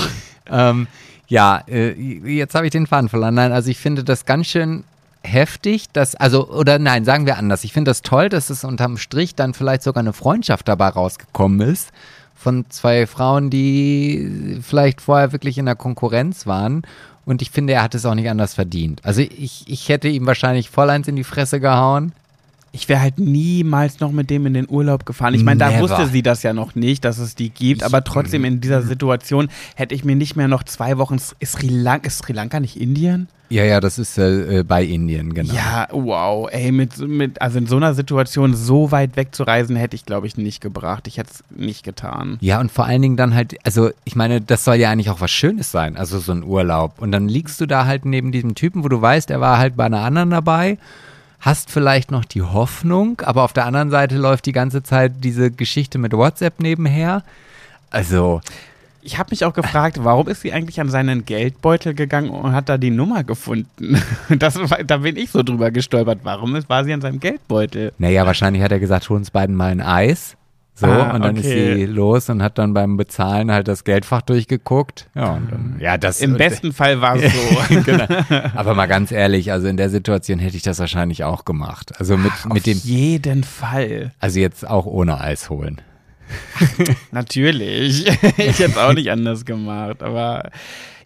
Ähm, ja, äh, jetzt habe ich den Faden verloren. Nein, also ich finde das ganz schön heftig, dass, also, oder nein, sagen wir anders. Ich finde das toll, dass es unterm Strich dann vielleicht sogar eine Freundschaft dabei rausgekommen ist von zwei Frauen, die vielleicht vorher wirklich in der Konkurrenz waren. Und ich finde, er hat es auch nicht anders verdient. Also ich, ich hätte ihm wahrscheinlich voll eins in die Fresse gehauen. Ich wäre halt niemals noch mit dem in den Urlaub gefahren. Ich meine, da Never. wusste sie das ja noch nicht, dass es die gibt, aber trotzdem in dieser Situation hätte ich mir nicht mehr noch zwei Wochen. Ist Sri Lanka, ist Sri Lanka nicht Indien? Ja, ja, das ist äh, äh, bei Indien, genau. Ja, wow, ey, mit, mit, also in so einer Situation so weit wegzureisen, hätte ich, glaube ich, nicht gebracht. Ich hätte es nicht getan. Ja, und vor allen Dingen dann halt, also ich meine, das soll ja eigentlich auch was Schönes sein, also so ein Urlaub. Und dann liegst du da halt neben diesem Typen, wo du weißt, er war halt bei einer anderen dabei, hast vielleicht noch die Hoffnung, aber auf der anderen Seite läuft die ganze Zeit diese Geschichte mit WhatsApp nebenher. Also, Ich habe mich auch gefragt, warum ist sie eigentlich an seinen Geldbeutel gegangen und hat da die Nummer gefunden? Das, da bin ich so drüber gestolpert. Warum ist, war sie an seinem Geldbeutel? naja, wahrscheinlich hat er gesagt, hol uns beiden mal ein Eis. So, Ah, und dann okay. ist sie los und hat dann beim Bezahlen halt das Geldfach durchgeguckt. Ja, und dann, ja, das Im besten Fall war es so. genau. Aber mal ganz ehrlich, also in der Situation hätte ich das wahrscheinlich auch gemacht. Also mit, mit dem, Auf jeden Fall. also jetzt auch ohne Eis holen. Natürlich. Ich hätte es auch nicht anders gemacht. Aber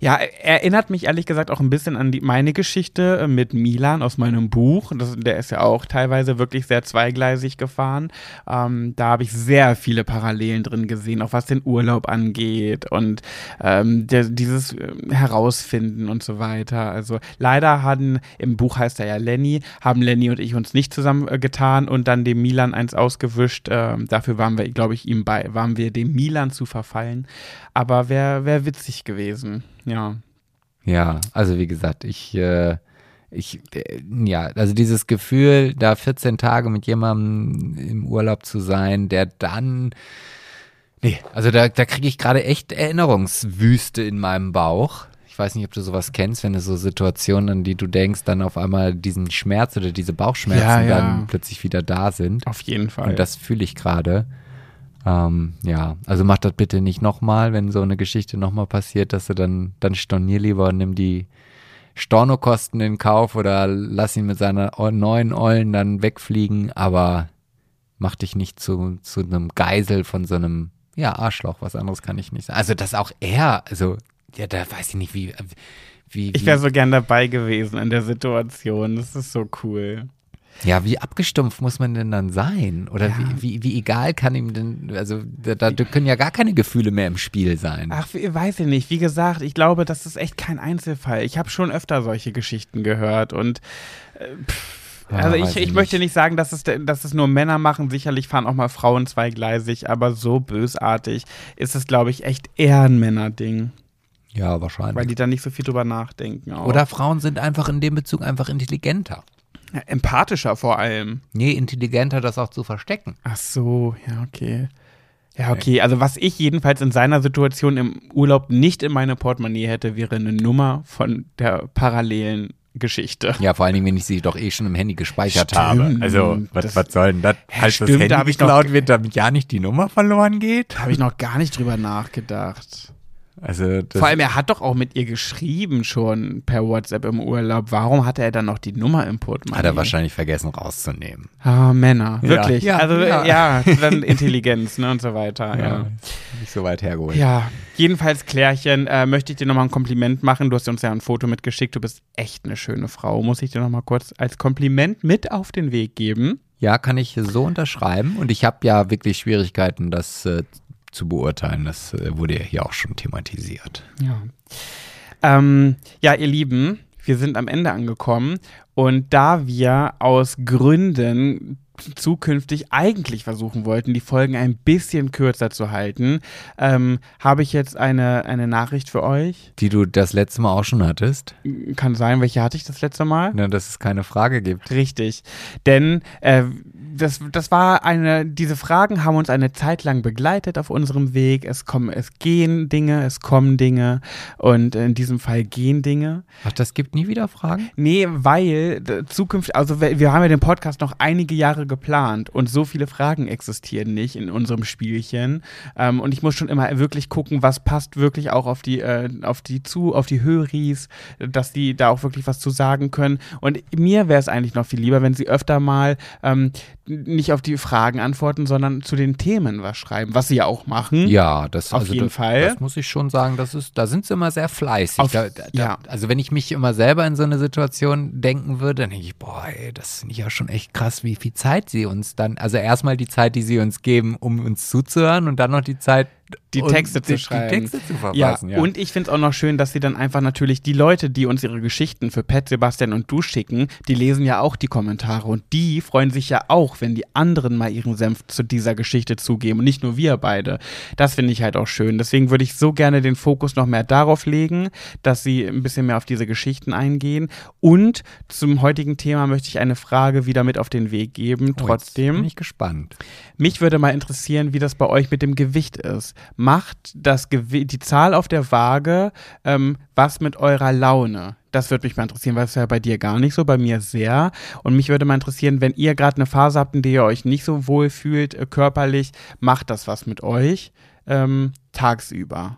ja, erinnert mich ehrlich gesagt auch ein bisschen an die, meine Geschichte äh, mit Milan aus meinem Buch. Das, der ist ja auch teilweise wirklich sehr zweigleisig gefahren. Ähm, da habe ich sehr viele Parallelen drin gesehen, auch was den Urlaub angeht und ähm, der, dieses äh, Herausfinden und so weiter. Also leider hatten, im Buch heißt er ja Lenny, haben Lenny und ich uns nicht zusammen äh, und dann dem Milan eins ausgewischt. Ähm, dafür waren wir, glaube ich, ihm bei, waren wir dem Milan zu verfallen. Aber wäre wär witzig gewesen. Ja. Ja, also wie gesagt, ich, äh, ich, äh, ja, also dieses Gefühl, da 14 Tage mit jemandem im Urlaub zu sein, der dann, nee, also da, da kriege ich gerade echt Erinnerungswüste in meinem Bauch. Ich weiß nicht, ob du sowas kennst, wenn du so Situationen, an die du denkst, dann auf einmal diesen Schmerz oder diese Bauchschmerzen Ja, ja. dann plötzlich wieder da sind. Auf jeden Fall. Und das fühle ich gerade. Ähm, ja, also mach das bitte nicht nochmal, wenn so eine Geschichte nochmal passiert, dass du dann, dann stornier lieber und nimm die Stornokosten in Kauf oder lass ihn mit seiner neuen Eulen dann wegfliegen, aber mach dich nicht zu, zu einem Geisel von so einem, ja, Arschloch, was anderes kann ich nicht sagen. Also, dass auch er, also, ja, da weiß ich nicht, wie, wie, ich wie wäre so gern dabei gewesen in der Situation. Das ist so cool. Ja, wie abgestumpft muss man denn dann sein? Oder Ja. wie, wie, wie egal kann ihm denn, also da, da können ja gar keine Gefühle mehr im Spiel sein. Ach, weiß ich nicht. Wie gesagt, ich glaube, das ist echt kein Einzelfall. Ich habe schon öfter solche Geschichten gehört und äh, pff, Ja, also ich, ich möchte nicht. sagen, dass es, dass es nur Männer machen. Sicherlich fahren auch mal Frauen zweigleisig, aber so bösartig ist es, glaube ich, echt eher ein Männerding, Ja, weil wahrscheinlich. die da nicht so viel drüber nachdenken. Auch. Oder Frauen sind einfach in dem Bezug einfach intelligenter. Ja, empathischer vor allem. Nee, intelligenter, das auch zu verstecken. Ach so, ja, okay. Ja, okay. Also, was ich jedenfalls in seiner Situation im Urlaub nicht in meine Portemonnaie hätte, wäre eine Nummer von der parallelen Geschichte. Ja, vor allen Dingen, wenn ich sie doch eh schon im Handy gespeichert Stimmt. habe. Also, was, Das- was soll denn das? Ja, Als stimmt, das Handy da hab ich noch- geklaut wird, damit ja nicht die Nummer verloren geht? Da habe ich noch gar nicht drüber nachgedacht. Also, das, Vor allem, er hat doch auch mit ihr geschrieben schon per WhatsApp im Urlaub. Warum hatte er dann noch die Nummer im Portemonnaie? hat er wahrscheinlich vergessen rauszunehmen. Ah, Männer, Ja. wirklich. Ja, also, ja. ja. dann Intelligenz ne, und so weiter. Ja. Nicht so weit hergeholt. Ja, jedenfalls, Klärchen, äh, möchte ich dir nochmal ein Kompliment machen. Du hast uns ja ein Foto mitgeschickt. Du bist echt eine schöne Frau. Muss ich dir nochmal kurz als Kompliment mit auf den Weg geben. Ja, kann ich so unterschreiben. Und ich habe ja wirklich Schwierigkeiten, das äh, zu beurteilen. Das äh, wurde ja hier auch schon thematisiert. Ja. Ähm, ja, ihr Lieben, wir sind am Ende angekommen und da wir aus Gründen zukünftig eigentlich versuchen wollten, die Folgen ein bisschen kürzer zu halten, ähm, habe ich jetzt eine, eine Nachricht für euch. Die du das letzte Mal auch schon hattest. Kann sein, welche hatte ich das letzte Mal? Na, dass es keine Frage gibt. Richtig. Denn äh, das, das war eine, diese Fragen haben uns eine Zeit lang begleitet auf unserem Weg. Es kommen, es gehen Dinge, es kommen Dinge und in diesem Fall gehen Dinge. Ach, das gibt nie wieder Fragen? Nee, weil zukünftig, also wir haben ja den Podcast noch einige Jahre geplant und so viele Fragen existieren nicht in unserem Spielchen. Ähm, und ich muss schon immer wirklich gucken, was passt wirklich auch auf die, äh, auf die zu, auf die Höris, dass die da auch wirklich was zu sagen können. Und mir wäre es eigentlich noch viel lieber, wenn sie öfter mal ähm, nicht auf die Fragen antworten, sondern zu den Themen was schreiben, was sie ja auch machen. Ja, das auf also jeden das, Fall. Das muss ich schon sagen, das ist, da sind sie immer sehr fleißig. Auf- da, da, ja. Also wenn ich mich immer selber in so eine Situation denken würde, dann denke ich, boah, ey, das finde ich ja schon echt krass, wie viel Zeit sie uns dann, also erstmal die Zeit, die sie uns geben, um uns zuzuhören und dann noch die Zeit, die Texte zu die, schreiben. Die Texte zu Ja, verfassen, ja. und ich finde es auch noch schön, dass sie dann einfach natürlich die Leute, die uns ihre Geschichten für Pat, Sebastian und du schicken, die lesen ja auch die Kommentare und die freuen sich ja auch, wenn die anderen mal ihren Senf zu dieser Geschichte zugeben und nicht nur wir beide. Das finde ich halt auch schön. Deswegen würde ich so gerne den Fokus noch mehr darauf legen, dass sie ein bisschen mehr auf diese Geschichten eingehen. Und zum heutigen Thema möchte ich eine Frage wieder mit auf den Weg geben. Oh, Trotzdem. bin ich gespannt. Mich würde mal interessieren, wie das bei euch mit dem Gewicht ist. Macht das Gewi die Zahl auf der Waage ähm, was mit eurer Laune? Das würde mich mal interessieren, weil es ja bei dir gar nicht so, bei mir sehr. Und mich würde mal interessieren, wenn ihr gerade eine Phase habt, in der ihr euch nicht so wohl fühlt, äh, körperlich, macht das was mit euch ähm, tagsüber?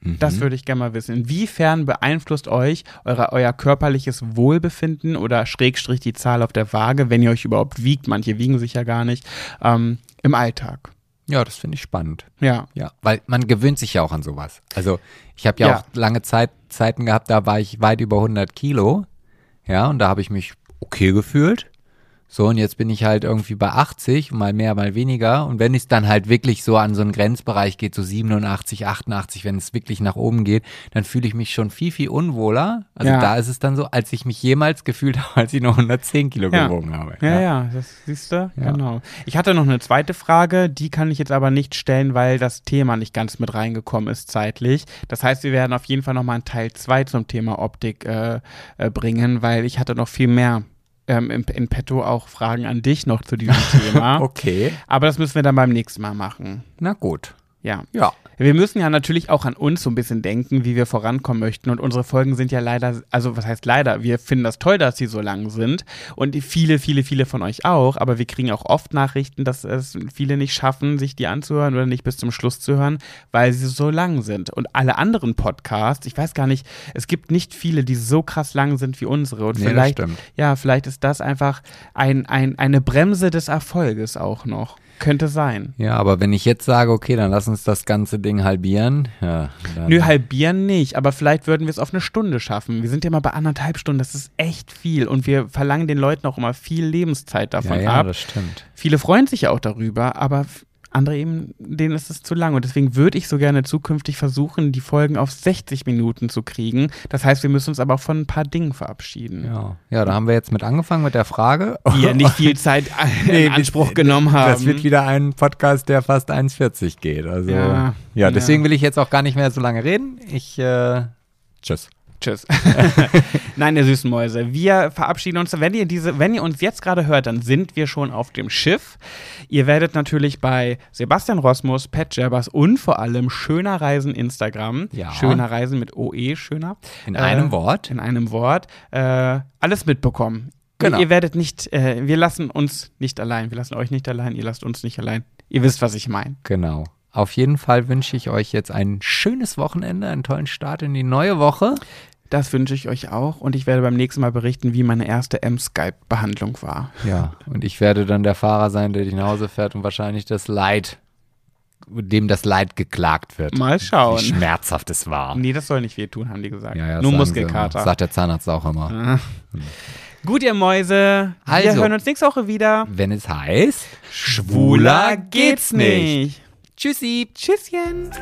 Das Mhm. würde ich gerne mal wissen. Inwiefern beeinflusst euch eure, euer körperliches Wohlbefinden oder Schrägstrich die Zahl auf der Waage, wenn ihr euch überhaupt wiegt, manche wiegen sich ja gar nicht, ähm, im Alltag? Ja, das finde ich spannend. Ja. Ja, weil man gewöhnt sich ja auch an sowas. Also ich habe ja, Ja. auch lange Zeit, Zeiten gehabt, da war ich weit über 100 Kilo. Ja, und da habe ich mich okay gefühlt. So, und jetzt bin ich halt irgendwie bei 80, mal mehr, mal weniger. Und wenn es dann halt wirklich so an so einen Grenzbereich geht, so 87, 88, wenn es wirklich nach oben geht, dann fühle ich mich schon viel, viel unwohler. Also Ja. da ist es dann so, als ich mich jemals gefühlt habe, als ich noch 110 Kilo Ja. gewogen habe. Ja, ja, das siehst du, Ja. genau. Ich hatte noch eine zweite Frage, die kann ich jetzt aber nicht stellen, weil das Thema nicht ganz mit reingekommen ist zeitlich. Das heißt, wir werden auf jeden Fall nochmal einen Teil 2 zum Thema Optik äh, äh, bringen, weil ich hatte noch viel mehr ähm, in, in petto auch Fragen an dich noch zu diesem Thema. Okay. Aber das müssen wir dann beim nächsten Mal machen. Na gut. Ja. Ja. Wir müssen ja natürlich auch an uns so ein bisschen denken, wie wir vorankommen möchten. Und unsere Folgen sind ja leider, also was heißt leider, wir finden das toll, dass sie so lang sind. Und viele, viele, viele von euch auch. Aber wir kriegen auch oft Nachrichten, dass es viele nicht schaffen, sich die anzuhören oder nicht bis zum Schluss zu hören, weil sie so lang sind. Und alle anderen Podcasts, ich weiß gar nicht, es gibt nicht viele, die so krass lang sind wie unsere. Und Nee, vielleicht, ja, vielleicht ist das einfach ein, ein, eine Bremse des Erfolges auch noch. Könnte sein. Ja, aber wenn ich jetzt sage, okay, dann lass uns das ganze Ding halbieren. Ja, Nö, halbieren nicht, aber vielleicht würden wir es auf eine Stunde schaffen. Wir sind ja mal bei anderthalb Stunden, das ist echt viel und wir verlangen den Leuten auch immer viel Lebenszeit ja, davon ja, ab. das stimmt. Viele freuen sich ja auch darüber, aber andere eben, denen ist es zu lang und deswegen würde ich so gerne zukünftig versuchen, die Folgen auf 60 Minuten zu kriegen. Das heißt, wir müssen uns aber auch von ein paar Dingen verabschieden. Ja. ja, da haben wir jetzt mit angefangen mit der Frage. Die ja nicht viel Zeit Nee, in Anspruch genommen haben. Das wird wieder ein Podcast, der fast 1,40 geht. Also, Ja, ja, deswegen ja. will ich jetzt auch gar nicht mehr so lange reden. Ich, äh, tschüss. Tschüss. Nein, ihr süßen Mäuse. Wir verabschieden uns. Wenn ihr diese, wenn ihr uns jetzt gerade hört, dann sind wir schon auf dem Schiff. Ihr werdet natürlich bei Sebastian Rosmus, Pat Jabbers und vor allem Schöner Reisen Instagram. Ja. Schöner Reisen mit OE, schöner. In Äh, einem Wort. In einem Wort. Äh, alles mitbekommen. Genau. Ihr werdet nicht, äh, wir lassen uns nicht allein. Wir lassen euch nicht allein. Ihr lasst uns nicht allein. Ihr wisst, was ich meine. Genau. Auf jeden Fall wünsche ich euch jetzt ein schönes Wochenende, einen tollen Start in die neue Woche. Das wünsche ich euch auch. Und ich werde beim nächsten Mal berichten, wie meine erste M-Skype-Behandlung war. Ja, und ich werde dann der Fahrer sein, der dich nach Hause fährt und wahrscheinlich das Leid, dem das Leid geklagt wird. Mal schauen. Wie schmerzhaft es war. Nee, das soll nicht wehtun, haben die gesagt. Ja, ja, Nur Muskelkater. Sagt der Zahnarzt auch immer. Ah. Gut, ihr Mäuse. Wir Also. hören uns nächste Woche wieder. Wenn es heißt, Schwuler geht's nicht. Tschüssi, tschüsschen.